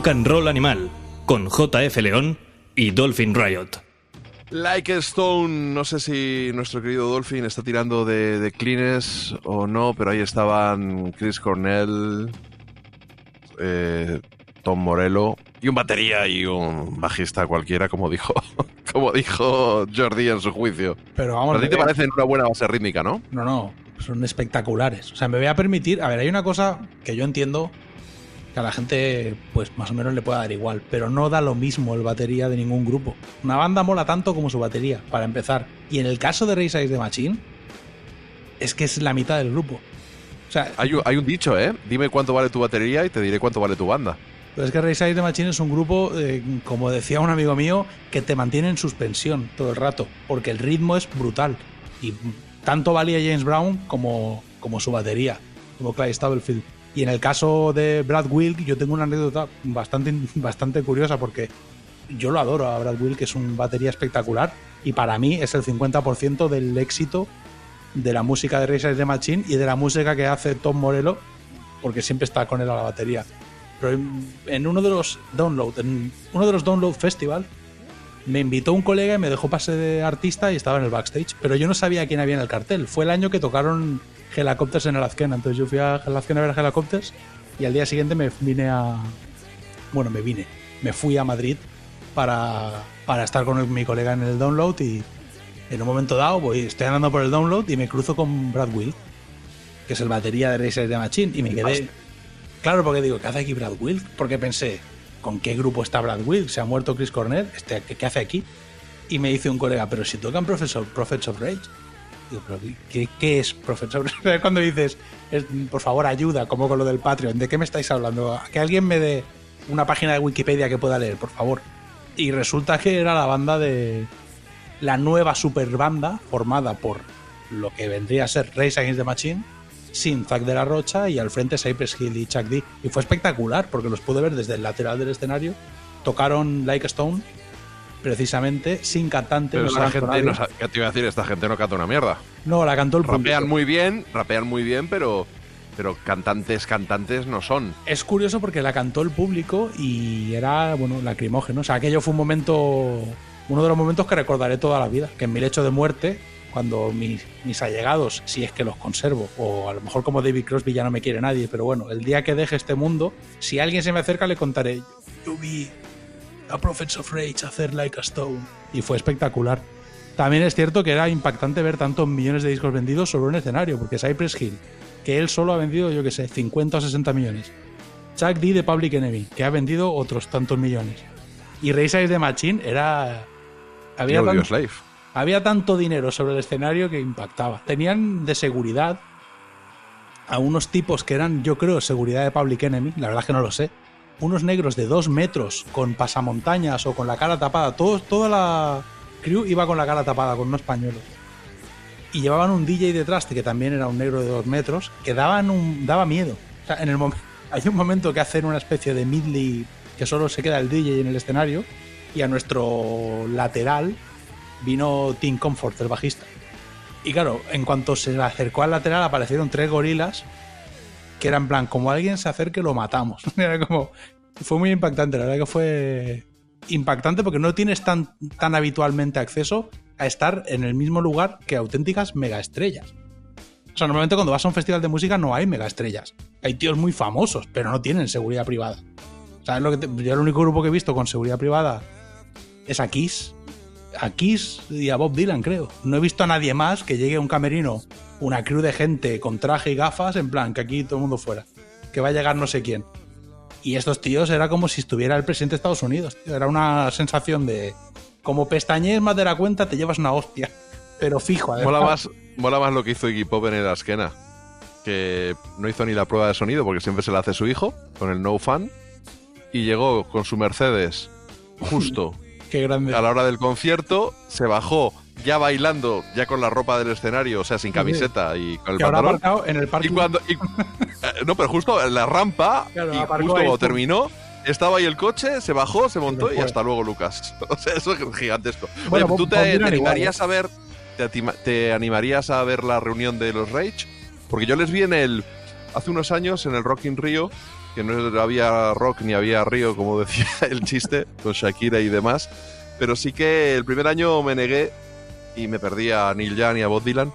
Rock and Roll Animal con JF León y Dolphin Riot. Like a Stone, no sé si nuestro querido Dolphin está tirando de, de cleans o no, pero ahí estaban Chris Cornell, eh, Tom Morello y un batería y un bajista cualquiera, como dijo, como dijo Jordi en su juicio. Pero vamos a ti te ver. parecen una buena base rítmica, ¿no? No, no, son espectaculares. O sea, me voy a permitir. A ver, hay una cosa que yo entiendo que a la gente, pues más o menos le puede dar igual, pero no da lo mismo el batería de ningún grupo. Una banda mola tanto como su batería, para empezar. Y en el caso de Race Against the Machine, es que es la mitad del grupo. O sea, Hay un, hay un dicho, ¿eh? Dime cuánto vale tu batería y te diré cuánto vale tu banda. Pero es que Race Against the Machine es un grupo, eh, como decía un amigo mío, que te mantiene en suspensión todo el rato, porque el ritmo es brutal. Y tanto valía James Brown como, como su batería, como Clyde Stubblefield. Y en el caso de Brad Wilk, yo tengo una anécdota bastante, bastante curiosa, porque yo lo adoro a Brad Wilk, que es un batería espectacular, y para mí es el 50% del éxito de la música de Race Against the Machine y de la música que hace Tom Morello, porque siempre está con él a la batería. Pero en uno de los download, en uno de los download festival, me invitó un colega y me dejó pase de artista y estaba en el backstage. Pero yo no sabía quién había en el cartel. Fue el año que tocaron Helicopters en el Azkena. Entonces yo fui a el Azkena a ver a Helicopters y al día siguiente me vine a. Bueno, me vine. Me fui a Madrid para, para estar con el- mi colega en el download y en un momento dado voy, estoy andando por el download y me cruzo con Brad Will, que es el batería de Racer de Machine, y me quedé. Claro, porque digo, ¿qué hace aquí Brad Wilk? Porque pensé, ¿con qué grupo está Brad Wilk? ¿Se ha muerto Chris Cornell? Este, ¿qué, qué hace aquí? Y me dice un colega, pero si tocan Professor, Prophets of Rage. Digo, ¿pero qué, es Prophets of Rage? Cuando dices, es, por favor, ayuda, como con lo del Patreon, ¿de qué me estáis hablando? Que alguien me dé una página de Wikipedia que pueda leer, por favor. Y resulta que era la banda de. La nueva super banda formada por lo que vendría a ser Race Against the Machine, sin Zack de la Rocha y al frente Cypress Hill y Chuck D. Y fue espectacular porque los pude ver desde el lateral del escenario. Tocaron Like Stone, precisamente, sin cantante. Pero no esta gente, no, sa- ¿qué te iba a decir? Esta gente no canta una mierda. No, la cantó el público. Rapean muy bien, rapean muy bien, pero, pero cantantes, cantantes no son. Es curioso porque la cantó el público y era, bueno, lacrimógeno. O sea, aquello fue un momento, uno de los momentos que recordaré toda la vida. Que en mi lecho de muerte, cuando mis, mis allegados, si es que los conservo, o a lo mejor como David Crosby ya no me quiere nadie, pero bueno, el día que deje este mundo, si alguien se me acerca le contaré, yo, yo vi a Prophets of Rage hacer Like a Stone. Y fue espectacular. También es cierto que era impactante ver tantos millones de discos vendidos sobre un escenario, porque Cypress Hill, que él solo ha vendido, yo que sé, 50 o 60 millones. Chuck D de Public Enemy, que ha vendido otros tantos millones. Y Race Against the Machine era. Había, Y tan- Audioslave. había tanto dinero sobre el escenario que impactaba. Tenían de seguridad a unos tipos que eran, yo creo, seguridad de Public Enemy, la verdad es que no lo sé. Unos negros de dos metros con pasamontañas o con la cara tapada. Todo, toda la crew iba con la cara tapada, con unos pañuelos. Y llevaban un DJ detrás, que también era un negro de dos metros, que daban un, daba miedo. En el hay un momento que hacen una especie de midley que solo se queda el DJ en el escenario y a nuestro lateral vino Tim Comfort, el bajista. Y claro, en cuanto se acercó al lateral aparecieron tres gorilas que eran en plan, como alguien se acerque lo matamos. Era como, fue muy impactante, la verdad que fue impactante porque no tienes tan, tan habitualmente acceso a estar en el mismo lugar que auténticas megaestrellas. O sea, normalmente cuando vas a un festival de música no hay megaestrellas. Hay tíos muy famosos, pero no tienen seguridad privada. ¿Sabes lo que Yo el único grupo que he visto con seguridad privada es a Kiss. A Kiss y a Bob Dylan, creo. No he visto a nadie más que llegue a un camerino, una crew de gente con traje y gafas, en plan, que aquí todo el mundo fuera. Que va a llegar no sé quién. Y estos tíos era como si estuviera el presidente de Estados Unidos. tío. Era una sensación de. Como pestañees más de la cuenta, te llevas una hostia. Pero fijo, además. Mola más, mola más lo que hizo Iggy Pop en el Askena. Que no hizo ni la prueba de sonido porque siempre se la hace su hijo, con el No Fan. Y llegó con su Mercedes justo Qué grande. a la hora del concierto, se bajó ya bailando, ya con la ropa del escenario, o sea, sin camiseta y con el Que pantalón. aparcado en el parque. Y cuando. y- eh, no, pero justo en la rampa, Claro, y aparcó justo cuando terminó, estaba ahí el coche, se bajó, se montó y hasta luego, Lucas. O sea, eso es gigantesco. Bueno, Oye, ¿tú Bob- te, animarías igual, a ver. Te, te animarías a ver la reunión de los Rage? Porque yo les vi en el. hace unos años en el Rock in Rio, que no había rock ni había río, como decía el chiste, con Shakira y demás, pero sí que el primer año me negué y me perdí a Neil Young y a Bob Dylan.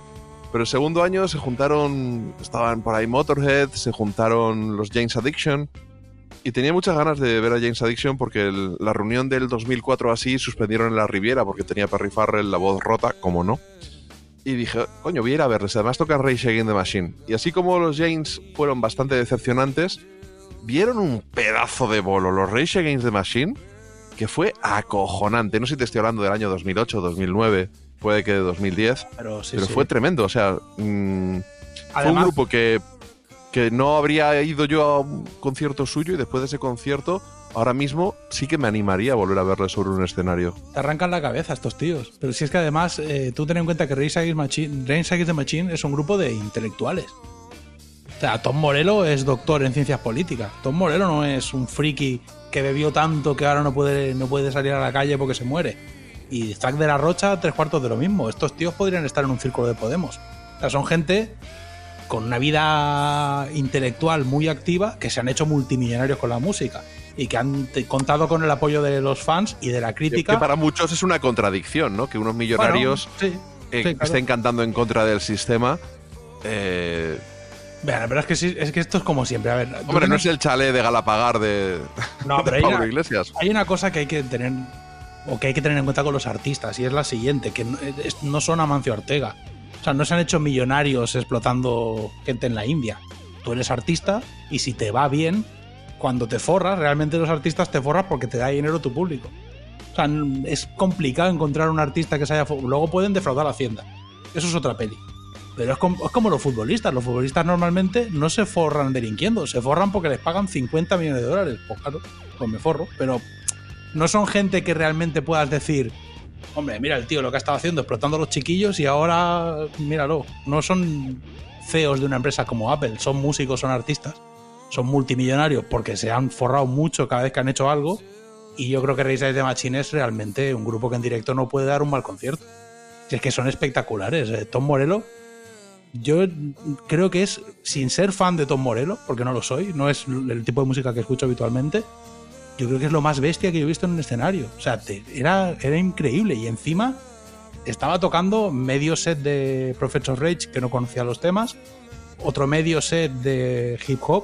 Pero el segundo año se juntaron, estaban por ahí Motorhead, se juntaron los James Addiction. Y tenía muchas ganas de ver a James Addiction porque el- la reunión del 2004 así suspendieron en la Riviera porque tenía Perry Farrell la voz rota, como no. Y dije, coño, voy a ir a verles. Además tocan Rage Against the Machine. Y así como los James fueron bastante decepcionantes, vieron un pedazo de bolo, los Rage Against the Machine, que fue acojonante. No sé si te estoy hablando del año 2008, 2009, puede que de 2010, Pero sí, pero sí. fue tremendo. O sea, mm, fue un grupo que, que no habría ido yo a un concierto suyo y después de ese concierto, ahora mismo sí que me animaría a volver a verle sobre un escenario. Te arrancan la cabeza estos tíos. Pero si es que además, eh, tú ten en cuenta que Rage Against, Machine, Rage Against the Machine es un grupo de intelectuales. O sea, Tom Morello es doctor en ciencias políticas. Tom Morello no es un friki que bebió tanto que ahora no puede, no puede salir a la calle porque se muere. Y Zack de la Rocha, tres cuartos de lo mismo. Estos tíos podrían estar en un círculo de Podemos. O sea, son gente con una vida intelectual muy activa que se han hecho multimillonarios con la música y que han contado con el apoyo de los fans y de la crítica. que para muchos es una contradicción, ¿no? Que unos millonarios Bueno, sí, eh, sí, claro. estén cantando en contra del sistema. eh, Vean, pero es que, sí- es que esto es como siempre. A ver, tú hombre, no es el chalet de Galapagar de, No, de pero hay Pablo una, Iglesias. hay una cosa que hay que tener o que hay que tener en cuenta con los artistas y es la siguiente, que no, son Amancio Ortega. O sea, no se han hecho millonarios explotando gente en la India. Tú eres artista y si te va bien, cuando te forras, realmente los artistas te forras porque te da dinero tu público. O sea, es complicado encontrar un artista que se haya... Luego pueden defraudar a Hacienda. Eso es otra peli. Pero es como, es como los futbolistas. Los futbolistas normalmente no se forran delinquiendo, se forran porque les pagan 50 millones de dólares. Pues claro, pues me forro. Pero no son gente que realmente puedas decir, hombre, mira el tío lo que ha estado haciendo, explotando a los chiquillos y ahora, míralo. No son CEOs de una empresa como Apple, son músicos, son artistas, son multimillonarios porque se han forrado mucho cada vez que han hecho algo. Y yo creo que Race de Machine es realmente un grupo que en directo no puede dar un mal concierto. Si es que son espectaculares. eh. Tom Morello, yo creo que es, sin ser fan de Tom Morello, porque no lo soy, no es el tipo de música que escucho habitualmente, yo creo que es lo más bestia que yo he visto en un escenario. O sea, te- era, era increíble. Y encima estaba tocando medio set de Professor Rage, que no conocía los temas, otro medio set de hip hop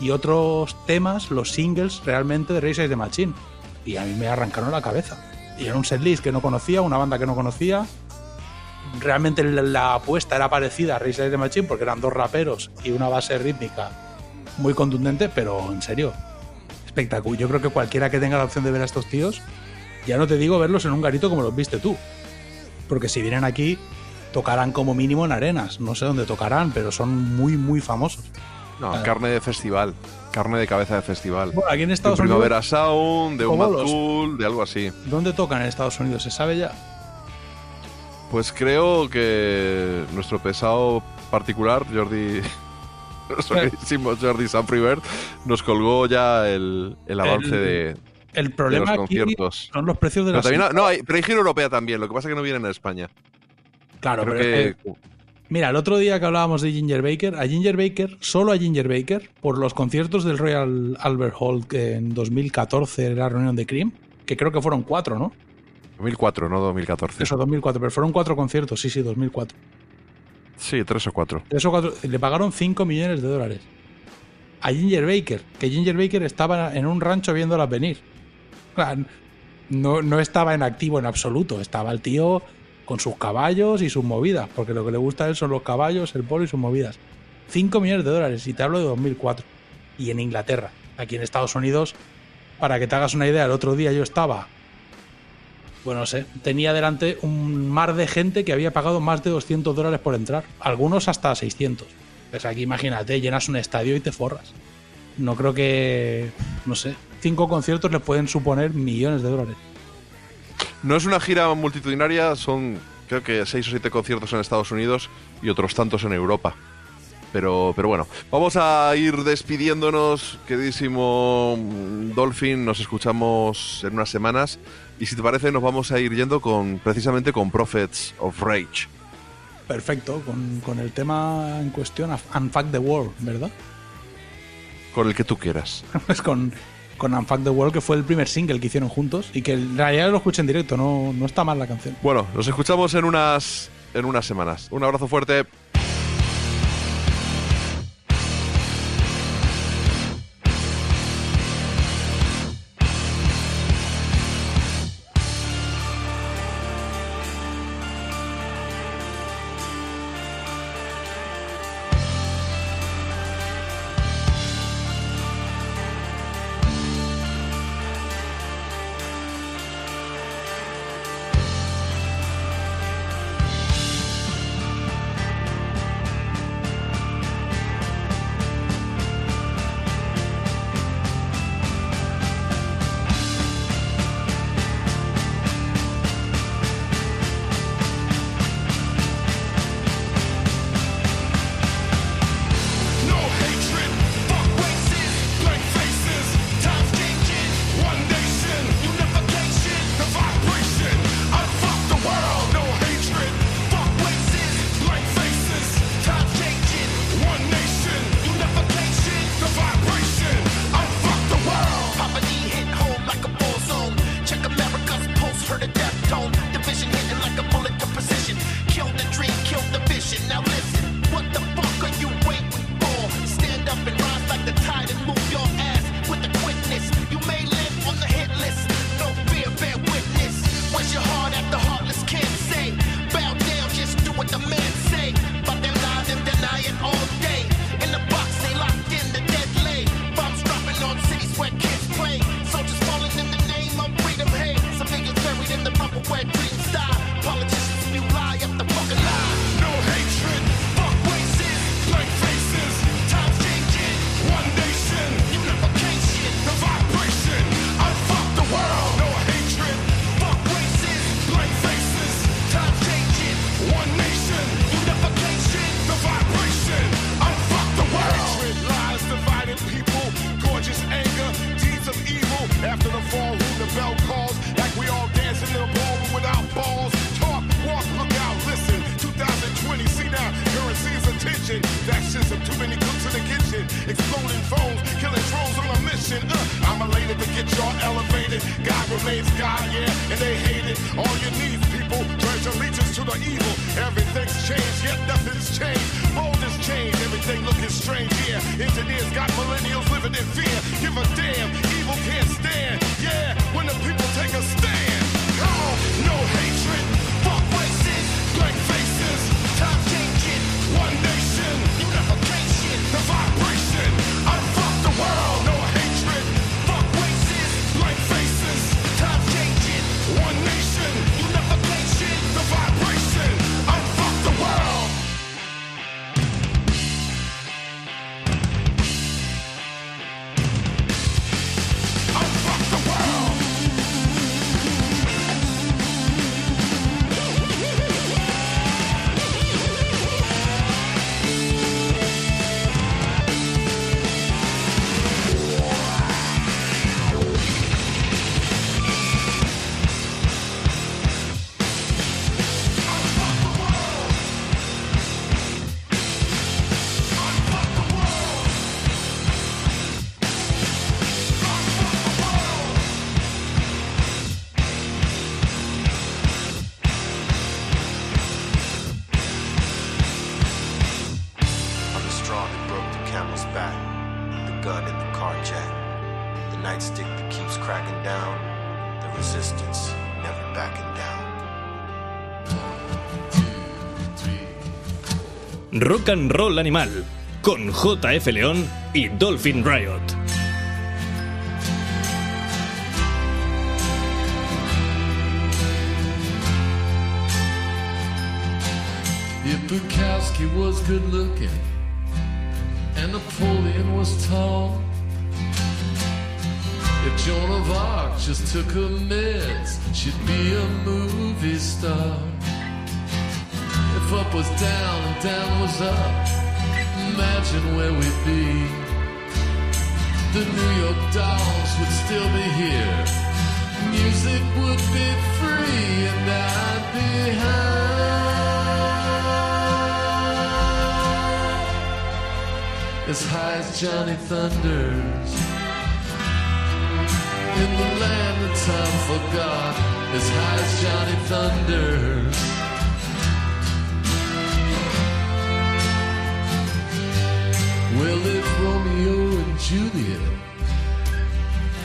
y otros temas, los singles realmente de Race de Machine. Y a mí me arrancaron la cabeza. Y era un setlist que no conocía, una banda que no conocía. Realmente la, apuesta era parecida a Race de Machine porque eran dos raperos y una base rítmica muy contundente, pero en serio, espectacular. Yo creo que cualquiera que tenga la opción de ver a estos tíos, ya no te digo verlos en un garito como los viste tú. Porque si vienen aquí, tocarán como mínimo en arenas. No sé dónde tocarán, pero son muy, muy famosos. No, Ah. carne de festival. Carne de cabeza de festival. Bueno, aquí en Estados de Primavera Unidos- Sound, de un ¿Cómo Mad Cool, de algo así. ¿Dónde tocan en Estados Unidos? ¿Se sabe ya? Pues creo que nuestro pesado particular, Jordi. Jordi Sanfribert nos colgó ya el, el avance El- de, El de problema los aquí conciertos. son los precios de Pero las también, entradas. no, hay, pero hay gira europea también, lo que pasa es que no vienen a España. Claro, Creo pero que- que- Mira, el otro día que hablábamos de Ginger Baker, a Ginger Baker, solo a Ginger Baker, por los conciertos del Royal Albert Hall que en 2014 era la reunión de Cream, que creo que fueron cuatro, ¿no? 2004, no 2014. Eso, 2004, pero fueron cuatro conciertos, sí, sí, 2004. Sí, tres o cuatro. Tres o cuatro, le pagaron 5 millones de dólares. A Ginger Baker, que Ginger Baker estaba en un rancho viéndolas venir. No, no estaba en activo en absoluto, estaba el tío con sus caballos y sus movidas, porque lo que le gusta a él son los caballos, el polo y sus movidas. 5 millones de dólares, y te hablo de 2004. Y en Inglaterra, aquí en Estados Unidos, para que te hagas una idea, el otro día yo estaba, bueno, no sé, tenía delante un mar de gente que había pagado más de 200 dólares por entrar, algunos hasta 600. Pues aquí imagínate, llenas un estadio y te forras. No creo que, no sé, cinco conciertos le pueden suponer millones de dólares. No es una gira multitudinaria, son creo que seis o siete conciertos en Estados Unidos y otros tantos en Europa. Pero, pero bueno, vamos a ir despidiéndonos, queridísimo Dolphin. Nos escuchamos en unas semanas. Y si te parece, nos vamos a ir yendo con precisamente con Prophets of Rage. Perfecto, con, con el tema en cuestión, Unfuck the World, ¿verdad? Con el que tú quieras. pues con, con Unfuck the World, que fue el primer single que hicieron juntos y que en realidad lo escuché en directo, no, no está mal la canción. Bueno, nos escuchamos en unas, en unas semanas. Un abrazo fuerte. and roll animal con JF León y Dolphin Riot. hands up, imagine where we'd be. The New York Dolls would still be here. Music would be free, and I'd be high. As high as Johnny Thunders. In the land that time forgot, as high as Johnny Thunders. Juliet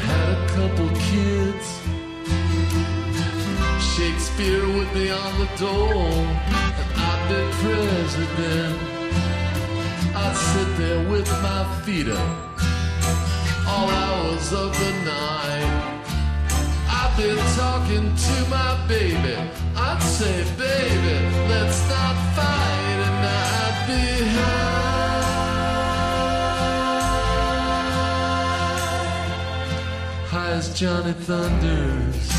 had a couple kids, Shakespeare would be on the door, and I'd be president. I'd sit there with my feet up all hours of the night. I'd be talking to my baby. I'd say, baby, let's not fight, and I'd be high, as Johnny Thunders.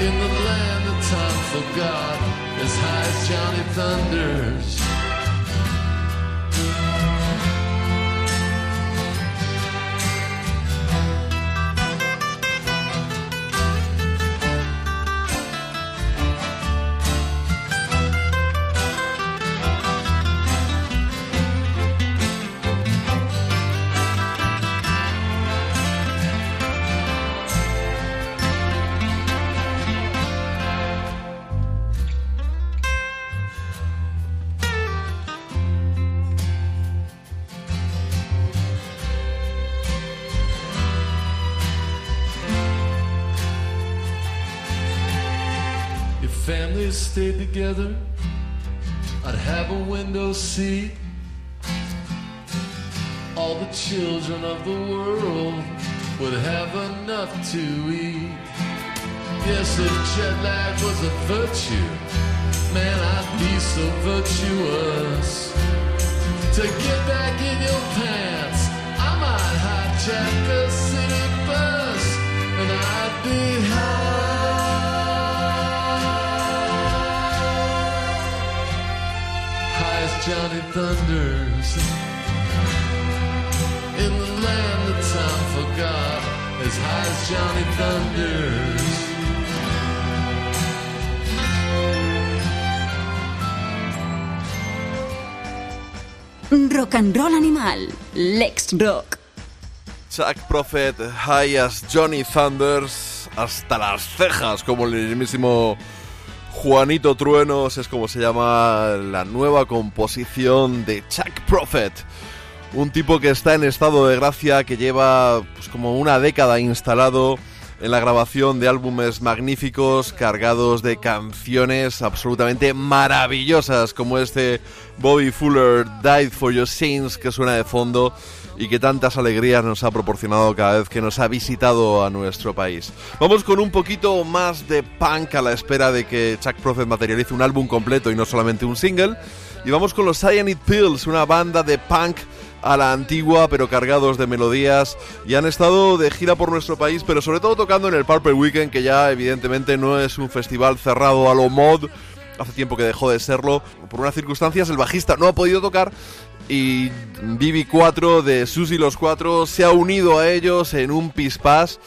In the land that time forgot, as high as Johnny Thunders. Together, I'd have a window seat. All the children of the world would have enough to eat. Yes, if jet lag was a virtue, man, I'd be so virtuous. To get back in your pants, I might hijack a city bus, and I'd be high. Johnny Thunders. In the land that time forgot, as high as Johnny Thunders. Rock and roll animal. Lex Rock. Chuck Prophet, High as Johnny Thunders, hasta las cejas, como el mismísimo Juanito Truenos, es como se llama la nueva composición de Chuck Prophet. Un tipo que está en estado de gracia, que lleva pues, como una década instalado en la grabación de álbumes magníficos, cargados de canciones absolutamente maravillosas, como este Bobby Fuller Died for Your Sins, que suena de fondo y que tantas alegrías nos ha proporcionado cada vez que nos ha visitado a nuestro país. Vamos con un poquito más de punk a la espera de que Chuck Prophet materialice un álbum completo y no solamente un single. Y vamos con los Cyanide Pills, una banda de punk a la antigua, pero cargados de melodías, y han estado de gira por nuestro país, pero sobre todo tocando en el Purple Weekend, que ya evidentemente no es un festival cerrado a lo mod, hace tiempo que dejó de serlo, por unas circunstancias el bajista no ha podido tocar, y BB4 de Susi los Cuatro se ha unido a ellos en un pispás.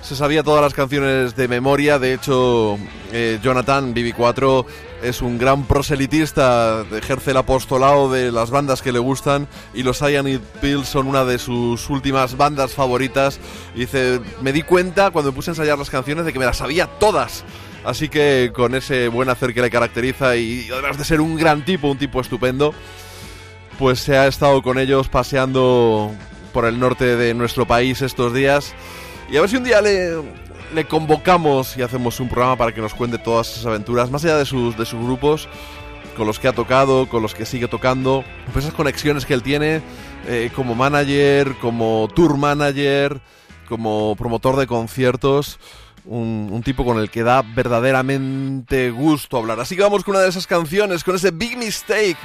Se sabía todas las canciones de memoria, de hecho eh, Jonathan BB4 es un gran proselitista, ejerce el apostolado de las bandas que le gustan y los Cyanide Pills son una de sus últimas bandas favoritas. Y dice, me di cuenta cuando me puse a ensayar las canciones de que me las sabía todas. Así que con ese buen hacer que le caracteriza y además de ser un gran tipo, un tipo estupendo, pues se ha estado con ellos paseando por el norte de nuestro país estos días. Y a ver si un día le, convocamos y hacemos un programa para que nos cuente todas esas aventuras, más allá de sus, de sus grupos, con los que ha tocado, con los que sigue tocando, pues esas conexiones que él tiene eh, como manager, como tour manager, como promotor de conciertos. Un, un tipo con el que da verdaderamente gusto hablar. Así que vamos con una de esas canciones, con ese Big Mistake.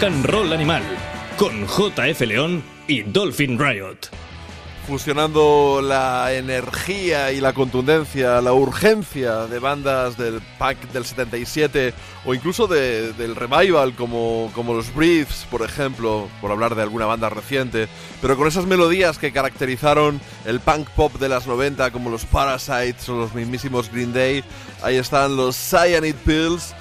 Rock Roll Animal con JF León y Dolphin Riot. fusionando la energía y la contundencia, la urgencia de bandas del pack del 77 o incluso de- del revival como, como los Breathes, por ejemplo, por hablar de alguna banda reciente, pero con esas melodías que caracterizaron el punk pop de las 90 como los Parasites o los mismísimos Green Day, ahí están los Cyanide Pills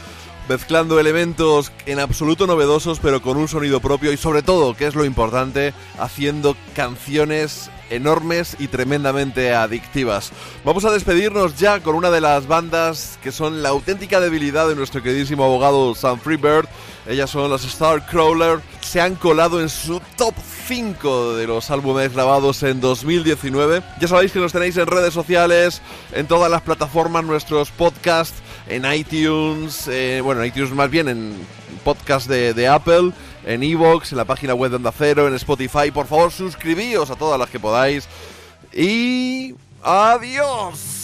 mezclando elementos en absoluto novedosos pero con un sonido propio y sobre todo, que es lo importante, haciendo canciones enormes y tremendamente adictivas. Vamos a despedirnos ya con una de las bandas que son la auténtica debilidad de nuestro queridísimo abogado Sam Freebird. Ellas son los Starcrawler. Se han colado en su top 5 de los álbumes grabados en 2019. Ya sabéis que nos tenéis en redes sociales, en todas las plataformas, nuestros podcasts, en iTunes, eh, bueno, en iTunes más bien en podcast de Apple, en Evox, en la página web de Onda Cero, en Spotify. Por favor, suscribíos a todas las que podáis. Y... ¡Adiós!